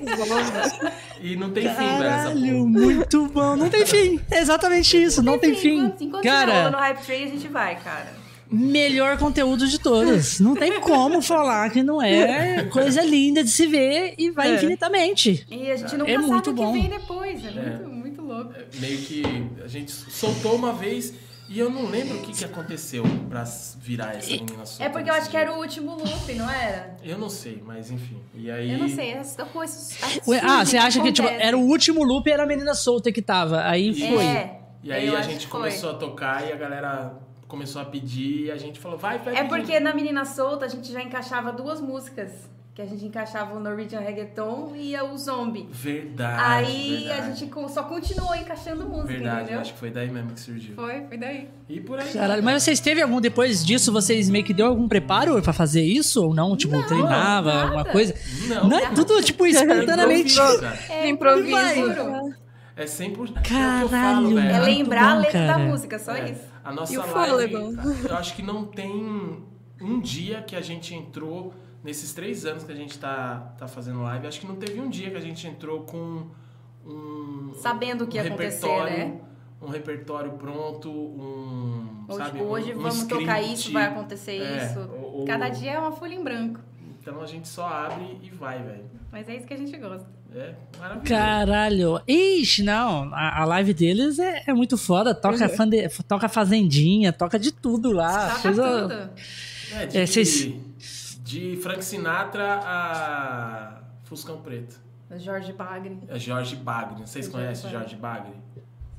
E não tem fim, velho. Essa Caralho, porra. muito bom. Não tem fim. É exatamente isso, não tem fim. Enquanto, enquanto Cara, hype trade, a gente vai, cara. melhor conteúdo de todos. Não tem como falar que não é coisa linda de se ver e vai É. infinitamente. E a gente nunca É sabe muito o que bom. vem depois. É, É. muito, muito louco. meio que a gente soltou uma vez e eu não lembro o que, que aconteceu pra virar essa menina solta. É porque eu acho que era o último loop, não era? Eu não sei, mas enfim. E aí. Eu não sei, essas coisas. Ué, ah, você acha que tipo, acontecem. era o último loop e era a menina solta que tava. Aí foi. É. E aí eu a gente que começou a tocar e a galera começou a pedir e a gente falou, vai, vai. É pedindo. porque na Menina Solta a gente já encaixava duas músicas. Que a gente encaixava o Norwegian Reggaeton e o Zombie. Verdade. Aí verdade. a gente só continuou encaixando música, Verdade, entendeu? acho que foi daí mesmo que surgiu. Foi, foi daí. E por aí. Caralho, mas vocês teve algum depois disso? Vocês meio que deu algum preparo pra fazer isso ou não? Tipo, treinava, nada. alguma coisa? Não, Não, é tudo tipo espontaneamente. É, improviso. É 100%. é o que eu Caralho, falo. É muito lembrar a bom, letra da música, só É, isso. A nossa E o live, eu acho que não tem um dia que a gente entrou, nesses três anos que a gente tá, tá fazendo live, acho que não teve um dia que a gente entrou com um. Sabendo o que um ia acontecer, repertório, né? Um repertório pronto, um. Hoje, sabe, hoje um, um vamos tocar script. isso, vai acontecer É, isso. o- o- Cada dia é uma folha em branco. Então a gente só abre e vai, velho. Mas é isso que a gente gosta. É maravilhoso. Caralho. Ixi, não. A, a live deles é, é muito foda. Toca, fande- toca fazendinha, toca de tudo lá. Toca coisa- tudo. É, de, É, vocês- de Frank Sinatra a Fuscão Preto. Jorge Bagre. É Jorge Bagre. Vocês Jorge conhecem. Jorge Bagre?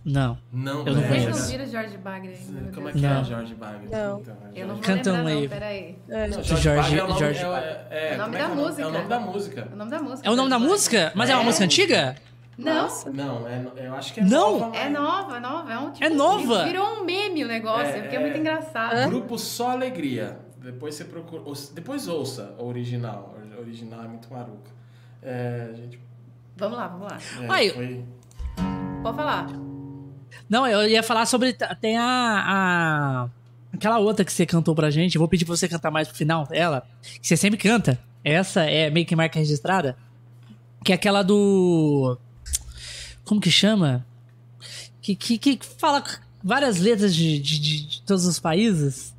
Não. Não, Eu não né? Vocês conheço. não viram Jorge Bagre ainda? Como é que é Não. Jorge Bagre? Não. Então, é Eu não vou Jorge- Canta lembrar, um não, aí. peraí. É, Não, Jorge- Bagre é o nome, Jorge- é, é, é, É o nome é da música. É o nome da música. É o nome da música. É o nome da Jorge música? Mas é, uma É. música antiga? Não, Não, é, eu acho que é Não? nova. é nova, é nova. É, um, tipo, É nova? Virou um meme o negócio, É, porque é é. muito engraçado. Grupo Só Alegria. Depois você procura. Depois ouça o original. O original é muito maruca. É, gente. Vamos lá, vamos lá. é, Aí. foi- Pode falar. Não, eu ia falar sobre. Tem a, a- Aquela outra que você cantou pra gente. Eu vou pedir pra você cantar mais pro final. Ela. Que você sempre canta. Essa é meio que marca registrada. Que é aquela do. Como que chama? Que, que, que fala várias letras de, de, de- de todos os países.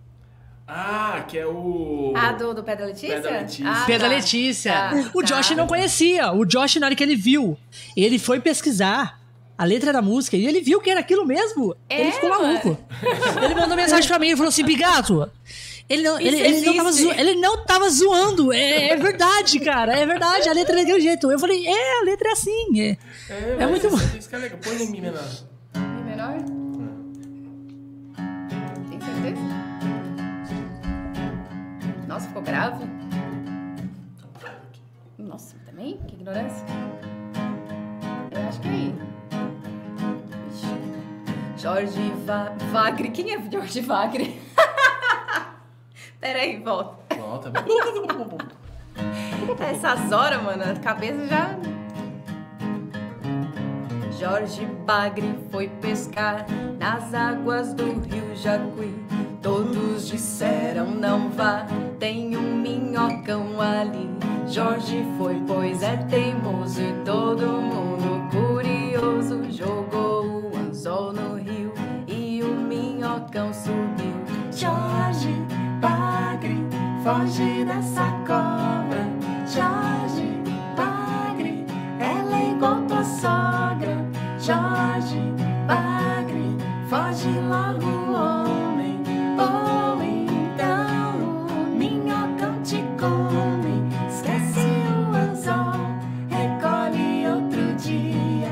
Ah, que é o. Ah, do, do Pé da Letícia? Pé da Letícia. Ah, tá. Letícia. Tá, o tá. Josh não conhecia. O Josh, na hora que ele viu, ele foi pesquisar a letra da música e ele viu que era aquilo mesmo. É, ele ficou maluco. ele mandou mensagem pra mim e falou assim: Bigato. Ele não, ele, ele não tava zo- ele não tava zoando. É, é verdade, cara. É verdade. A letra é daquele jeito. Eu falei, é, a letra é assim. É, É, É muito bom. Isso que é legal. Põe no Mi menor. Mi menor? Nossa, ficou grave? Nossa, também? Que ignorância. Eu acho que é aí. Jorge Va Vagre. Quem é Jorge Vagre? Pera aí, volta. Volta. Essas horas, mano, a cabeça já. Jorge Bagre foi pescar nas águas do rio Jacuí. Todos disseram não vá, tem um minhocão ali. Jorge foi, pois é teimoso e todo mundo curioso. Jogou o anzol no rio e o minhocão subiu. Jorge Bagre, foge dessa cobra. Jorge Bagre, ela é igual tua sogra. Jorge Bagre, foge logo, homem. Ou então o minhocão te come. Esquece o anzol, recolhe outro dia.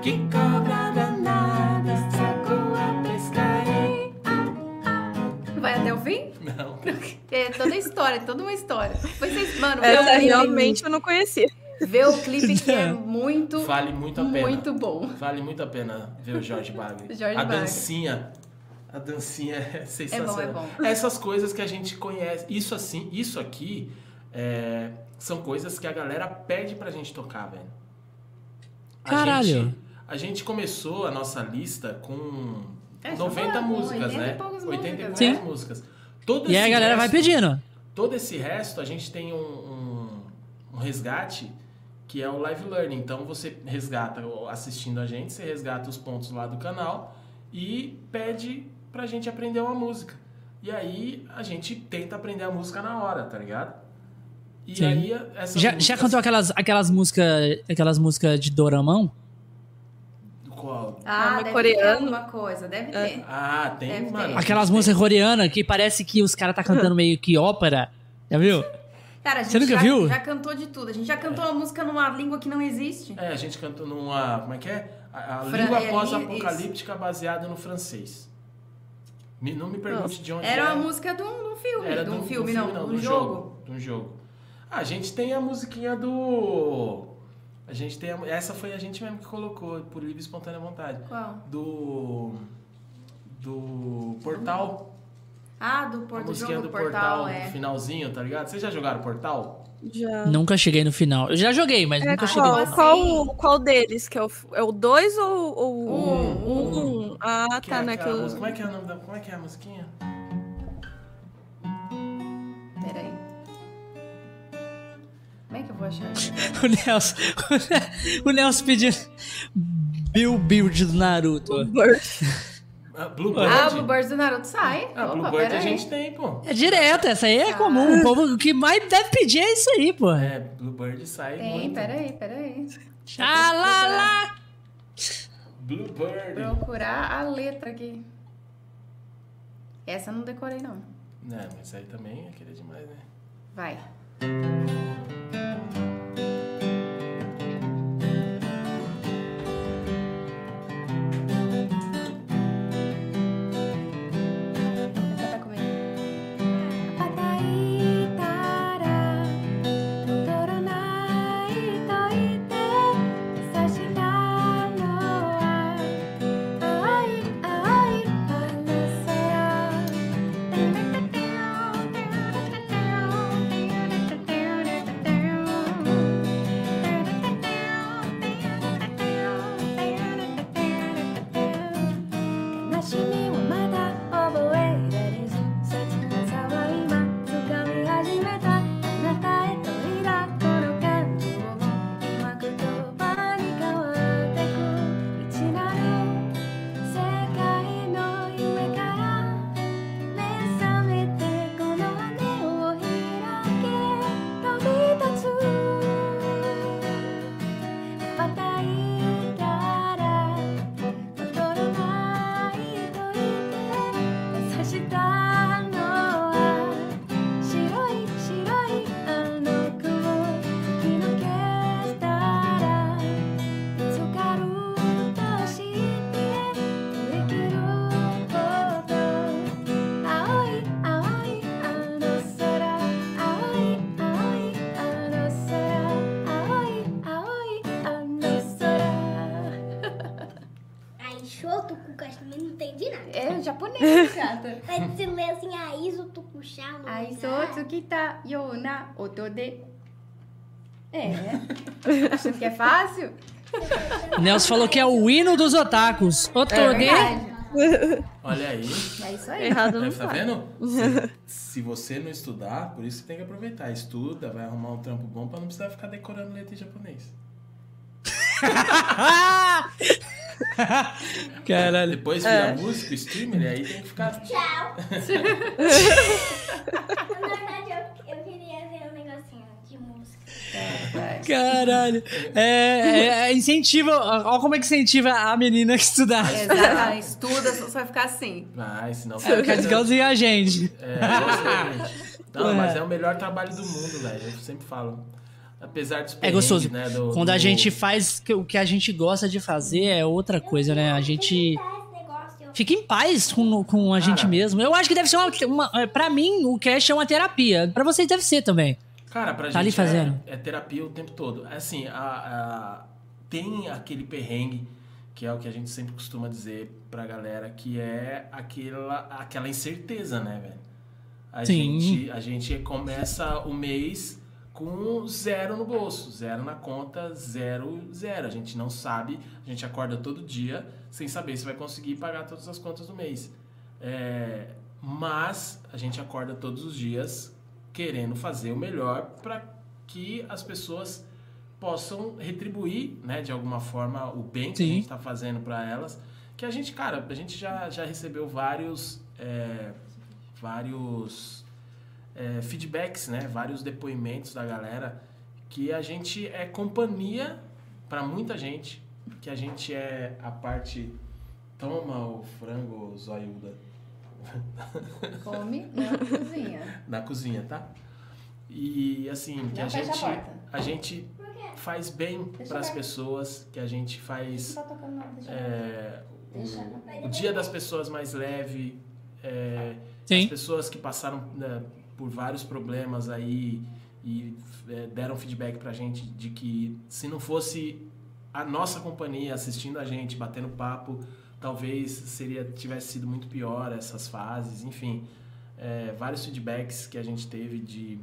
Que cobra danada, sacou a pescaria. Vai até o fim? Não. É toda a história, toda uma história. Vocês, mano, Essa clipe, realmente eu não conhecia. Vê o clipe que é muito, Vale muito a pena. muito bom. Vale muito a pena ver o Jorge Bagre. Jorge a dancinha. A dancinha é sensacional. é bom. Essas coisas que a gente conhece. Isso assim, isso aqui é, são coisas que a galera pede pra gente tocar, velho. A Caralho. gente- a gente começou a nossa lista com É, 90 só músicas, 80 e né? poucas 80 e músicas, poucas né? músicas. Todo E aí a galera vai resto- pedindo. Todo esse resto a gente tem um, um, um resgate que é o live learning. Então você resgata assistindo a gente, você resgata os pontos lá do canal e pede pra gente aprender uma música. E aí a gente tenta aprender a música na hora, tá ligado? E Sim. aí essas Já, já músicas- cantou aquelas, aquelas músicas aquelas músicas de Doramão? Qual? Ah, deve coreano. ter alguma coisa, deve É. ter. Ah, tem, Deve mano. ter. Aquelas músicas coreanas que parece que os caras tá cantando meio que ópera. Já viu? Cara, a gente Você nunca já, viu? já cantou de tudo. A gente já cantou uma música numa língua que não existe. É, a gente cantou numa. Como é que é? A, a Fran- língua é, pós-apocalíptica baseada no francês. Me- não me pergunte de onde Era é. uma música de um, de um filme. Era de um do- filme, não, de um do jogo. De um jogo. Ah, a gente tem a musiquinha do. A gente tem. a- essa foi a gente mesmo que colocou, por livre e espontânea vontade. Qual? Do. Do Portal. Ah, do, por, do jogo do do Portal, no é. finalzinho, tá ligado? Vocês já jogaram Portal? Já. Nunca cheguei no final. Eu já joguei, mas É, nunca cheguei no qual, final. qual, qual deles? Que é o, é o 2 ou, Um, um? um? Ah, Que tá, é né? aquela Que eu- Como é que é o nome da. Como é que é a musiquinha? Peraí. Como é que eu vou achar? O Nelson, o Nelson pedindo Bill Build do Naruto. Bird. Ah, Bluebird? Ah, o Bluebird do Naruto sai. Ah, Opa, Bluebird a peraí. gente tem, pô. É direto, essa aí é comum. O povo o que mais deve pedir é isso aí, pô. É, Bluebird sai Tem, muito. peraí, peraí. Xalala. Bluebird. Procurar a letra aqui. Essa eu não decorei, não. Não, mas aí também é querer demais, né? Vai. Yona Otode. É. Achando que é fácil? Nelson falou que é o hino dos otakus. É Otode. verdade. Olha aí. É isso aí. Errado não Tá tá. vendo? Se, se você não estudar, por isso você tem que aproveitar. Estuda, vai arrumar um trampo bom pra não precisar ficar decorando letra em japonês. Caralho. Depois vira músico, streamer, e aí tem que ficar. Tchau. Na verdade, eu, eu queria ver um negocinho de música. Caralho. É, é, é incentivo. Olha como é que incentiva a menina a estudar. Exato. Estuda, só vai ficar assim. Vai, senão É, fica. igualzinho a gente. É, exatamente. Não, mas é o melhor trabalho do mundo, velho. Eu sempre falo. Apesar dos É gostoso. Né, do- Quando a do- gente faz o que a gente gosta de fazer é outra coisa, né? A gente esse negócio. fica em paz com, com a gente Cara. mesmo. Eu acho que deve ser uma, uma. Pra mim, o cast é uma terapia. Pra vocês deve ser também. Cara, pra Tá gente ali fazendo. É, é terapia o tempo todo. Assim, a, a- tem aquele perrengue, que é o que a gente sempre costuma dizer pra galera, que é aquela, aquela incerteza, né, velho? A Sim. gente, a gente começa o mês com zero no bolso, zero na conta, zero, zero. A gente não sabe, a gente acorda todo dia sem saber se vai conseguir pagar todas as contas do mês. É, mas a gente acorda todos os dias querendo fazer o melhor para que as pessoas possam retribuir, né, de alguma forma, o bem que Sim. a gente está fazendo para elas. Que a gente, cara, a gente já, já recebeu vários, é, vários é, feedbacks, né, vários depoimentos da galera que a gente é companhia para muita gente, que a gente é a parte toma o frango zoiuda Come na cozinha. na cozinha, tá? E assim, que Não a a gente porta. a gente faz bem para as pessoas, que a gente faz tá é, o, o dia das pessoas mais leve, é, as pessoas que passaram né, por vários problemas aí e é, deram feedback pra gente de que se não fosse a nossa companhia assistindo a gente, batendo papo, talvez seria tivesse sido muito pior essas fases, enfim, é, vários feedbacks que a gente teve de,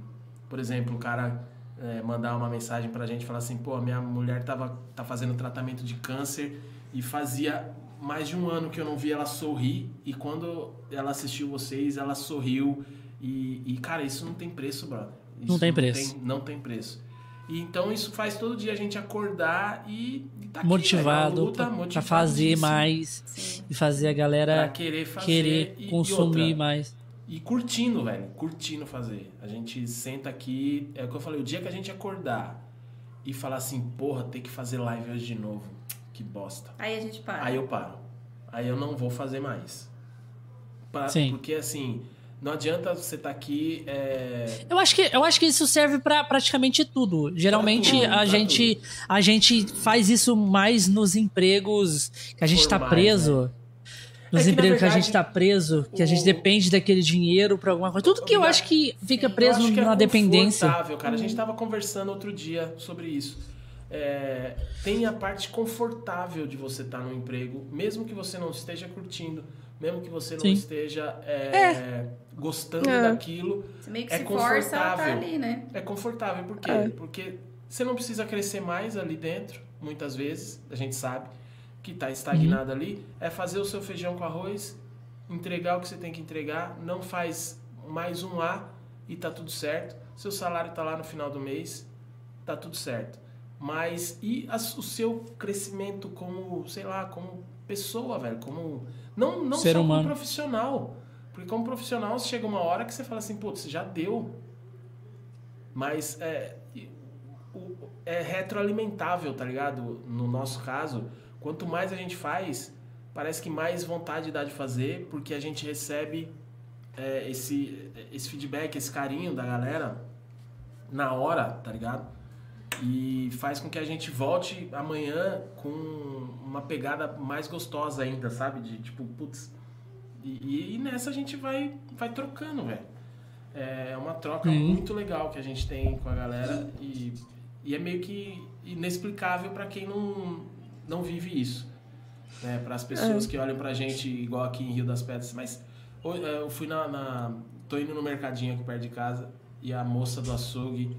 por exemplo, o cara é, mandar uma mensagem pra gente falar assim, pô, minha mulher tava tá fazendo tratamento de câncer e fazia mais de um ano que eu não vi ela sorrir e quando ela assistiu vocês, ela sorriu e, e, cara, isso não tem preço, brother. Isso Não tem preço. Não tem, não tem preço. E então isso faz todo dia a gente acordar e, e tá aqui, Motivado velho, na luta, pra, pra motivadíssimo fazer mais Sim. e fazer a pra galera querer fazer querer e- e consumir outra, mais. e curtindo, velho. Curtindo fazer. A gente senta aqui. É o que eu falei, o dia que a gente acordar e falar assim, porra, tem que fazer live hoje de novo. Que bosta. Aí a gente para. Aí eu paro. Aí eu não vou fazer mais. Pra- Sim. Porque assim, não adianta você estar aqui. é, Eu acho que, eu acho que isso serve pra praticamente tudo. Geralmente Pra tudo, a gente a gente faz isso mais nos empregos que a gente tá Formais, preso. Nos É que, na empregos que a verdade, gente tá preso, que a gente o- depende daquele dinheiro pra alguma coisa. Tudo que eu acho que fica eu preso acho que é na dependência. confortável, cara. A gente tava conversando outro dia sobre isso. É, tem a parte confortável de você estar no emprego, mesmo que você não esteja curtindo, mesmo que você não Sim. esteja é, gostando É. daquilo. Você meio que É se força a tá confortável. ali, né? É confortável, por quê? É. Porque você não precisa crescer mais ali dentro, muitas vezes, a gente sabe que está estagnado ali. É fazer o seu feijão com arroz, entregar o que você tem que entregar, não faz mais um A e tá tudo certo. Seu salário tá lá no final do mês, tá tudo certo. Mas e as- o seu crescimento como, sei lá, como pessoa, velho, como não não Ser só humano. como profissional. Porque como profissional chega uma hora que você fala assim, putz, já deu. Mas é, é retroalimentável, tá ligado? No nosso caso, quanto mais a gente faz, parece que mais vontade dá de fazer, porque a gente recebe é, esse, esse feedback, esse carinho da galera na hora, tá ligado? E faz com que a gente volte amanhã com uma pegada mais gostosa ainda, sabe? De tipo, putz. E, e nessa a gente vai, vai trocando, velho. É uma troca muito legal que a gente tem com a galera e, e é meio que inexplicável para quem não, não vive isso. Né? Para as pessoas que olham pra gente igual aqui em Rio das Pedras, mas é, Eu fui na, na- Tô indo no mercadinho aqui perto de casa e a moça do açougue.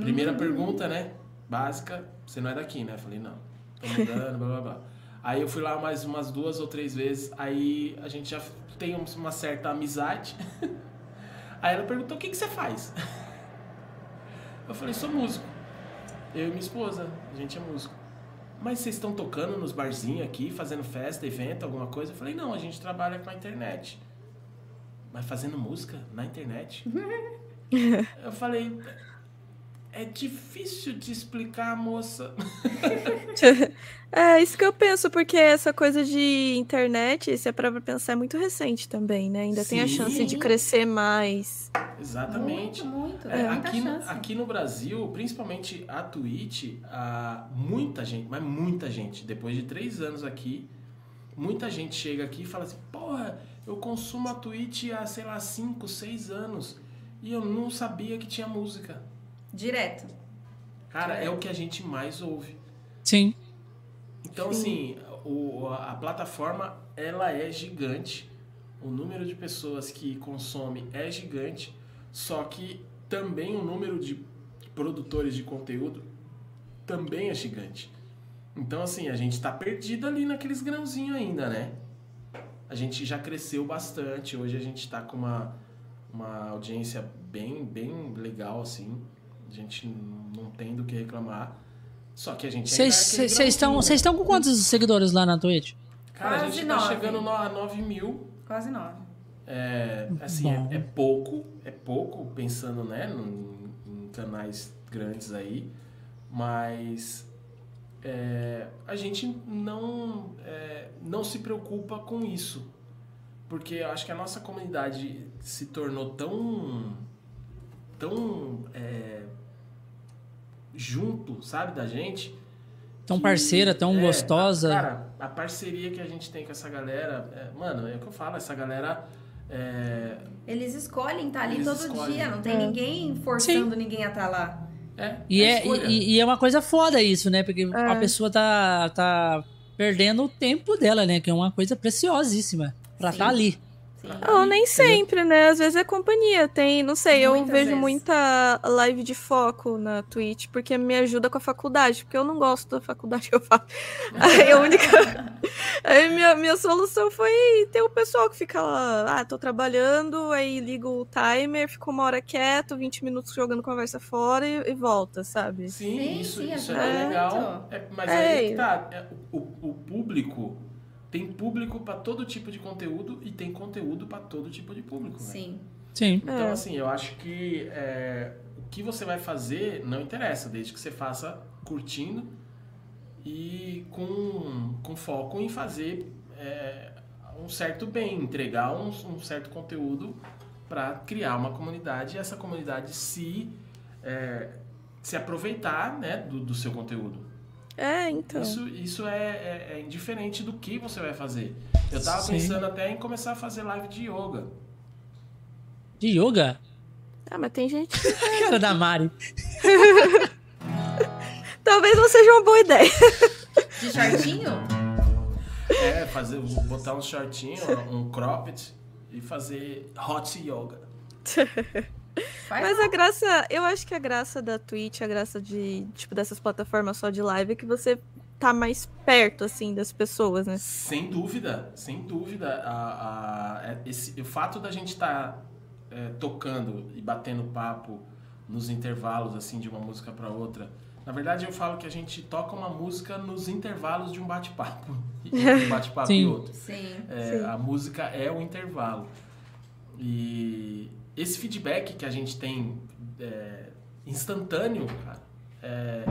Primeira pergunta, né? Básica. Você não é daqui, né? Falei, não. Tô mudando, blá blá blá. Aí eu fui lá mais umas duas ou três vezes. Aí a gente já tem um- uma certa amizade. Aí ela perguntou: o que, que você faz? Eu falei: sou músico. Eu e minha esposa, a gente é músico. Mas vocês estão tocando nos barzinhos aqui, fazendo festa, evento, alguma coisa? Eu falei: não, a gente trabalha com a internet. Mas fazendo música na internet? Eu falei: é difícil de explicar, moça. É isso que eu penso, porque essa coisa de internet, se é pra pensar, é muito recente também, né? Ainda tem a Sim. chance de crescer mais. Exatamente. Muito, muito. É, É, muita aqui, aqui no Brasil, principalmente a Twitch, a, muita gente, mas muita gente, depois de três anos aqui, muita gente chega aqui e fala assim, porra, eu consumo a Twitch há, sei lá, cinco, seis anos e eu não sabia que tinha música. Direto. Cara, é o que a gente mais ouve. Sim. Então, assim, o, a plataforma, ela é gigante. O número de pessoas que consome é gigante. Só que também o número de produtores de conteúdo também é gigante. Então, assim, a gente tá perdido ali naqueles grãozinhos ainda, né? A gente já cresceu bastante. Hoje a gente tá com uma, uma audiência bem, bem legal, assim. A gente não tem do que reclamar. Só que a gente é Vocês estão estão com quantos seguidores lá na Twitch? Cara, a Quase gente tá nove. chegando no- a 9 mil. Quase nove. É, assim, é, é pouco, é pouco, pensando, né, num- em canais grandes aí, mas é, a gente não, é, não se preocupa com isso, porque eu acho que a nossa comunidade se tornou tão, tão é, junto, sabe, da gente, Tão que- parceira, tão é, gostosa. a- cara, a parceria que a gente tem com essa galera, é, mano, é o que eu falo, essa galera é, Eles escolhem estar ali Eles todo escolhem. dia. Não tem É. ninguém forçando ninguém a estar lá. é E é é, e, e é uma coisa foda isso, né? Porque a pessoa tá, tá perdendo o tempo dela, né? Que é uma coisa preciosíssima pra Sim. estar ali. Sim. Ou nem sempre, né? Às vezes é companhia. Tem, não sei, eu Muitas vejo vezes. muita live de foco na Twitch, porque me ajuda com a faculdade, porque eu não gosto da faculdade que eu faço. Aí a única. Aí minha, minha solução foi ter o pessoal que fica lá, ah, tô trabalhando, aí ligo o timer, fico uma hora quieto, 20 minutos jogando conversa fora e, e volta, sabe? Sim, Sim, isso, sim, isso é muito. legal. É, mas É. aí que tá. é, o, o público tem público pra todo tipo de conteúdo e tem conteúdo pra todo tipo de público. né? Sim. Sim. Então, É. assim, eu acho que é, o que você vai fazer não interessa, desde que você faça curtindo e com, com foco em fazer é, um certo bem, entregar um, um certo conteúdo para criar uma comunidade e essa comunidade se, é, se aproveitar né, do, do seu conteúdo. É, então. Isso, isso é, é, é indiferente do que você vai fazer. Eu tava Sim. pensando até em começar a fazer live de yoga. De yoga? Ah, mas tem gente. Cara da Mari. Talvez não seja uma boa ideia. De shortinho? É, fazer, botar um shortinho, um cropped e fazer hot yoga. Faz Mas a graça, eu acho que a graça da Twitch, a graça de, tipo, dessas plataformas só de live é que você tá mais perto, assim, das pessoas, né? Sem dúvida, sem dúvida. A, a- é- esse, o fato da gente estar tocando e batendo papo nos intervalos assim de uma música para outra. Na verdade, eu falo que a gente toca uma música nos intervalos de um bate-papo. Um bate-papo e outro. Sim. É, Sim. a música é o intervalo. E esse feedback que a gente tem é, instantâneo, cara, é.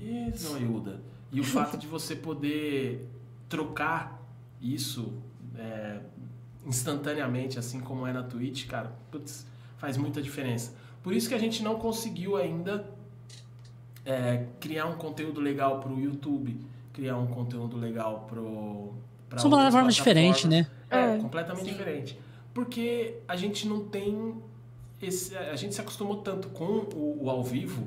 Ih, zoiuda. E o fato de você poder trocar isso é, instantaneamente, assim como é na Twitch, cara, putz, faz muita diferença. Por isso que a gente não conseguiu ainda é, criar um conteúdo legal pro YouTube, criar um conteúdo legal pro. São plataformas diferentes, né? é, É, completamente sim. diferente. Porque a gente não tem esse. A gente se acostumou tanto com o, o ao vivo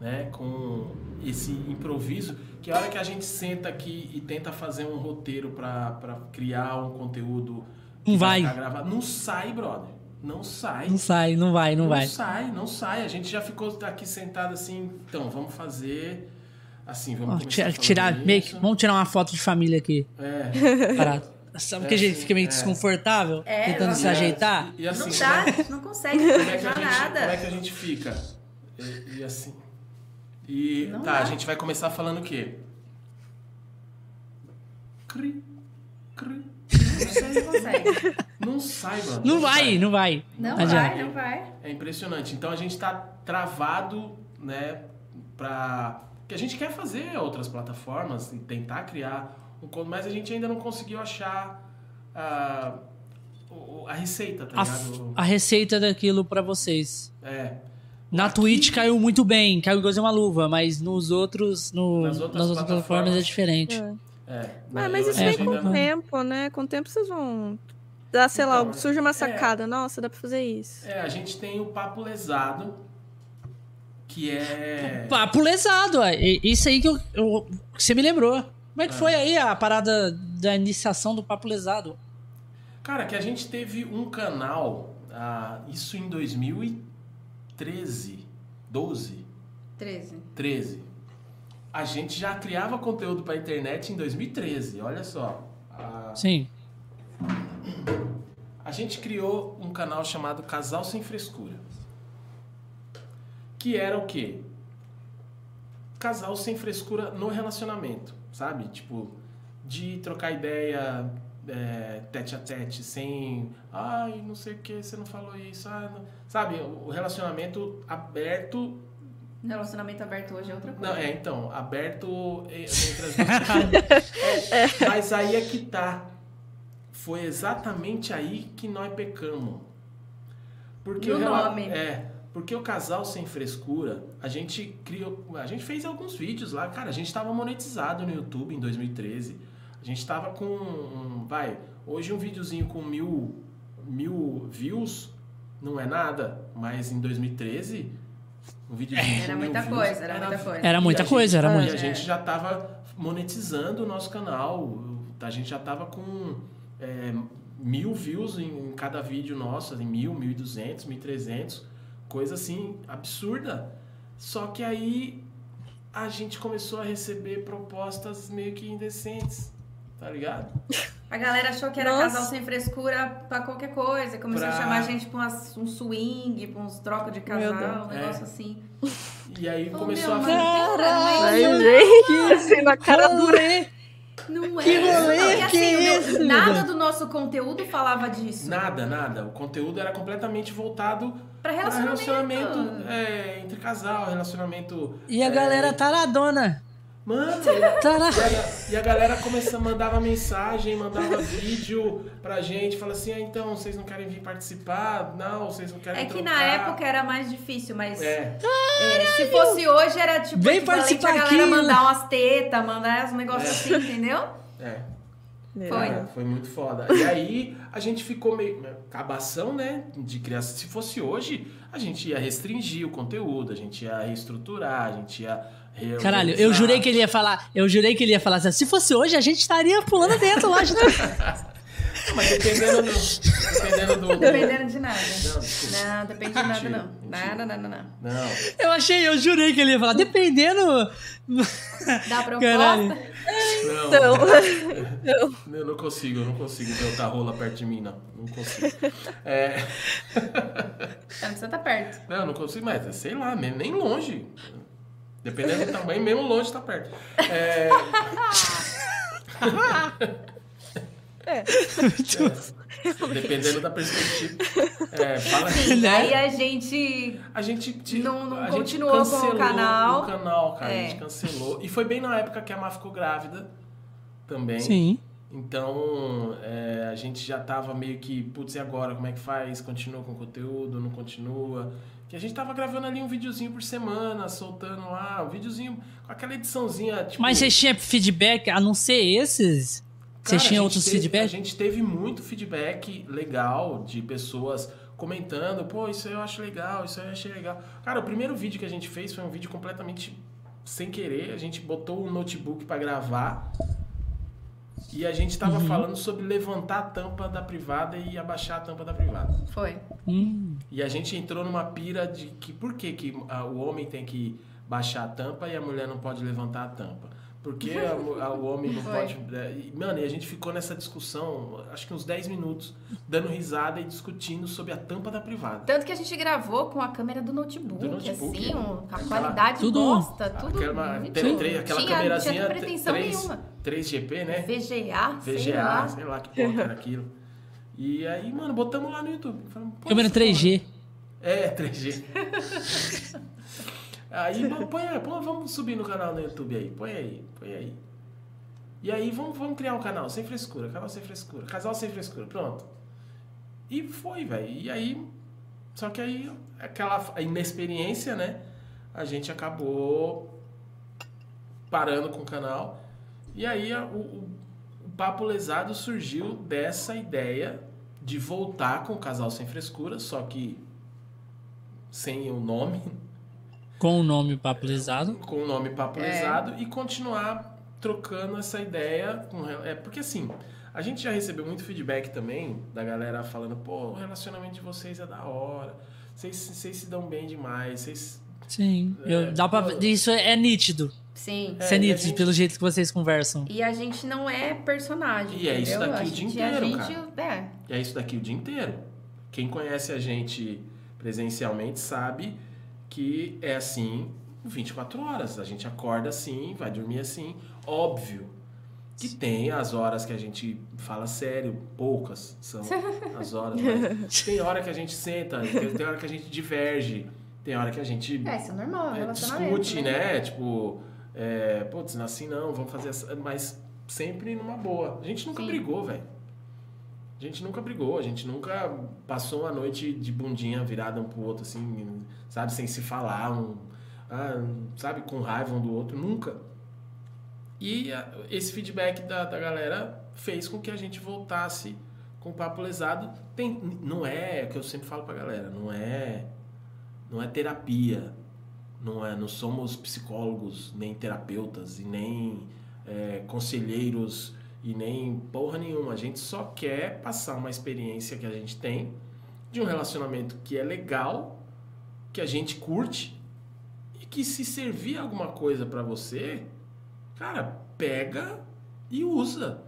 né? Com esse improviso, que a hora que a gente senta aqui e tenta fazer um roteiro para criar um conteúdo Não vai. gravado, não sai, brother. Não sai. Não sai, não vai, não, vai. Não sai, não sai. A gente já ficou aqui sentado assim, então, vamos fazer assim, vamos Ó, tirar, meio isso. vamos tirar uma foto de família aqui. É, Parado. Sabe que É, a gente fica meio é. desconfortável? É, tentando se ajeitar? E assim, não dá, é- gente não consegue Como é, que a planejar gente, nada. como é que a gente fica? E, e assim. E Não tá, dá. a gente vai começar falando o quê? Cri, cri. Não consegue. Não sai, mano. Não vai, não vai. Não vai, não vai. É impressionante. Então a gente tá travado, né, pra. Que a gente quer fazer outras plataformas e tentar criar mas a gente ainda não conseguiu achar a, o- a receita, tá A, ligado? a receita daquilo pra vocês. É. Na Aqui- Twitch caiu muito bem, caiu igual uma luva, mas nos outros, no, Nas nas outras outras, plataformas é plataformas. diferente. É. É. Mas, mas isso vem com o tempo, né? Com o tempo vocês vão. Dar, sei lá, Então, surge uma é. sacada. Nossa, dá pra fazer isso. É, a gente tem o Papo Lesado, que é. Papo lesado, isso aí que eu, eu- que você me lembrou. Como é que Ah. foi aí a parada da iniciação do papo lesado? Cara, que a gente teve um canal, ah, isso em 2013, 12, 13. 13. A gente já criava conteúdo pra internet em 2013, olha só. Ah, Sim. a gente criou um canal chamado Casal Sem Frescura. Que era o quê? Casal sem frescura no relacionamento, sabe? Tipo, de trocar ideia é, tete a tete, sem. Ai, não sei o que, você não falou isso. ai, não-" Sabe? O relacionamento aberto. Relacionamento aberto hoje é outra coisa. Não, é, então, aberto entre as duas. É, mas aí é que tá. Foi exatamente aí que nós pecamos. Porque No nome. É, porque o casal sem frescura, a gente criou, a gente fez alguns vídeos lá, cara, a gente tava monetizado no YouTube em 2013. A gente tava com, um, vai, hoje um videozinho com mil, mil views não é nada, mas em 2013 um videozinho Era com mil muita views coisa, era muita coisa. Era muita a coisa, gente- era E muito. a gente já tava monetizando o nosso canal. A gente já tava com é, mil views em cada vídeo nosso, em mil, mil e duzentos, mil e trezentos, coisa assim absurda. Só que aí a gente começou a receber propostas meio que indecentes, tá ligado? A galera achou que era Nossa. casal sem frescura pra qualquer coisa. Começou Pra- a chamar a gente pra umas- um swing, pra uns trocos de casal, um Deus. negócio É. assim. E aí Falou, começou a é isso. gente, assim, na cara dura. Não é Que isso, rolê não. E que assim, é o- esse, nada Duda? do nosso conteúdo falava disso. Nada, nada. O conteúdo era completamente voltado Pra para relacionamento. relacionamento é, entre casal, relacionamento. E a é, galera taradona. Mano. E a, e a galera começou, mandava mensagem, mandava vídeo pra gente, fala assim, ah, então, vocês não querem vir participar? Não, vocês não querem É que trocar. na época era mais difícil, mas É, é, se fosse hoje era tipo Vem participar a galera aqui, mandar umas tetas, mandar uns negócios assim, entendeu? é. Foi. Cara, foi muito foda. E aí, a gente ficou meio... Acabação, né, de criação. Se fosse hoje, a gente ia restringir o conteúdo, a gente ia reestruturar, a gente ia reorganizar. Caralho, eu jurei que ele ia falar. Eu jurei que ele ia falar assim. Se fosse hoje, a gente estaria pulando dentro lá. Mas dependendo do... Dependendo do... do- Dependendo de nada. Não, desculpa. Não, depende de nada, não. mentira. Nada, nada, não. Não. Eu achei, eu jurei que ele ia falar. Dependendo. Dá proposta? Caralho. Não. Não. Eu não consigo, eu não consigo ver outra rola perto de mim, não. Não consigo. É... Não precisa estar perto. Não, não consigo mais. é, Sei lá, nem nem longe. Dependendo do tamanho, mesmo longe tá perto. É... É. Dependendo da perspectiva. É, fala Sim, Né? aí a gente. A gente te- Não- não a gente continuou com o canal. O canal, cara. A É. gente cancelou. E foi bem na época que a Má ficou grávida também. Sim. Então, é, a gente já tava meio que, putz, e agora? Como é que faz? Continua com o conteúdo? Não continua? Que a gente tava gravando ali um videozinho por semana, soltando lá, um videozinho com aquela ediçãozinha, tipo... Mas vocês tinham feedback, a não ser esses? Vocês a tinham outros teve- A feedback? gente teve muito feedback legal de pessoas comentando, pô, isso aí eu acho legal, isso aí eu achei legal. Cara, o primeiro vídeo que a gente fez foi um vídeo completamente sem querer. A gente botou um notebook pra gravar e a gente tava Uhum. falando sobre levantar a tampa da privada e abaixar a tampa da privada. Foi. Hum, E a gente entrou numa pira de que por que, que ah, o homem tem que baixar a tampa e a mulher não pode levantar a tampa? Por que a a- o homem não Foi. pode. é, Mano, e a gente ficou nessa discussão, acho que uns 10 minutos, dando risada e discutindo sobre a tampa da privada. Tanto que a gente gravou com a câmera do notebook, Do notebook. assim, um- com a qualidade Tudo- bosta, tudo. Aquela, tre- aquela tinha, câmerazinha Não tinha pretensão 3, nenhuma. 3GP, né? VGA, sei VGA, lá. sei lá que porra era aquilo. E aí, mano, botamos lá no YouTube. Falamos, câmera isso 3G. É, 3G. aí, põe pô, vamos subir no canal no YouTube aí. Põe aí, põe aí. E aí, vamos, vamos criar um canal sem frescura, canal sem frescura, casal sem frescura, pronto. E foi, velho. E aí, só que aí, aquela inexperiência, né? A gente acabou parando com o canal. E aí, o, o, o Papo Lesado surgiu dessa ideia de voltar com o Casal Sem Frescura, só que sem o nome, Com o nome papelizado. com o nome Papo É. Lesado, e continuar trocando essa ideia. Com, é, porque assim, a gente já recebeu muito feedback também da galera falando, pô, o relacionamento de vocês é da hora, vocês, vocês se dão bem demais, vocês... Sim. É, Eu, dá pra, pô. isso é nítido. Sim. Isso é a nítido gente- pelo jeito que vocês conversam. E a gente não é personagem. E é isso daqui a o dia inteiro, a gente, é. E é isso daqui o dia inteiro. Quem conhece a gente presencialmente sabe que é assim 24 horas. A gente acorda assim, vai dormir assim. Óbvio que tem as horas que a gente fala sério, poucas são as horas. Mas tem hora que a gente senta, tem hora que a gente diverge, tem hora que a gente É, isso é normal, é, discute, né? Tipo, é, putz, assim não, vamos fazer essa. Mas sempre numa boa. A gente nunca Sim. brigou, velho. A gente nunca brigou, a gente nunca passou uma noite de bundinha virada um pro outro, assim, sabe, sem se falar, um, ah, sabe, com raiva um do outro, nunca. E ah, esse feedback da, da galera fez com que a gente voltasse com o papo lesado. Tem, não é, é o que eu sempre falo pra galera, não é, não é terapia, não é, não somos psicólogos, nem terapeutas e nem é, conselheiros e nem porra nenhuma. A gente só quer passar uma experiência que a gente tem de um relacionamento que é legal, que a gente curte e que se servir alguma coisa pra você, cara, pega e usa.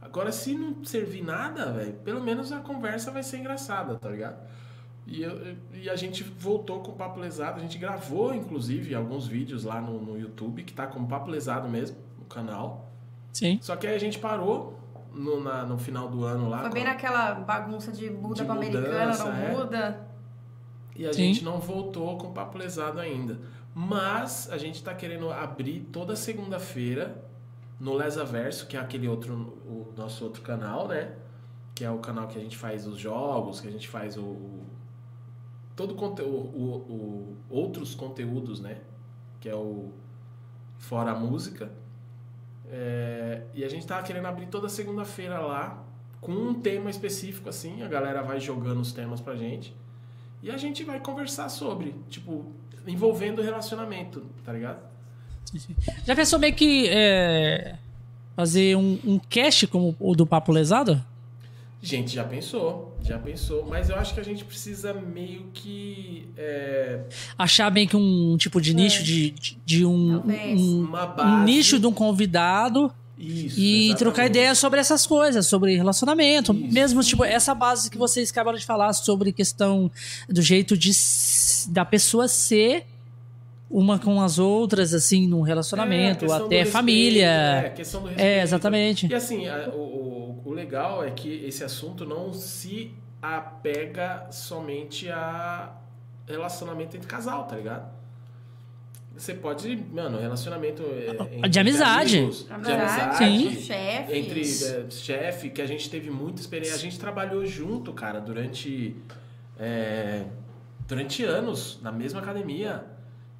Agora, se não servir nada, velho, pelo menos a conversa vai ser engraçada, tá ligado? E, eu- e a gente voltou com o Papo Lesado, a gente gravou, inclusive, alguns vídeos lá no, no YouTube, que tá como Papo Lesado mesmo, no canal. Sim. Só que aí a gente parou no, na- no final do ano lá. Foi bem naquela bagunça de muda De pra americana, não é. muda. E a Sim. gente não voltou com o Papo Lesado ainda. Mas a gente tá querendo abrir toda segunda-feira no Lesaverso, que é aquele outro, o nosso outro canal, né? Que é o canal que a gente faz os jogos, que a gente faz o. o- todo o conteúdo, o, o- outros conteúdos, né? Que é o Fora a Música. É, e a gente tava querendo abrir toda segunda-feira lá, com um tema específico, assim. A galera vai jogando os temas pra gente. E a gente vai conversar sobre, tipo, envolvendo o relacionamento, tá ligado? Já pensou meio que é, fazer um, um cast como o do Papo Lesado? Gente, já pensou, já pensou, mas eu acho que a gente precisa meio que é, Achar bem que um tipo de nicho de, de, de um, um, uma um nicho de um convidado Isso, e exatamente. trocar ideia sobre essas coisas, sobre relacionamento. Isso. Mesmo, tipo, essa base que vocês acabaram de falar sobre questão do jeito de da pessoa ser uma com as outras, assim, num É, relacionamento, do até respeito, família. É, questão do respeito. É, exatamente. E assim, a- o, o, legal é que esse assunto não se apega somente a relacionamento entre casal, tá ligado? Você pode, mano, relacionamento é, entre De amizade. amigos, de Amizade, amizade, Sim. chefes. entre é, chefe, que a gente teve muita experiência. A gente trabalhou junto, cara, durante, é, durante anos, na mesma academia.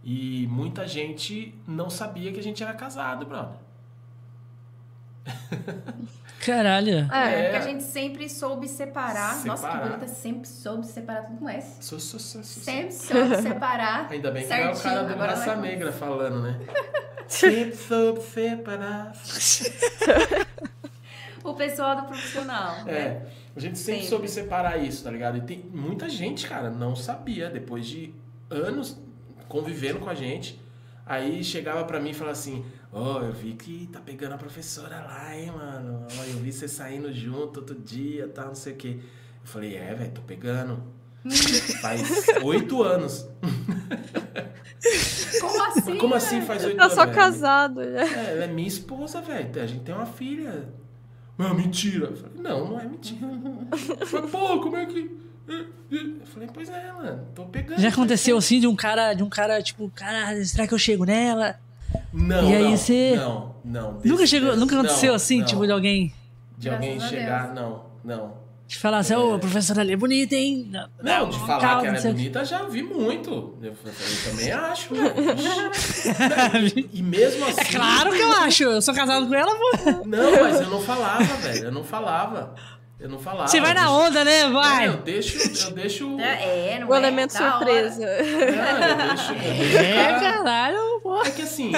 E muita gente não sabia que a gente era casado, brother. Caralho. É. Porque a gente sempre soube separar. Nossa, que Separar. bonita, sempre soube separar tudo com S. Su, su, su, su, su. Sempre soube separar. Ainda bem que não é o certinho. cara do Raça vai com- Negra falando, né? Sempre soube separar. O pessoal do profissional. né? É, a gente sempre, Sempre. soube separar isso, tá ligado? E tem muita gente, cara, não sabia, depois de anos convivendo com a gente. Aí chegava pra mim e falava assim: Ó, eu vi que tá pegando a professora lá, hein, mano? Ó, eu vi você saindo junto outro dia, tal, não sei o quê. Eu falei: É, velho, tô pegando. Faz oito anos. Como assim? Como assim faz oito Eu anos? sou velho? casado. já. É, ela é minha esposa, velho. A gente tem uma filha. Não, mentira. Eu falei, não, não é mentira. Eu falei, pô, como é que. Eu falei, pois é, mano, tô pegando. Já aconteceu assim de um cara, de um cara, tipo, cara, será que eu chego nela? Não, E aí não, você- Não, não. nunca desse- chegou, nunca não, aconteceu assim, não. tipo, de alguém De alguém Graças chegar, não, não. te falar assim, ô, a professora ali é bonita, hein? Não, de falar calma, que ela não é bonita, já vi muito. Eu, eu também acho, velho. E, e mesmo assim. É claro que eu acho, eu sou casado com ela, pô. Não, mas eu não falava, velho. Eu não falava. Eu não falava. Você vai na onda, né? Vai. É, eu deixo. Eu deixo. É, é, não O é? elemento surpresa. Não, eu deixo, eu deixo o É, cara- caralho, pô. É que assim,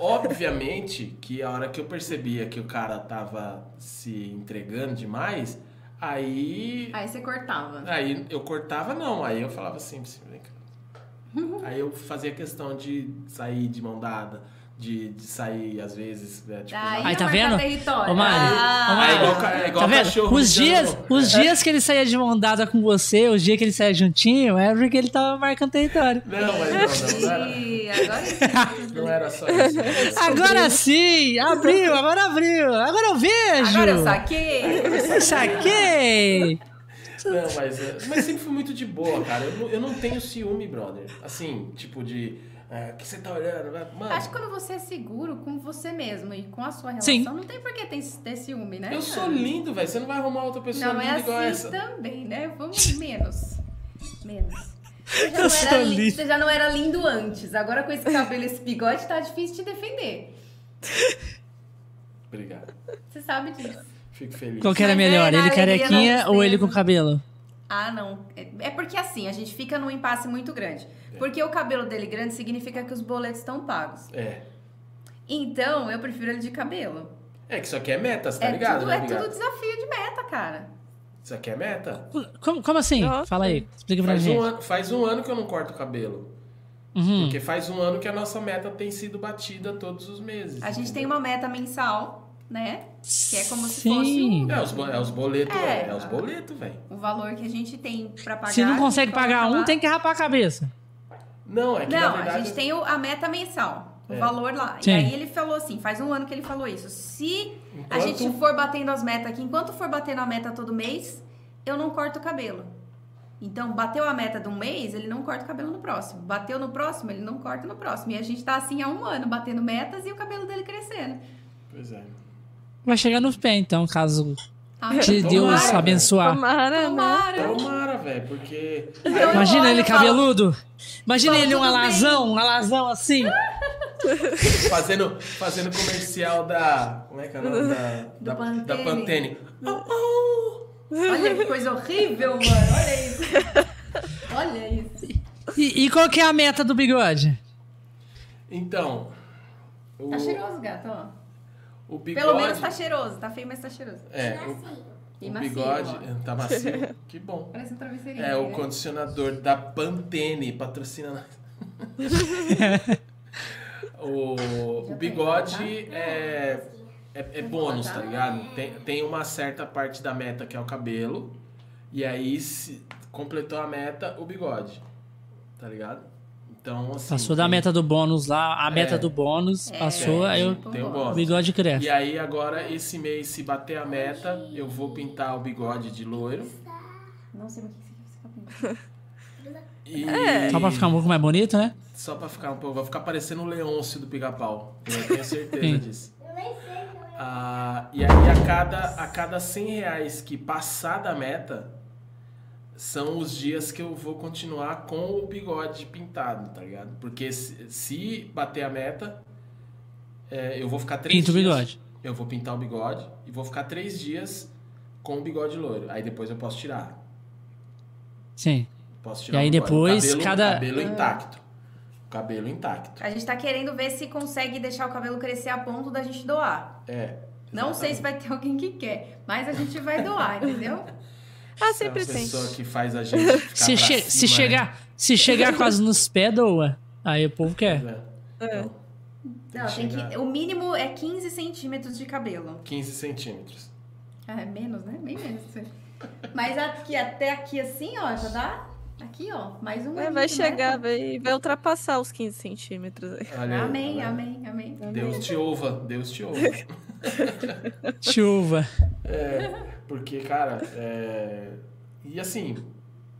obviamente que a hora que eu percebia que o cara tava se entregando demais, aí. Aí você cortava. Aí eu cortava, não. Aí eu falava assim, assim, vem cá. Aí eu fazia questão de sair de mão dada, de, de sair, às vezes, né, tipo, Aí, Aí, é tá vendo? território. Ô, Mari, Ah, ô, Mari. É igual, é igual Tá vendo? cachorro Os dias, os dias que ele saía de mão dada com você, os dias que ele saía juntinho, é porque ele tava marcando território. Não, mas não, não, era, Ih, agora sim. não era só isso. Agora sim! Abriu, agora abriu! Agora eu vejo! Agora eu saquei. Saquei! Não, mas, é, mas sempre fui muito de boa, cara. Eu não, eu não tenho ciúme, brother. Assim, tipo de. É, que você tá olhando? Mano, Acho que quando você é seguro com você mesmo e com a sua relação, Sim. não tem por que ter, ter ciúme, né? eu sou lindo, velho. Você não vai arrumar outra pessoa Não, é linda igual assim essa. também, né? Vamos menos. Menos. Você já, Eu não era li- lindo. você já não era lindo antes. Agora com esse cabelo e esse bigode tá difícil de defender. Obrigado. Você sabe disso. Fico feliz. Qual que era é, melhor? Ele carequinha ou ele com cabelo? Ah, não. É é porque assim, a gente fica num impasse muito grande. Porque o cabelo dele grande significa que os boletos estão pagos. É. Então, eu prefiro ele de cabelo. É que isso aqui é meta, você tá é ligado, tudo, né, é Obrigado? tudo desafio de meta, cara. Isso aqui é meta? Como, como assim? Nossa. Fala aí, explica pra Faz gente. um, ano, faz um ano que eu não corto o cabelo. Uhum. Porque faz um ano que a nossa meta tem sido batida todos os meses. A gente tem uma meta mensal, né? Que é como se Sim. fosse É os, bo- é os boletos, É. é, é os boletos, velho. o valor que a gente tem pra pagar. Se não consegue pagar um, lá. tem que rapar a cabeça. Não, é que na Não, verdade. a gente tem o- a meta mensal, o É. valor lá. Sim. E aí ele falou assim, faz um ano que ele falou isso. Se a Enquanto- gente for batendo as metas aqui, enquanto for batendo a meta todo mês, eu não corto o cabelo. Então, bateu a meta de um mês, ele não corta o cabelo no próximo. Bateu no próximo, ele não corta no próximo. E a gente tá assim há um ano, batendo metas e o cabelo dele crescendo. Pois é. Vai chegar no pé, então, caso Ah, te Tomara, Deus velho. abençoar. Tomara, né? Tomara. Tomara, velho, porque. eu Imagina ele falo, cabeludo. Imagina ele um bem. alazão, um alazão assim. Fazendo, fazendo comercial da. Como é que é o nome? Da, da, Pantene. da Pantene. Oh, oh. Olha que coisa horrível, mano. Olha isso. Olha isso. E, e qual que é a meta do bigode? Então. O, Tá cheiroso, gato, ó. O bigode. Pelo menos tá cheiroso. Tá feio, mas tá cheiroso. É, o, E o macio, bigode. ó. Tá macio. Que bom. Parece um travesseirinho. É, o né? condicionador da Pantene, patrocina nós. o, o bigode é, é, é bônus, tá ligado? Tem, tem uma certa parte da meta que é o cabelo. E aí, se completou a meta, o bigode. Tá ligado? Então, assim. Passou da tem- meta do bônus lá, a meta É. do bônus, É, passou, aí eu- Tem o bônus. bigode cresce. E aí, agora, esse mês, se bater a meta, eu vou pintar o bigode de loiro. Não sei o que você fica E... Só pra ficar um pouco mais bonito, né? Só pra ficar um pouco. Vai ficar parecendo o Leôncio do pica-pau. Eu tenho certeza disso. Ah, e aí, a cada, a cada 100 reais que passar da meta, são os dias que eu vou continuar com o bigode pintado, tá ligado? Porque se, se bater a meta, é, eu vou ficar três Pinta o dias. bigode. eu vou pintar o bigode e vou ficar três dias com o bigode loiro. Aí depois eu posso tirar. Sim. Posso E tirar aí o bigode. depois, cabelo, cada- cabelo intacto. Cabelo intacto. A gente tá querendo ver se consegue deixar o cabelo crescer a ponto da gente doar. É. Não sei se vai ter alguém que quer, mas a gente vai doar, entendeu? Ah, É sempre uma tem. pessoa que faz a gente ficar Se, pra che- cima, se né? chegar, se chegar quase nos pés, doa. Aí o povo quer. É. É. Então, Não, tem que, o mínimo é 15 centímetros de cabelo. 15 centímetros. Ah, é menos, né? Bem menos. Mas aqui, até aqui assim, ó, já dá. Aqui, ó, mais um. É, vai de chegar, meta. vai, vai ultrapassar os 15 centímetros. aí. Olha aí, Amém, tá amém, amém. Deus te ouva, Deus te ouva. Chuva. É, porque, cara, é... E assim,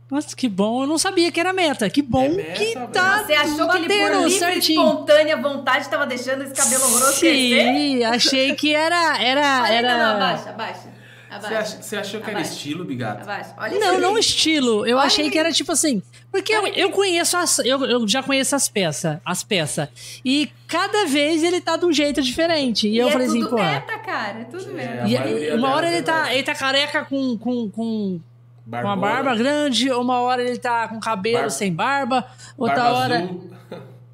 Nossa, que bom. Eu não sabia que era meta. Que bom É meta, que velho. tá Você achou que ele, por livre e certinho. espontânea vontade, tava deixando esse cabelo horroroso crescer? Sim, achei que era... era, era... não, não, abaixa, abaixa. Você, você achou que era Abaixa. estilo, Bigato? Olha Não, não aí. estilo. Eu Olha achei aí. que era tipo assim. Porque eu, eu conheço as. Eu, eu já conheço as peças. As peças. E cada vez ele tá de um jeito diferente. E, E eu é falei assim, tudo pô. meta, cara. É tudo É, meta. E, e uma hora ele é tá, meta. ele tá careca com, com, com Barbona, uma barba grande, uma hora ele tá com cabelo Barba- sem barba, outra barba hora. azul.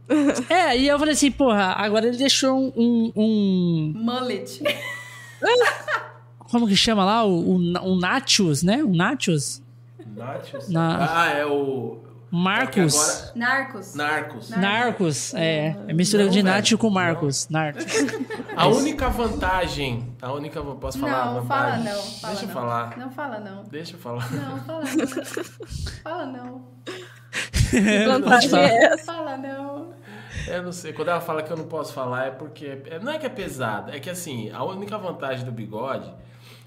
É, e eu falei assim, porra, agora ele deixou um. um- Mullet. como que chama lá? O, o, o Nachos, né? O Nachos? Nachos. Na- Ah, é o. Marcos. é agora- Narcos. Narcos. Narcos, é. É mistura Não, de. Nacho com Marcos. Narcos. A única vantagem. A única. Posso falar? Não, fala não. Fala Deixa eu não. falar. Não fala não. Deixa eu falar. Não, fala não. Fala não. Vantagem é essa. Fala não. Eu não sei. Quando ela fala que eu não posso falar é porque. é- Não é que é pesado. É que assim, a única vantagem do bigode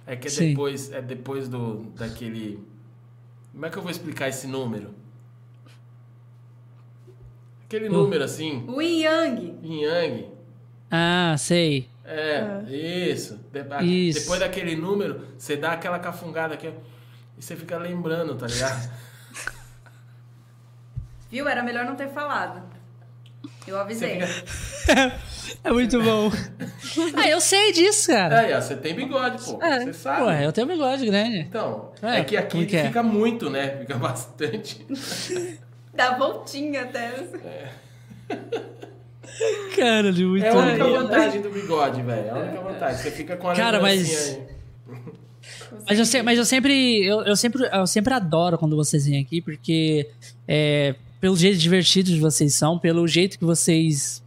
é que é Sim. depois, é depois do, daquele. Como é que eu vou explicar esse número? Aquele número assim, O Yin Yang. yin yang. Ah, sei. É, isso. De- a- Isso. Depois daquele número, você dá aquela cafungada aqui, e você fica lembrando, tá ligado? Viu? Era melhor não ter falado. Eu avisei. É muito bom. ah, eu sei disso, cara. Ó, você tem bigode, pô. É. Você sabe. Ué, eu tenho bigode grande. Então, É, é, que aqui que é? fica muito, né? Fica bastante. Dá voltinha até. Cara, de muito É a única vantagem do bigode, velho. É a única vantagem. Você fica com a Cara, mas- aí. Mas eu, se- mas eu sempre, eu, eu sempre, eu sempre adoro quando vocês vêm aqui, porque é, pelo jeito divertido que vocês são, pelo jeito que vocês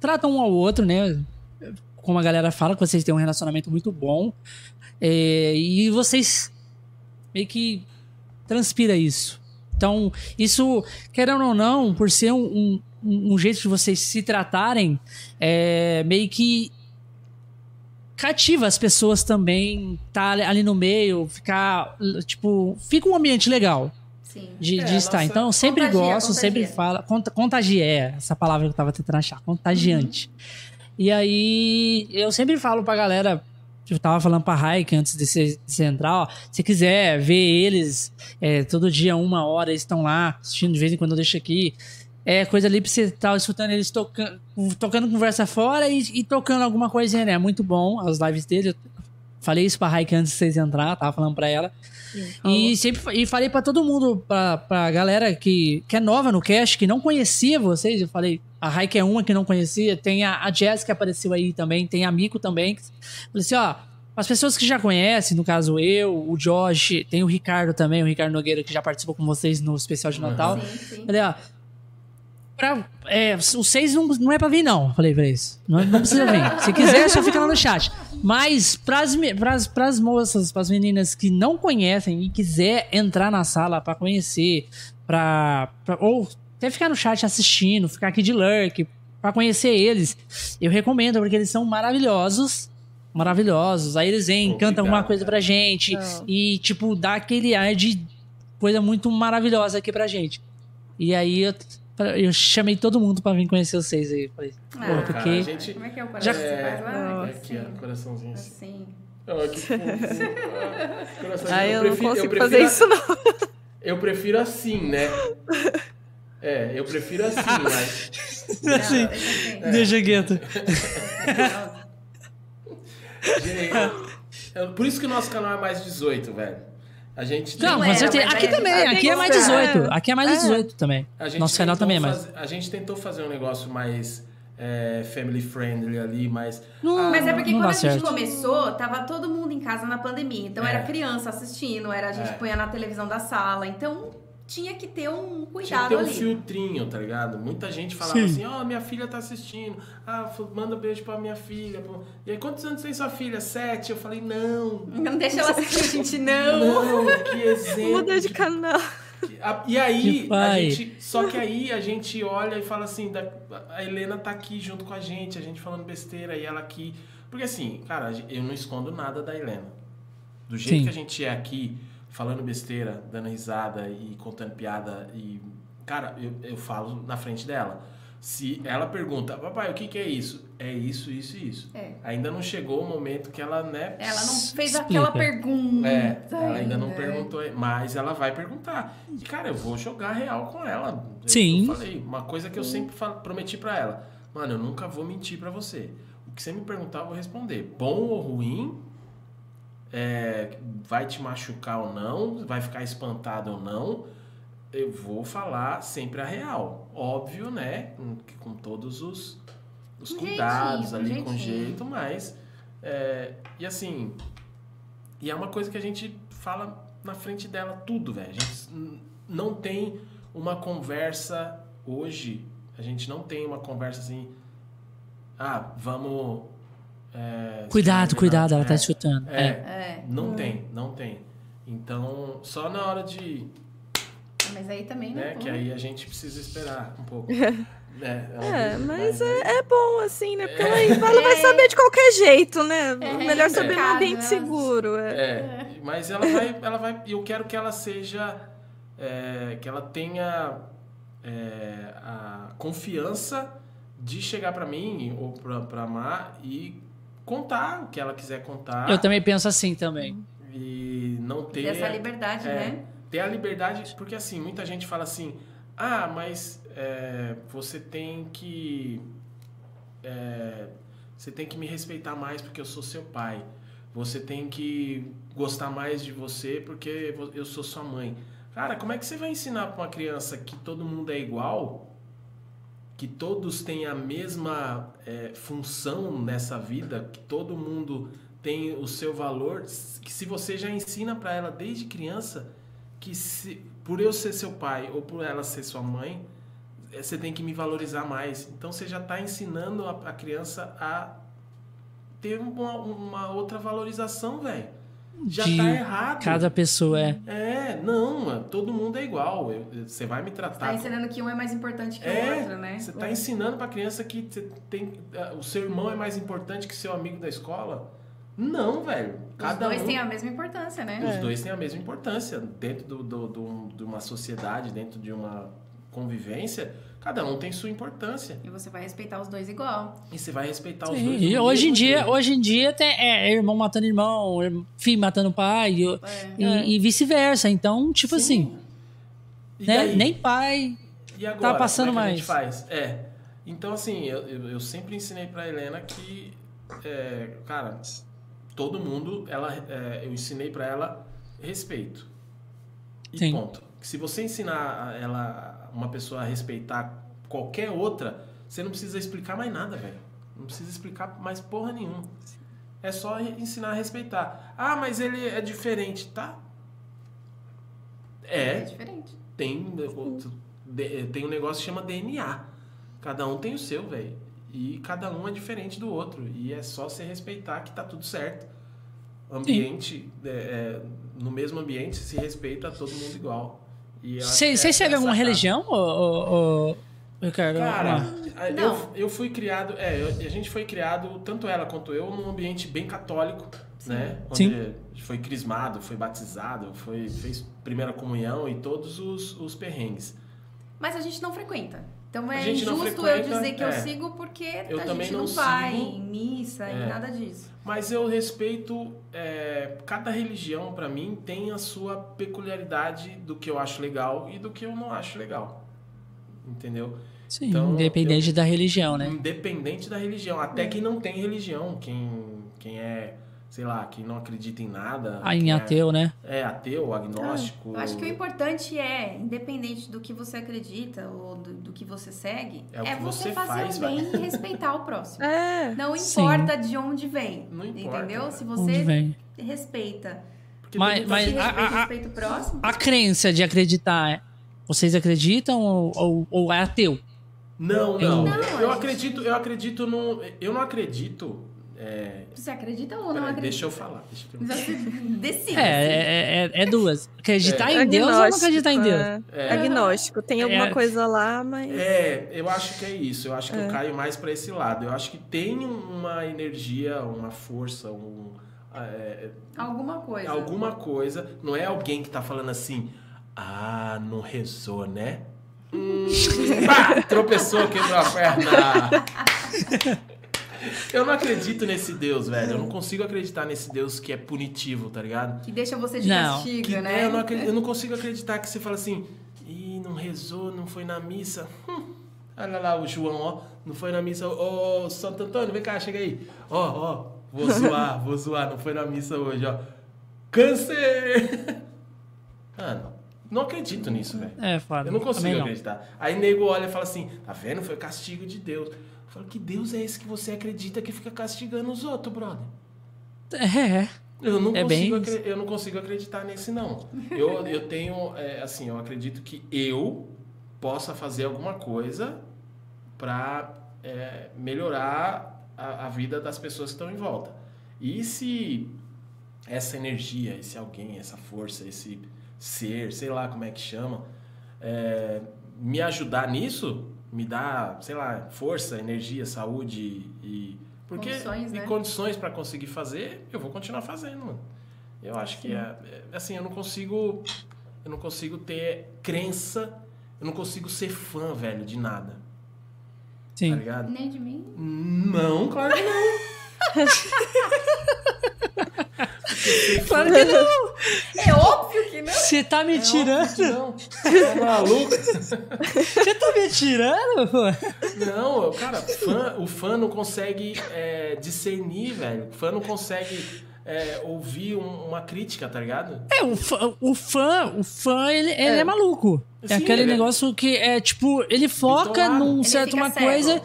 tratam um ao outro, né? Como a galera fala, que vocês têm um relacionamento muito bom. É, e vocês meio que transpira isso. Então, isso, querendo ou não, por ser um, um, um jeito de vocês se tratarem, é, meio que cativa as pessoas também, tá ali- no meio, ficar, tipo, fica um ambiente legal Sim. de, É, de estar. nossa- Então, eu sempre Contagia, gosto, contagia. sempre falo, conta, contagia, é essa palavra que eu tava tentando achar, contagiante. E aí, eu sempre falo pra galera, eu tava falando pra Raik antes de você, de você entrar, ó, se quiser ver eles é, todo dia, uma hora, eles estão lá, assistindo de vez em quando eu deixo aqui. É coisa ali pra você estar escutando eles tocando, tocando conversa fora e, e tocando alguma coisinha, né? É muito bom as lives dele. Eu falei isso pra Raik antes de vocês entrar, tava falando pra ela. E sempre e falei pra todo mundo, pra, pra galera que, que é nova no cast, que não conhecia vocês. Eu falei, a Raik é uma que não conhecia, tem a, a Jess que apareceu aí também, tem a Mico também. Falei assim, ó, as pessoas que já conhecem, no caso eu, o Josh, tem o Ricardo também, o Ricardo Nogueira, que já participou com vocês no especial de Natal. Sim, sim. Falei, ó. Pra, é, os seis não, não é pra vir, não. Falei pra eles. Não, não precisa vir. Se quiser, só fica lá no chat. Mas pras, pras, pras moças, pras meninas que não conhecem e quiser entrar na sala pra conhecer, pra, pra- ou até ficar no chat assistindo, ficar aqui de lurk, pra conhecer eles, eu recomendo, porque eles são maravilhosos. Maravilhosos. Aí eles vêm, Obrigado, cantam alguma coisa pra gente Não. e, tipo, dá aquele ar de coisa muito maravilhosa aqui pra gente. E aí eu, eu chamei todo mundo pra vir conhecer vocês aí. Falei, Ah, porque. Cara, a gente. Como é que é o coração? Já- faz lá? É, assim, aqui, ó, coraçãozinho assim. assim. Ah, que fofo. Ah, coraçãozinho. Aí eu, prefiro- não consigo prefiro fazer a- isso, não. Eu prefiro assim, né? É, eu prefiro assim, mas. Não, Assim, deixa assim. Deixa quieto. Não. Gente, eu- por isso que o nosso canal é mais 18, velho. A gente Não, Não com era, certeza. mas Aqui também, aqui é que mais ser. 18. Aqui é mais É. 18 também. Nosso canal tentou também é mais. A gente tentou fazer um negócio mais é, family friendly ali, mas. Não, Ah, Mas é porque quando a gente certo. começou, tava todo mundo em casa na pandemia. Então É. era criança assistindo, era a gente É. punha na televisão da sala. Então tinha que ter um Tinha que cuidado ter um ali. filtrinho, tá ligado? Muita gente falava Sim. assim, ó, minha filha tá assistindo. Ah, manda beijo pra minha filha. E aí, quantos anos tem sua filha? Sete. Eu falei, não. Não deixa ela assistir, gente, não. Não, que exemplo. Muda de canal. E aí, a gente, só que aí a gente olha e fala assim, da- a Helena tá aqui junto com a gente, a gente falando besteira e ela aqui. Porque assim, cara, eu não escondo nada da Helena. Do jeito Sim. que a gente é aqui, falando besteira, dando risada e contando piada e cara, eu, eu falo na frente dela. Se ela pergunta, papai, o que, que é isso? É isso, isso e isso. É. Ainda não chegou o momento que ela, né? Ela não fez Explica. aquela pergunta. É, ela ainda não né? perguntou, mas ela vai perguntar. E, cara, eu vou jogar real com ela. Sim. Eu falei, uma coisa que eu sempre falo- prometi pra ela. Mano, eu nunca vou mentir pra você. O que você me perguntar, eu vou responder. Bom ou ruim, é, vai te machucar ou não, vai ficar espantado ou não, eu vou falar sempre a real. Óbvio, né? Com, com todos os, os Um cuidados jeitinho, ali, um com jeitinho. jeito, mas... é, e assim, e é uma coisa que a gente fala na frente dela tudo, velho. A gente não tem uma conversa hoje, a gente não tem uma conversa assim, ah, vamos... é, Cuidado, cuidado, ela É, tá escutando. É, É. É, não tem, não tem. Então, só na hora de, mas aí também não né, que aí a gente precisa esperar um pouco. É, mesmo, mas é, é bom, assim, né? Porque ela, ela vai saber de qualquer jeito, né? Melhor saber É. num ambiente seguro. É. É, mas ela vai, ela vai. Eu quero que ela seja, é, que ela tenha é, a confiança de chegar pra mim ou pra, pra Mar e contar o que ela quiser contar Eu também penso assim também. e não ter Ter essa liberdade, é, né? ter a liberdade, porque assim, muita gente fala assim, ah, mas é, você tem que é, você tem que me respeitar mais porque eu sou seu pai. Você tem que gostar mais de você porque eu sou sua mãe. Cara, como é que você vai ensinar para uma criança que todo mundo é igual? Que todos têm a mesma é, função nessa vida? Que todo mundo tem o seu valor? Que se você já ensina para ela desde criança que se, por eu ser seu pai ou por ela ser sua mãe, eh, você tem que me valorizar mais. Então você já está ensinando a, a criança a ter uma, uma outra valorização, velho. Já De tá errado. Cada pessoa é. É, não, mano, todo mundo é igual. Você vai me tratar. Tá como- ensinando que um é mais importante que é, o outro, né? Você tá ensinando pra criança que você tem, ah, o seu irmão é mais importante que seu amigo da escola? Não, velho. Os Cada dois um, têm a mesma importância, né? os dois têm a mesma importância dentro do, do- do- de uma sociedade, dentro de uma convivência. Cada um tem sua importância E você vai respeitar os dois igual. e você vai respeitar os Sim, dois. e hoje em dia, jeito. hoje em dia tem, é, irmão matando irmão, irm- filho matando pai e, É. e- e vice-versa. Então, tipo Sim. assim, né? Nem pai. E agora, Tá passando como é que a gente mais. faz? É. Então, assim, eu, eu, eu sempre ensinei pra Helena que, é, cara, todo mundo, ela, é, eu ensinei pra ela respeito. E Sim. ponto. Se você ensinar a- ela, uma pessoa a respeitar qualquer outra, você não precisa explicar mais nada, velho. Não precisa explicar mais porra nenhuma. É só ensinar a respeitar. Ah, mas ele é diferente, tá? É É, diferente. tem, tem um negócio que chama DNA. Cada um tem o seu, velho. E cada um é diferente do outro. E é só se respeitar que tá tudo certo. Ambiente, é, é, no mesmo ambiente se respeita todo mundo igual. Vocês seguem é alguma religião, Ricardo? Cara, Ah, eu, eu fui criado, é, eu- a gente foi criado, tanto ela quanto eu, num ambiente bem católico, né? Onde Sim. foi crismado, foi batizado, foi, fez primeira comunhão e todos os, os perrengues. Mas a gente não frequenta. Então é injusto eu dizer que eu é. sigo porque Eu a também gente não, não vai sigo. em missa É. e nada disso. Mas eu respeito, é, cada religião pra mim tem a sua peculiaridade do que eu acho legal e do que eu não acho legal. Entendeu? Sim, Então, independente da religião, né? Independente da religião. Até quem não tem religião, quem, quem é, sei lá, quem não acredita em nada. Ah, em é- ateu, né? É, ateu, agnóstico. Eu acho que o importante é, independente do que você acredita ou do, do que você segue, É é, você você fazer faz, o bem e respeitar o próximo. É. Não Sim. importa de onde vem. Não importa, entendeu? Se Onde você vem? respeita, Porque Mas- mas a- respeita, a- respeita o próximo. A crença de acreditar, vocês acreditam ou, ou, ou é ateu? Não, Não, não. a eu, gente- eu acredito, eu acredito no. Eu não acredito. É, Você acredita ou não acredita? deixa eu falar. Deixa eu decide. É, é, é, é duas. Acreditar em Deus ou não acreditar em Deus? é. É. Agnóstico. Tem alguma É. coisa lá, mas. É, eu acho que é isso. Eu acho que eu É. caio mais pra esse lado. Eu acho que tem uma energia, uma força, um, é, Alguma coisa. alguma coisa. Não é alguém que tá falando assim, ah, não rezou, né? Hum, pá, tropeçou, quebrou a perna. Eu não acredito nesse Deus, velho. Eu não consigo acreditar nesse Deus que é punitivo, tá ligado? Que deixa você de Não. castigo, Que- né? é, eu, não acredito- eu não consigo acreditar que você fala assim, ih, não rezou, não foi na missa. Hum, olha lá o João, ó, não foi na missa. Ô, ô, Santo Antônio, vem cá, chega aí. Ó, ó, vou zoar, vou zoar, não foi na missa hoje, ó. Câncer! Mano, não acredito nisso, velho. É, foda. Eu não consigo não. acreditar. Aí nego olha e fala assim, tá vendo? Foi castigo de Deus. Eu falo, que Deus é esse que você acredita que fica castigando os outros, brother? É, Eu não, É bem consigo, acre- eu não consigo acreditar nesse, não. Eu, eu tenho, é, assim, eu acredito que eu possa fazer alguma coisa para melhorar a, a vida das pessoas que estão em volta. E se essa energia, esse alguém, essa força, esse ser, sei lá como é que chama, é, me ajudar nisso, me dar, sei lá, força, energia, saúde e. Porque, Condições, e né? condições para conseguir fazer, eu vou continuar fazendo, mano. Eu acho que é, é, assim, eu não consigo eu não consigo ter crença, eu não consigo ser fã, velho, de nada. Tá sim. ligado? Nem de mim. Não, claro que não. Claro que não. É óbvio que não. Você tá me É tirando? Não, tá maluco? Você tá me tirando, pô? Não, cara, fã, o fã não consegue é, discernir, velho. O fã não consegue é, ouvir um- uma crítica, tá ligado? É, o fã, o fã, o fã ele, ele é. É. maluco. É Sim, aquele é- negócio que é tipo, ele foca Bitolado. num Ele certo uma cego. coisa.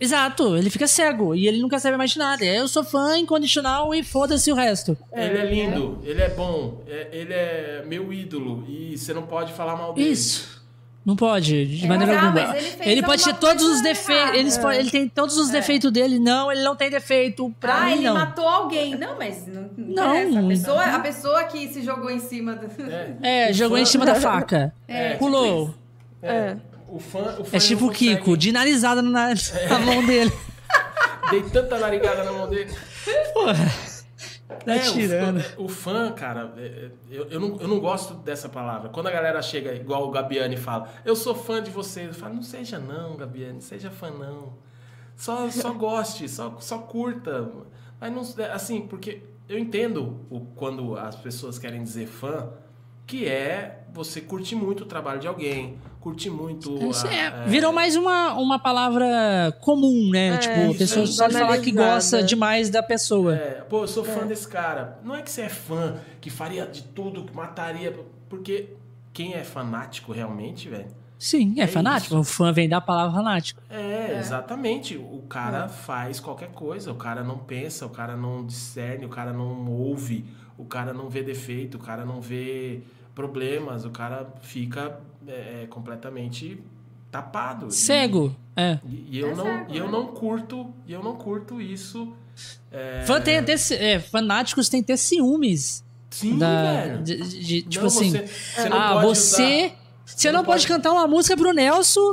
Exato, ele fica cego e ele nunca sabe mais de nada. Eu sou fã incondicional e foda-se o resto. ele é lindo, ele é bom, é- ele é meu ídolo e você não pode falar mal dele. Isso. Não pode, de É, maneira mas, ah, alguma. ele Ele pode ter todos os defeitos. Ele, pode- ele tem todos os É. defeitos dele. Não, ele não tem defeito. Pra ah, mim, ele não. matou alguém. Não, mas não, Não. A pessoa, a pessoa que se jogou em cima do. É, É, jogou em cima da faca. É, Pulou. É, O fã, o fã É tipo o Kiko, consegue- de narizada na, na mão dele. Dei tanta narigada na mão dele. Porra. Tá É, o tirando. fã- O, fã, cara, é, é, eu, eu, não, eu não gosto dessa palavra. Quando a galera chega, igual o Gabiani fala, eu sou fã de vocês. Eu falo, não seja não, Gabiani, seja fã não. Só, só goste, só, só curta. Mas não, assim, porque eu entendo o, quando as pessoas querem dizer fã, que é você curtir muito o trabalho de alguém, curtir muito. Isso a- é, é, virou mais uma, uma palavra comum, né? É, tipo, a pessoa é só de falar que gosta demais da pessoa. É, pô, eu sou fã desse cara. Não é que você é fã, que faria de tudo, que mataria. Porque quem é fanático realmente, velho. Sim, é, É fanático. isso. O fã vem da palavra fanático. É, exatamente. O cara faz qualquer coisa. O cara não pensa, o cara não discerne, o cara não ouve, o cara não vê defeito, o cara não vê problemas, o cara fica é, é, completamente tapado. Cego. É. E, e eu É não, cego, e eu né? não curto, e eu não curto isso. É, Fã tem até, é, fanáticos têm que ter ciúmes. Sim, da, velho. de, de- de- tipo Não, assim. você- você não ah, pode você. usar- Você não, pode cantar uma música pro Nelson,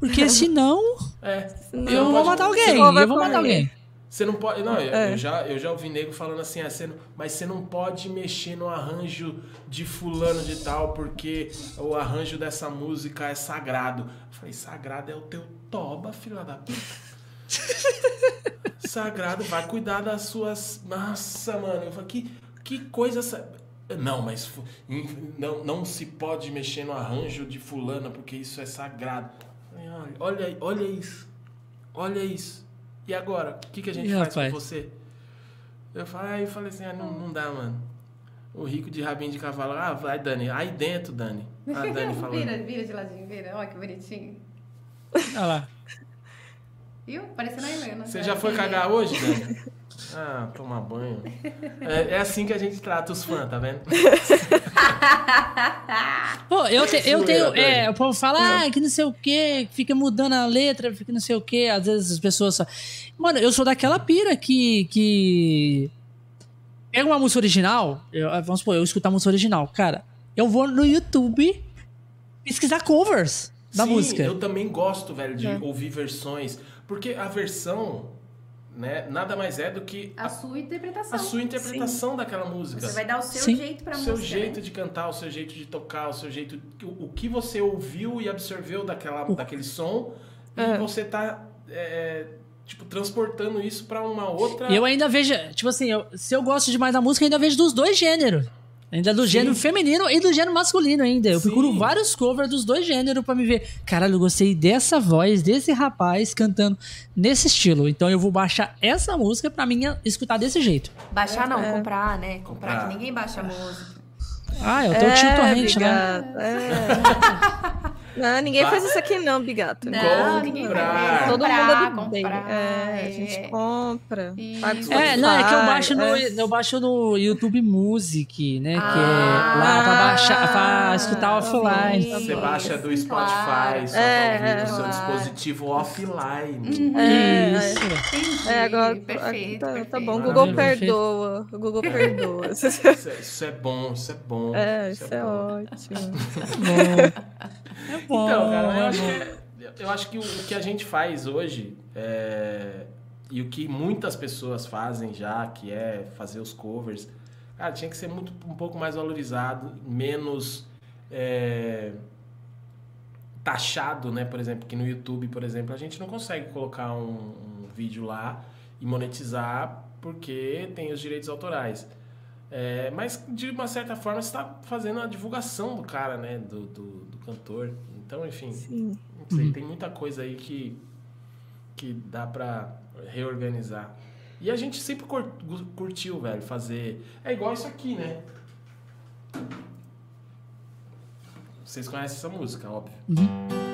porque senão É, eu não vou pode- matar alguém. não Eu vou matar alguém. Você não pode. Não, eu, É. eu já, eu já ouvi nego falando assim, ah, você não- mas você não pode mexer no arranjo de fulano de tal, porque o arranjo dessa música é sagrado. Eu falei, sagrado é o teu toba, filha da puta. sagrado, vai cuidar das suas. Nossa, mano. Eu falei, que, que coisa. sa- Não, mas não, não se pode mexer no arranjo de fulana, porque isso é sagrado. caralho, olha, olha isso. Olha isso. E agora? O que, que a gente Ih, faz rapaz. com você? Eu falei, aí eu falei assim, ah, não, não dá, mano. O rico de rabinho de cavalo, ah, vai, Dani. Aí dentro, Dani. A Dani falando. Vira, vira de ladinho, vira. Olha que bonitinho. Olha lá. Viu? Parecendo a Helena. Você já foi cagar hoje, Dani? Ah, tomar banho. É, é assim que a gente trata os fãs, tá vendo? Pô, eu, te- eu tenho. É, o povo fala, ah, que não sei o quê, fica mudando a letra, fica não sei o quê. Às vezes as pessoas só. Mano, eu sou daquela pira que. que... Pega uma música original, eu- vamos supor, eu escutar a música original. Cara, eu vou no YouTube pesquisar covers da Sim, música. eu também gosto, velho, de É. ouvir versões. Porque a versão, né, nada mais é do que A a, sua interpretação. a sua interpretação daquela música. Você vai dar o seu Sim. jeito pra o seu música. jeito né? de cantar, o seu jeito de tocar, o seu jeito. O, o que você ouviu e absorveu daquela, daquele som. E É. você tá. é, tipo, transportando isso pra uma outra. Eu ainda vejo, tipo assim, eu- se eu gosto demais da música, eu ainda vejo dos dois gêneros. Ainda do Sim. gênero feminino e do gênero masculino ainda. Eu Sim. procuro vários covers dos dois gêneros pra me ver. Caralho, eu gostei dessa voz, desse rapaz cantando nesse estilo. Então eu vou baixar essa música pra mim escutar desse jeito. Baixar não, É. comprar, né? Comprar, Comprar. que ninguém baixa música. Ah, eu tô tio torrente, né? É. Não, ninguém faz isso aqui não, Bigato. Não, ninguém Comprar. ver. Todo comprar, mundo é do bem. comprar, É, a é. gente compra. Isso. paga o É, não, é que eu baixo no, é. eu baixo no YouTube Music, né? que Ah, é lá pra baixar, pra escutar offline. sim. Você baixa do Spotify, claro. só É, pra ouvir é, no seu claro. dispositivo offline. É, Isso. Entendi. É, agora perfeito, tá, tá perfeito. bom. O Google perdoa. O Google perdoa. Isso é, isso é bom, isso é bom. É, isso é bom. ótimo. Bom. É bom. Então, cara, eu é acho, bom. que, eu acho que o, o que a gente faz hoje é, e o que muitas pessoas fazem já, que é fazer os covers, cara, tinha que ser muito, um pouco mais valorizado, menos é, taxado, né? Por exemplo, que no YouTube, por exemplo, a gente não consegue colocar um, um vídeo lá e monetizar porque tem os direitos autorais. É, mas de uma certa forma você está fazendo a divulgação do cara, né? Do, do, do cantor. Então, enfim, Sim. não sei, tem muita coisa aí que, que dá pra reorganizar. E a gente sempre cur- curtiu, velho, fazer. É igual isso aqui, né? Vocês conhecem essa música, óbvio. You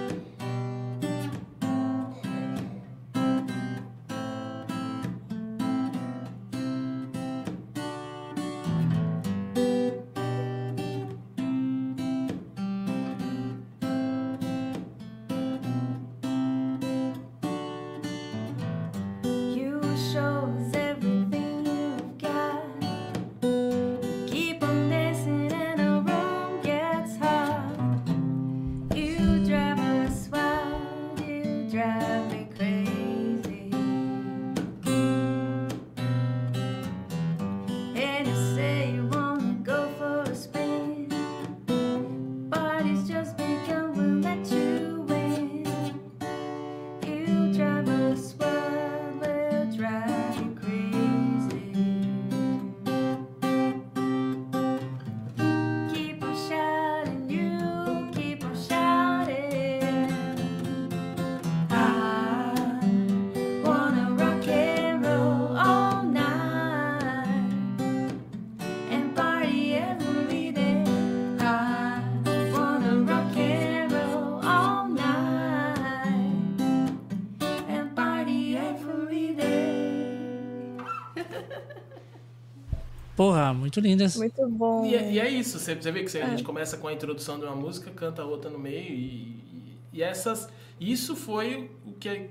Porra, muito linda. essa- Muito bom. E é, e é isso, você, você vê que você- a gente começa com a introdução de uma música, canta a outra no meio e, e- essas. Isso foi o que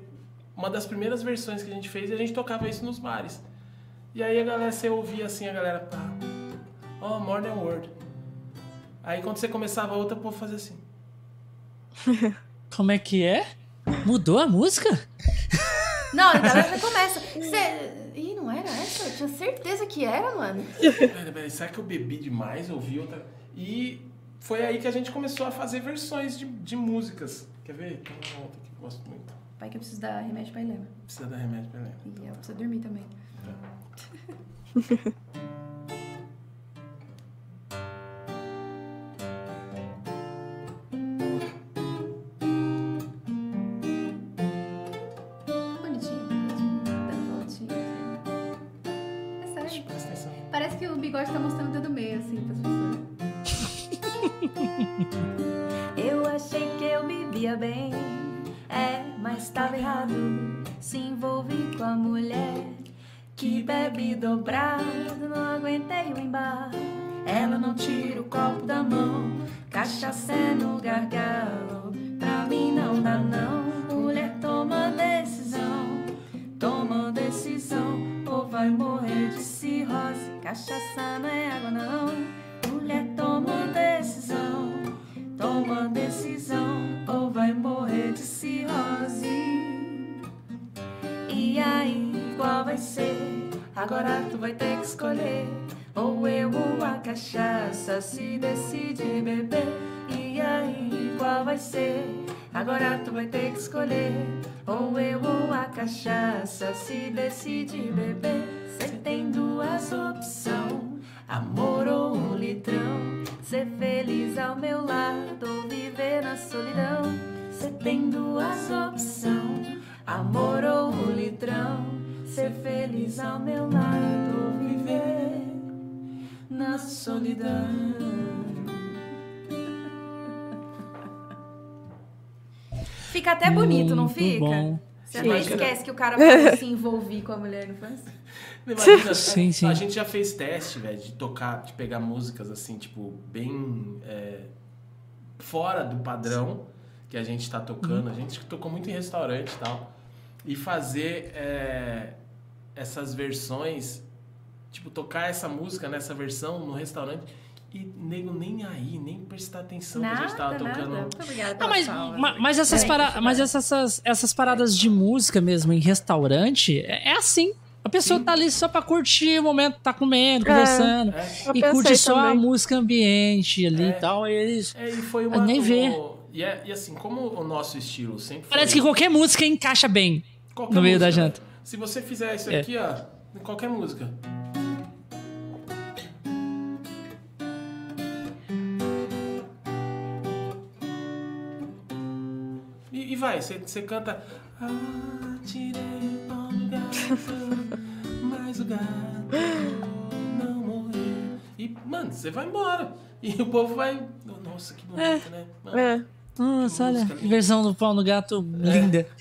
uma das primeiras versões que a gente fez e a gente tocava isso nos bares. E aí a galera, você ouvia assim, a galera, pá, oh, more than word. Aí quando você começava a outra, o povo fazia assim. Como é que é? Mudou a música? Não, a galera já começa. Cê... Essa? Eu tinha certeza que era, mano. Pera, pera, será que eu bebi demais? Ouvi outra. E foi aí que a gente começou a fazer versões de, de músicas. Quer ver? Tem uma outra que eu gosto muito. Pai que eu preciso dar remédio pra Helena. Precisa dar remédio pra ela. E ela precisa dormir também. Parece escolher. Ou eu ou a cachaça se decide beber. E aí, qual vai ser? Agora tu vai ter que escolher. Ou eu ou a cachaça se decide beber. Cê tem duas opções: amor ou um litrão. Ser feliz ao meu lado ou viver na solidão. Cê tem duas opções: amor ou um litrão. Ser feliz ao meu lado ou viver na solidão. Fica até bonito, não fica? bom. Você até esquece que o cara pode se envolver com a mulher, não faz? Imagina, Sim, a, sim. a gente já fez teste, velho, de tocar, de pegar músicas assim, tipo, bem é, fora do padrão que a gente tá tocando. A gente tocou muito em restaurante e tal. E fazer é, essas versões, tipo, tocar essa música nessa versão no restaurante e nego nem aí, nem prestar atenção que a gente tava Nada, nada. tocando. Muito obrigada Ah, mas, ma- mas, essas, É, para- mas essas, essas, paradas de música mesmo em restaurante é, é assim. A pessoa tá ali só pra curtir o momento, tá comendo, É. conversando. É, Eu E curte só a também. música ambiente ali É. e tal. E eles. é, e foi uma. Ah, nem vê. E, é- e assim, como o nosso estilo sempre Parece foi. que qualquer música encaixa bem Qualquer no meio da música. janta. Se você fizer isso É. aqui, ó, em qualquer música. E, e vai, você, você canta. Ah, tirei o gato, mas o gato não morreu. E, mano, você vai embora. E o povo vai. Nossa, que bonito, né? Mano, É. Nossa, olha, música versão do pau no gato linda.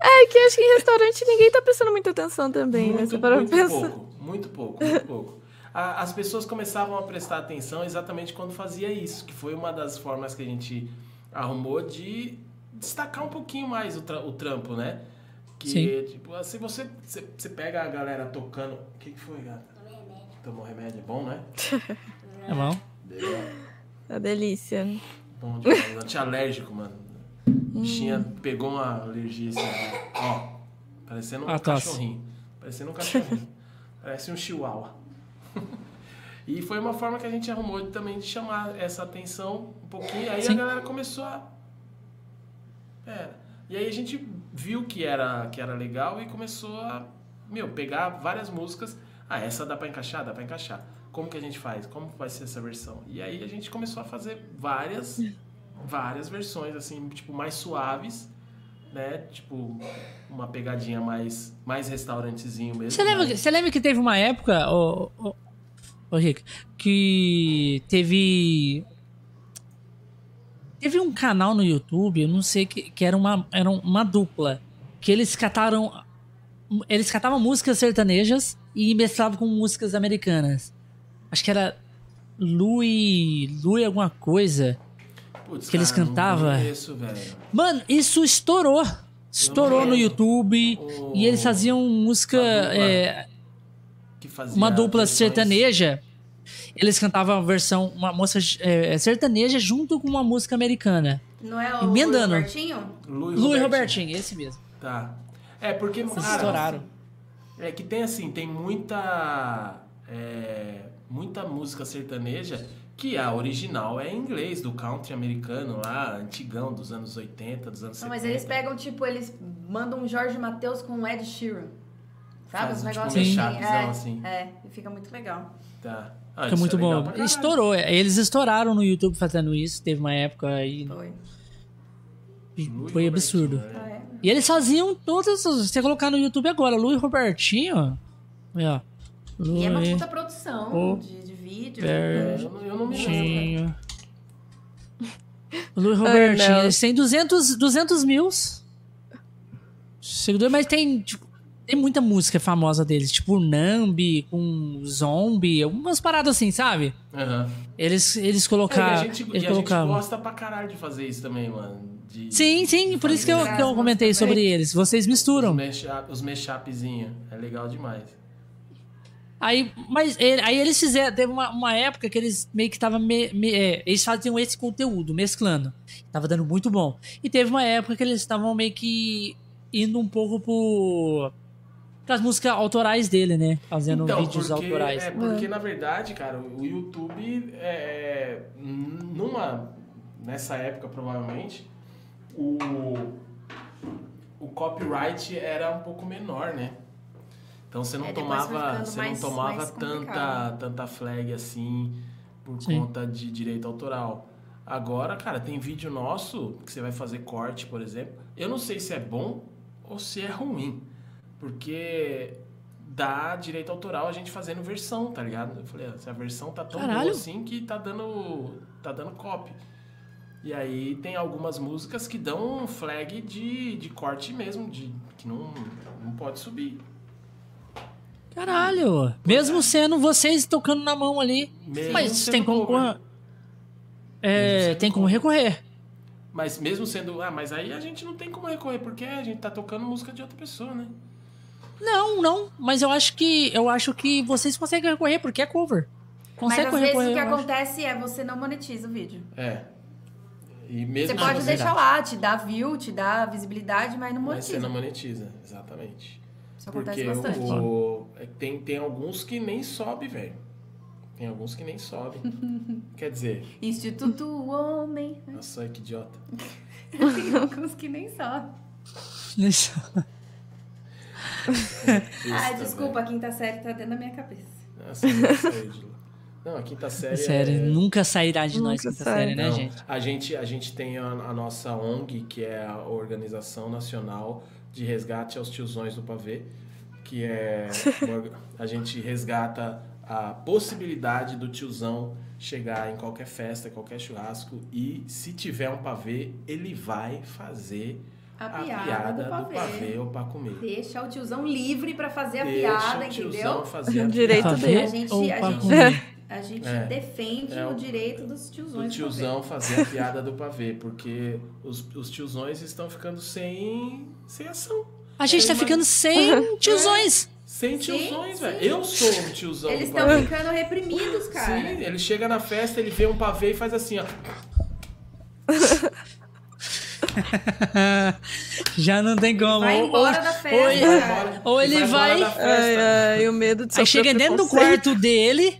É que acho que em restaurante ninguém tá prestando muita atenção também, né? Muito, Você para muito pensar. pouco, muito pouco, muito pouco. A- As pessoas começavam a prestar atenção exatamente quando fazia isso, que foi uma das formas que a gente arrumou de destacar um pouquinho mais o, tra- o trampo, né? Que, Sim. tipo, se você, você, você pega a galera tocando... O que, que foi, gata? Tomou remédio, é bom, né? Tá bom? A delícia. Bom demais. Antialérgico, mano. Bichinha pegou uma alergia assim, ó. Parecendo um Ah, tosse. cachorrinho. Parecendo um cachorrinho. Parece um chihuahua. e foi uma forma que a gente arrumou de- também de chamar essa atenção um pouquinho. Aí a Sim. galera começou a. É. E aí a gente viu que era, que era legal e começou a, meu, pegar várias músicas. Ah, essa dá pra encaixar? Dá pra encaixar. Como que a gente faz? Como vai ser essa versão? E aí a gente começou a fazer várias, várias versões, assim, tipo, mais suaves, né? Tipo, uma pegadinha mais, mais restaurantezinho mesmo. Você lembra, mais- você lembra que teve uma época, ô, ô, ô Rick, que teve. Teve um canal no YouTube, eu não sei, que, que era, uma, era uma dupla. Que eles cataram. Eles catavam músicas sertanejas e mesclavam com músicas americanas. Acho que era Louis. Louis alguma coisa. Putz, que eles cara, não cantavam. velho. Mano, isso estourou. Estourou no. YouTube. O- E eles faziam música. Uma dupla. é, Que fazia uma dupla versões- sertaneja. Eles cantavam a versão, uma música é, sertaneja junto com uma música americana. Não é o Emendando. Robertinho? Louis Louis Robertinho. Esse mesmo. Tá. É, porque, cara, estouraram. É que tem assim, tem muita. é, muita música sertaneja que a original é em inglês, do country americano lá, antigão, dos anos 80, dos anos Não, 70. mas eles pegam, tipo, eles mandam um Jorge Matheus com o Ed Sheeran. Sabe? Os um, tipo, negócios um assim. É, assim. é, e fica muito legal. Tá. Ah, Fica isso muito é bom. Estourou. é, Eles estouraram no YouTube fazendo isso. Teve uma época aí. Foi. Louis Foi absurdo. Robertinho, né? Ah, é. E eles faziam todas. as- Se você colocar no YouTube agora, Louis Robertinho. aí, ó. E é uma puta produção O- de, de vídeo. É, eu, não, eu não me lembro. Robertinho. O Luiz Robertinho, eles têm 200, 200 mil seguidores, mas tem, tipo, tem muita música famosa deles, tipo Nambi, com Zombie, algumas paradas assim, sabe? Aham. Eles, eles É, e a colocaram. gente, eles e a gente colocavam. gosta pra caralho de fazer isso também, mano. De, Sim, sim, por isso que eu, que eu comentei sobre eles. Vocês Os misturam. mashup- os mashupzinhos. É legal demais. Aí, mas ele- aí eles fizeram. Teve uma, uma época que eles meio que estavam. Me, me- é, eles faziam esse conteúdo, mesclando. Tava dando muito bom. E teve uma época que eles estavam meio que indo um pouco pro. pras músicas autorais dele, né? Fazendo vídeos porque, autorais. É, porque, na verdade, cara, o YouTube, é, numa, nessa época, provavelmente, o, o copyright era um pouco menor, né? Então você não É, tomava, você mais- não tomava tanta, tanta flag assim por Sim. conta de direito autoral. Agora, cara, tem vídeo nosso que você vai fazer corte, por exemplo. Eu não sei se é bom ou se é ruim. Porque dá direito autoral a gente fazendo versão, tá ligado? Eu falei, ah, essa versão tá tão Caralho. boa assim que tá dando, tá dando copy. E aí tem algumas músicas que dão um flag de, de corte mesmo, de que não, não pode subir. Caralho! Mesmo sendo vocês tocando na mão ali. Mesmo Mas tem como. É, tem como recorrer. Mas mesmo sendo. Ah, mas aí a gente não tem como recorrer, porque a gente tá tocando música de outra pessoa, né? Não, não. Mas eu acho que. Eu acho que vocês conseguem recorrer, porque é cover. Mas Consegue às vezes o que eu acho. acontece é você não monetiza o vídeo. É. E mesmo Você pode deixar lá, te dá view, te dá visibilidade, mas não Mas você monetiza. não monetiza, exatamente. Isso acontece Porque bastante. o, é tem, tem alguns que nem sobe, velho. Tem alguns que nem sobe. Quer dizer, Instituto Homem. nossa, que idiota. Tem alguns que nem sobem. Ah, Besta, desculpa, a quinta série tá dentro da minha cabeça. Nossa, quinta Não, a quinta série Sério, é... nunca sairá de nós Nunca essa sai. série, né, Não, gente? A gente, a gente tem a, a nossa ONG, que é a Organização Nacional de Resgate aos Tiozões do Pavê, que é a gente resgata a possibilidade do tiozão chegar em qualquer festa, qualquer churrasco e se tiver um pavê, ele vai fazer A a piada, piada do do pavê. pavê ou pra comer. Deixa o tiozão livre pra fazer a Deixa piada, o tiozão entendeu? fazer a Direito piada. Dele. A gente- ou a gente- comer? A gente É. defende É o o- direito dos tiozões. do tiozão fazer a piada do pavê, porque os, os tiozões estão ficando sem, sem ação. A gente É tá uma- ficando sem tiozões. Sem tiozões, velho. Eu sou um tiozão Eles estão pavê. ficando reprimidos, cara. Sim, ele chega na festa, ele vê um pavê e faz assim, ó. Já não tem como. Vai Ou- embora ou- da ou festa, ele- cara. ou E ele vai- da Ai, ai, o medo de Aí chega dentro do quarto dele,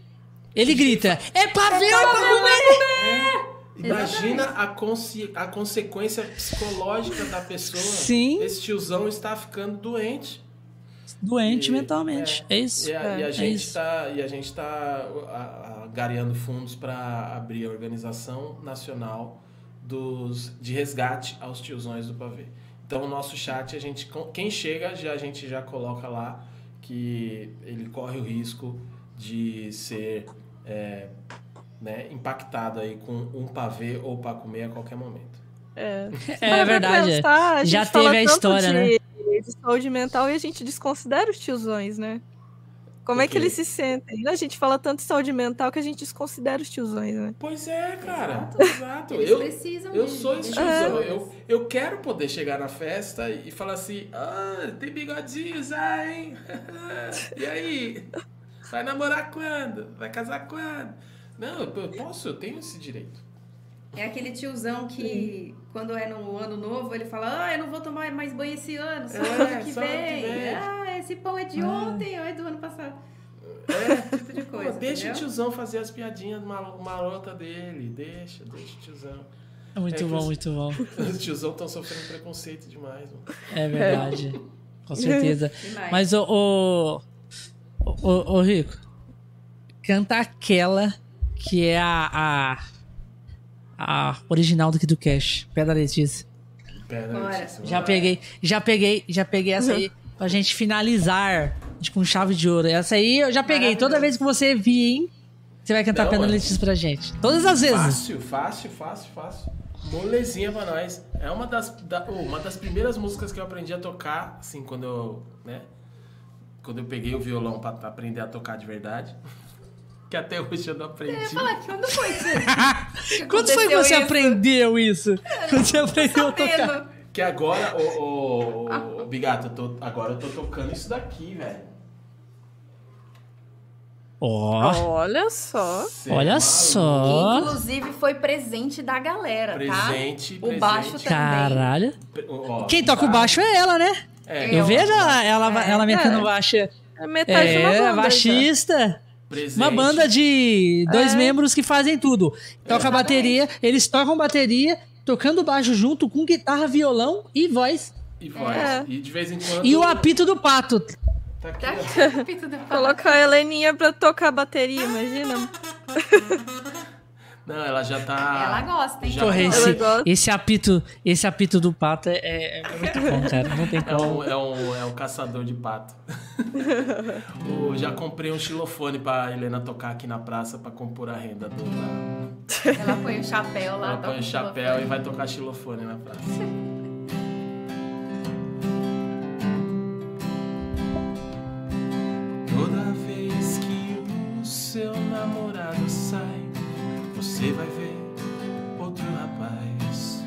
ele grita: É ver ou pra comer? Imagina a, consci... a consequência psicológica da pessoa. Sim. Esse tiozão está ficando doente. Doente E- mentalmente. É, isso. E a, e a É, gente isso. está a gente tá a- a- gareando fundos para abrir a organização nacional dos de resgate aos tiozões do pavê. Então o nosso chat a gente quem chega já a gente já coloca lá que ele corre o risco de ser é, né, impactado aí com um pavê ou para comer a qualquer momento. É, É pra verdade. pensar, a Já teve a história, né? de, de saúde mental e a gente desconsidera os tiozões, né? Como é que eles se sentem? A gente fala tanto de saúde mental que a gente desconsidera os tiozões, né? Pois é, cara. Exato. Exato. Eles Eu, precisam Eu de- sou de esse tiozão. pessoas. Eu, eu quero poder chegar na festa e falar assim: ah, tem bigodinho já, hein? e aí? Vai namorar quando? Vai casar quando? Não, eu posso, eu tenho esse direito. É aquele tiozão que, quando é no ano novo, ele fala: Ah, eu não vou tomar mais banho esse ano, só É, ano que só que vem. Ah, esse pão é de ontem ou é do ano passado. É, Esse tipo de pô, coisa. deixa entendeu? o tiozão fazer as piadinhas malo- marota dele. Deixa, deixa o tiozão. É muito É bom, os- muito bom. Os tiozão estão sofrendo preconceito demais, mano. É verdade. Com certeza. Demais. Mas o. O, o, o Rico, canta aquela que é a. a, a original do do Cash, Pé da Letícia. Pera, Bora. Letícia, Já peguei, já peguei, já peguei essa aí pra gente finalizar de com chave de ouro. Essa aí eu já peguei. Toda vez que você vir, hein? Você vai cantar Não, é. Letícia pra gente. Todas as vezes. Fácil, fácil, fácil, fácil. Molezinha pra nós. É uma das, da- uma das primeiras músicas que eu aprendi a tocar, assim, quando eu, né? Quando eu peguei o violão pra aprender a tocar de verdade. Que até hoje eu não aprendi. Fala, quando foi isso? que Quando foi que você isso? aprendeu isso? Quando você aprendeu a tocar? Que agora, ô, ô, ô, ô, Bigato, eu tô- agora eu tô tocando isso daqui, velho. Ó, Olha só. Cê é olha maluco. só. Inclusive foi presente da galera, Presente, tá? presente. O baixo também. Caralho. Ó, Quem toca o tá? baixo é ela, né? É, Eu Eu. vejo ela, ela, É. ela metendo É. baixo. É metade de uma É, banda. já. Presente. Uma banda de dois É. membros que fazem tudo. Toca bateria, eles tocam bateria, tocando baixo junto com guitarra, violão e voz. E voz. É. E de vez em quando. E o apito do pato. Tá aqui, Tá ó. aqui o pito do pato. Coloca a Heleninha pra tocar bateria, imagina. Não, ela já tá. Ela gosta, hein? Já- Porra, Ela esse, gosta. esse apito, esse apito do pato é, é- é muito bom, cara. Não tem É como. um, é, um, é um caçador de pato. O- já comprei um xilofone pra Helena tocar aqui na praça pra compor a renda do. Ela põe o chapéu lá. Ela põe o chapéu e vai tocar xilofone na praça. Você vai ver outro rapaz.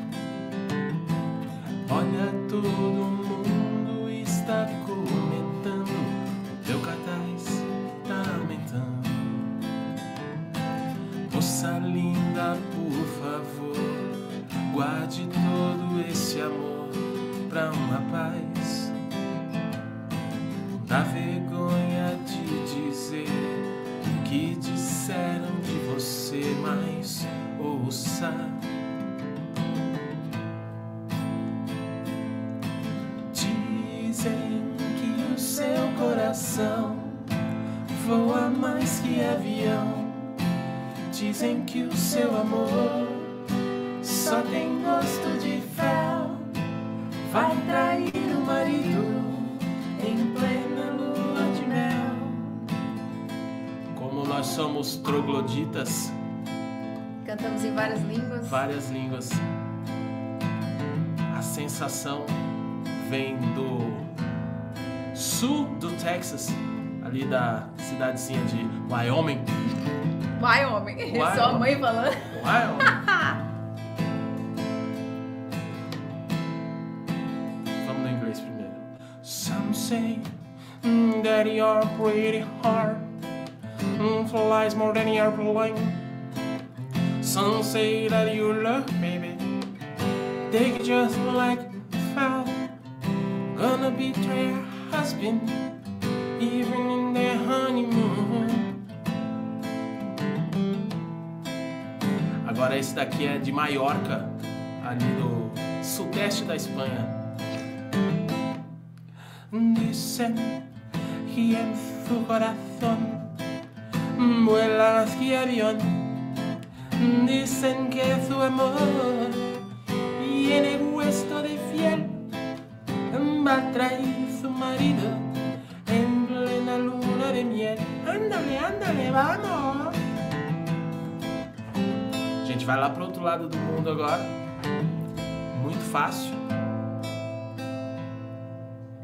Olha, todo Dizem que o seu amor só tem gosto de fel. Vai trair o marido em plena lua de mel. Como nós somos trogloditas, Cantamos em várias línguas. várias línguas, a sensação vem do sul do Texas, ali da cidadezinha de Wyoming. Vai, homem. Vai, Sua homem. mãe falando. Wyoming. Vamos no inglês primeiro. Some say mm, that you're pretty hard. Mm, flies more than your plane. Some say that you love baby. They just like foul. Gonna betray her husband even in their honeymoon. Agora esse daqui é de Maiorca, ali do sudeste da Espanha. Dicen que en su corazón vuela más que avión. Dicen que su amor tiene hueso de fiel. Va a traer su marido en plena luna de miel. Ándale, ándale, vamos. Gente vai lá pro outro lado do mundo agora. Muito fácil.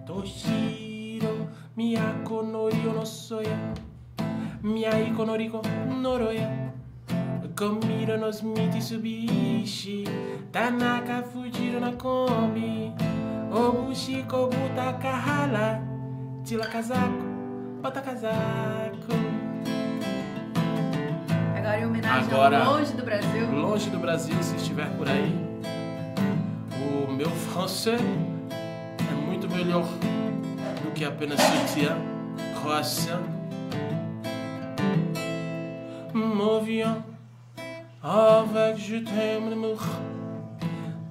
Toshiro, miyako no yo no soya. Miyaiko no riko noroya. Komiro nos Mitsubishi. Tanaka Fujiro na Kombi. Obushi Kobuta Kahala. Tira casaco, bota casaco. Em homenagem Agora- ao longe do Brasil. longe do Brasil, se estiver por aí, o meu francês é muito melhor do que apenas sutiã, croissant. Mon viens avec je t'aime l'amour,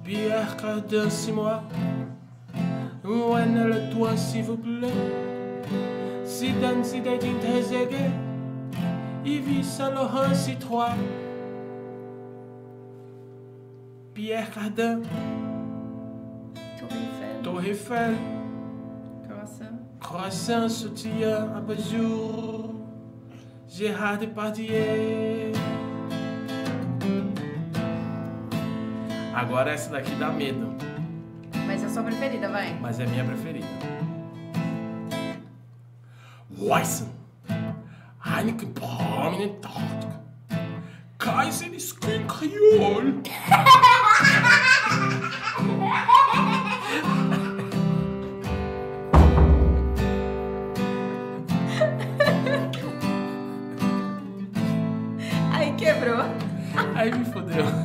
Pierre Cardin, six mois. When le toi s'il vous plaît, si dan si des très Yves Saint Laurent, si trois. Pierre Cardin, Torre Eiffel. Torre Eiffel, Croissant. Croissant, sutiã, abajur. Gérard Depardieu. Agora essa daqui dá medo, Mas é a sua preferida, vai. mas é minha preferida. Weissen. Heineken Palmen Antarctica. Kaiser Screen Creole. Aí quebrou. Aí me fodeu.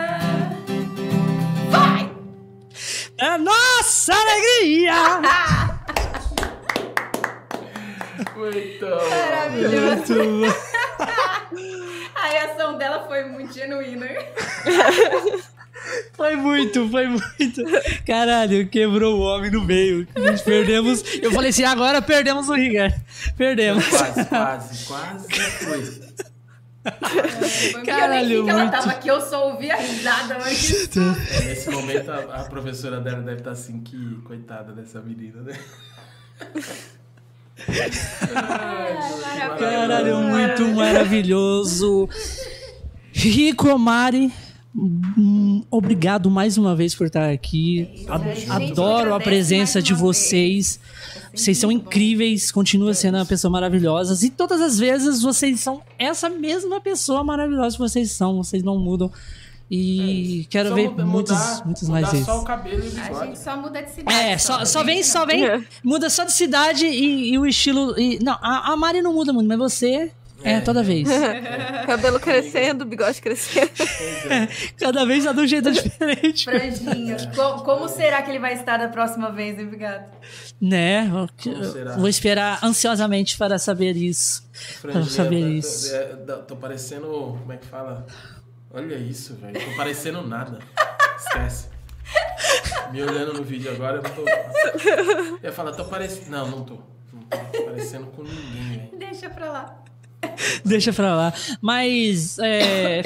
nossa alegria! Muito Maravilhoso. Muito. A reação dela foi muito genuína. Foi muito, foi muito. Caralho, quebrou o homem no meio. Nós perdemos. Eu falei assim, agora perdemos o Rigar. Perdemos. Quase, quase, quase foi. Foi Caralho, eu nem que ela muito. tava aqui, eu só ouvi a risada antes. Nesse momento, a, a professora dela deve estar assim, que coitada dessa menina, né? Ai, que Caralho, muito maravilhoso. Rico Mari, obrigado mais uma vez por estar aqui. Gente Adoro a presença de vocês. Vocês são incríveis, continua sendo uma pessoa maravilhosa. E todas as vezes vocês são essa mesma pessoa maravilhosa que vocês são. Vocês não mudam. E quero Só ver muda- muitos, muitos mudar mais vezes. só o cabelo e o A gente só muda de cidade. É, só, só vem, só vem, É. muda só de cidade e, e o estilo. e- não, a, a Mari não muda muito, mas você é, É. toda vez. Cabelo crescendo, bigode crescendo. Cada vez tá de um jeito diferente. Franjinha. Co- Como será que ele vai estar da próxima vez, hein, obrigado? Né? Como? Vou esperar ansiosamente para saber isso. Franjinha, Pra saber tô- isso. é, tô, tô parecendo. Como é que fala? Olha isso, velho. Tô parecendo nada. Esquece. Me olhando no vídeo agora, eu não tô. Eu ia falar, tô parecendo. Não, não tô. Não tô parecendo com ninguém, velho. Deixa pra lá. Deixa pra lá. Mas, é,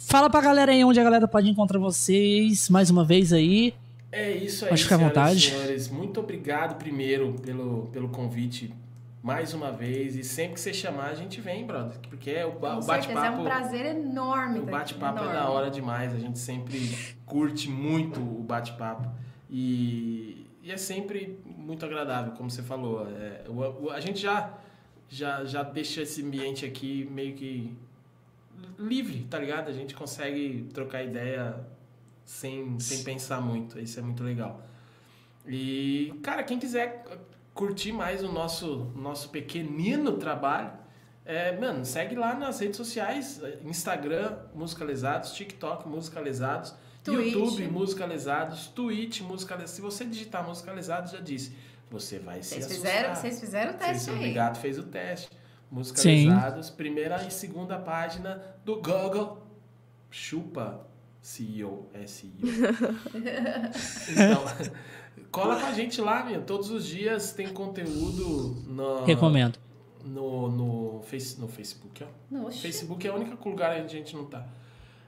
fala pra galera aí onde a galera pode encontrar vocês mais uma vez aí. É isso aí, Pode ficar à senhoras vontade. e senhores. Muito obrigado primeiro pelo, pelo convite mais uma vez. E sempre que você chamar, a gente vem, brother. Porque é o, o certeza, é um bate-papo. prazer enorme. O bate-papo é da hora demais, a gente sempre curte muito o bate-papo. E, e é sempre muito agradável, como você falou. É, o- o- a gente já, já, já deixa esse ambiente aqui meio que livre, tá ligado? A gente consegue trocar ideia sem, sem pensar muito. Isso é muito legal. E, cara, quem quiser curtir mais o nosso, nosso pequenino trabalho, é, mano, segue lá nas redes sociais, Instagram, Musicalizados, TikTok, Musicalizados, Twitch. YouTube, Musicalizados, Twitch, Musicalizados. Se você digitar Musicalizados, já disse, você vai se Vocês assustar. fizeram, vocês fizeram o teste Vocês- aí. O Bigato fez o teste. Musicalizados, primeira e segunda página do Google. Chupa CEO, SEO. então, cola com a gente lá, meu. Todos os dias tem conteúdo no, Recomendo. no, no, face, no Facebook. Ó. Oxe, Facebook é o único lugar onde a gente não tá.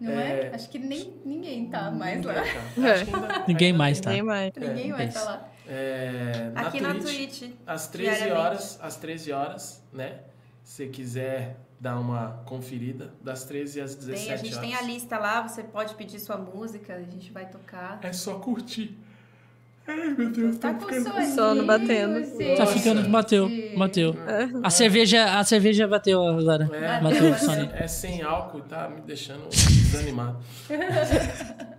não é? é- Acho que nem ninguém tá mais lá. Ninguém tá. Acho que ainda- Ninguém ainda mais tá. Nem mais. Ninguém É, vai isso. estar lá. É, na Aqui na Twitch, Twitch. às 13 diariamente. horas, às 13 horas, né? Se quiser dar uma conferida, das 13 às 17 Tem, a gente horas. tem a lista lá, você pode pedir sua música, a gente vai tocar. É só curtir. Ai, meu Deus, Tá tô com ficando- soninho, Sono batendo. gente. Tá ficando. Bateu, bateu. A cerveja, a cerveja bateu agora. É, Bateu, é, é sem álcool e tá me deixando desanimado.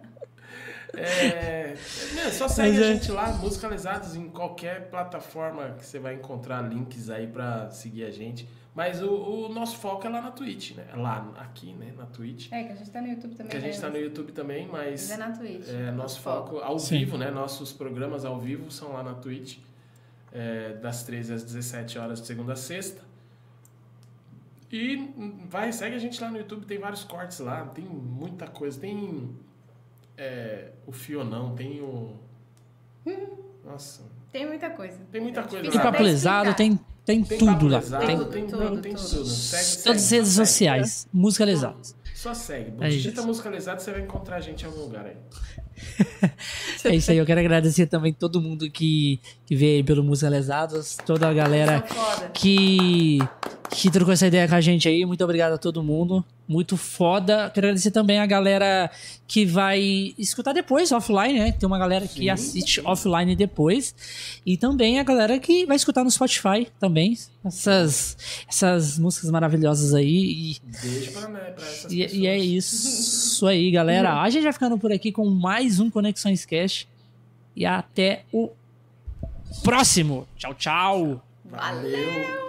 É, meu, só segue Mas a é. gente lá, musicalizados em qualquer plataforma que você vai encontrar links aí pra seguir a gente. Mas o, o nosso foco é lá na Twitch, né? Lá, aqui, né? Na Twitch. É, que a gente tá no YouTube também. Que a gente né? tá no YouTube também, mas Mas é na Twitch. é, nosso foco ao Sim. vivo, né? Nossos programas ao vivo são lá na Twitch. é, das 13 às 17 horas de segunda a sexta. E vai, segue a gente lá no YouTube, tem vários cortes lá, tem muita coisa. Tem é, o Fionão, tem o. Nossa, Tem muita coisa. tem muita É coisa lesado explicar. tem, tem Tem tudo lá. Tem Tudo, tem, tudo, tem tudo. tudo. Segue, segue, todas as redes segue. sociais. Música lesada. Só segue. É Digita isso. lesada, você vai encontrar a gente em algum lugar aí. É isso aí, eu quero agradecer também todo mundo que, que veio aí pelo Música Lesadas, toda a galera que, que trocou essa ideia com a gente aí. Muito obrigado a todo mundo. Muito foda. Quero agradecer também a galera que vai escutar depois, offline, né? Tem uma galera que Sim, assiste sim. offline depois. E também a galera que vai escutar no Spotify também. Essas, essas músicas maravilhosas aí. E, Beijo pra, né, pra essas e, pessoas. e é isso aí, galera. A gente vai ficando por aqui com mais um Conexões Cash. E até o próximo. Tchau, tchau. Valeu.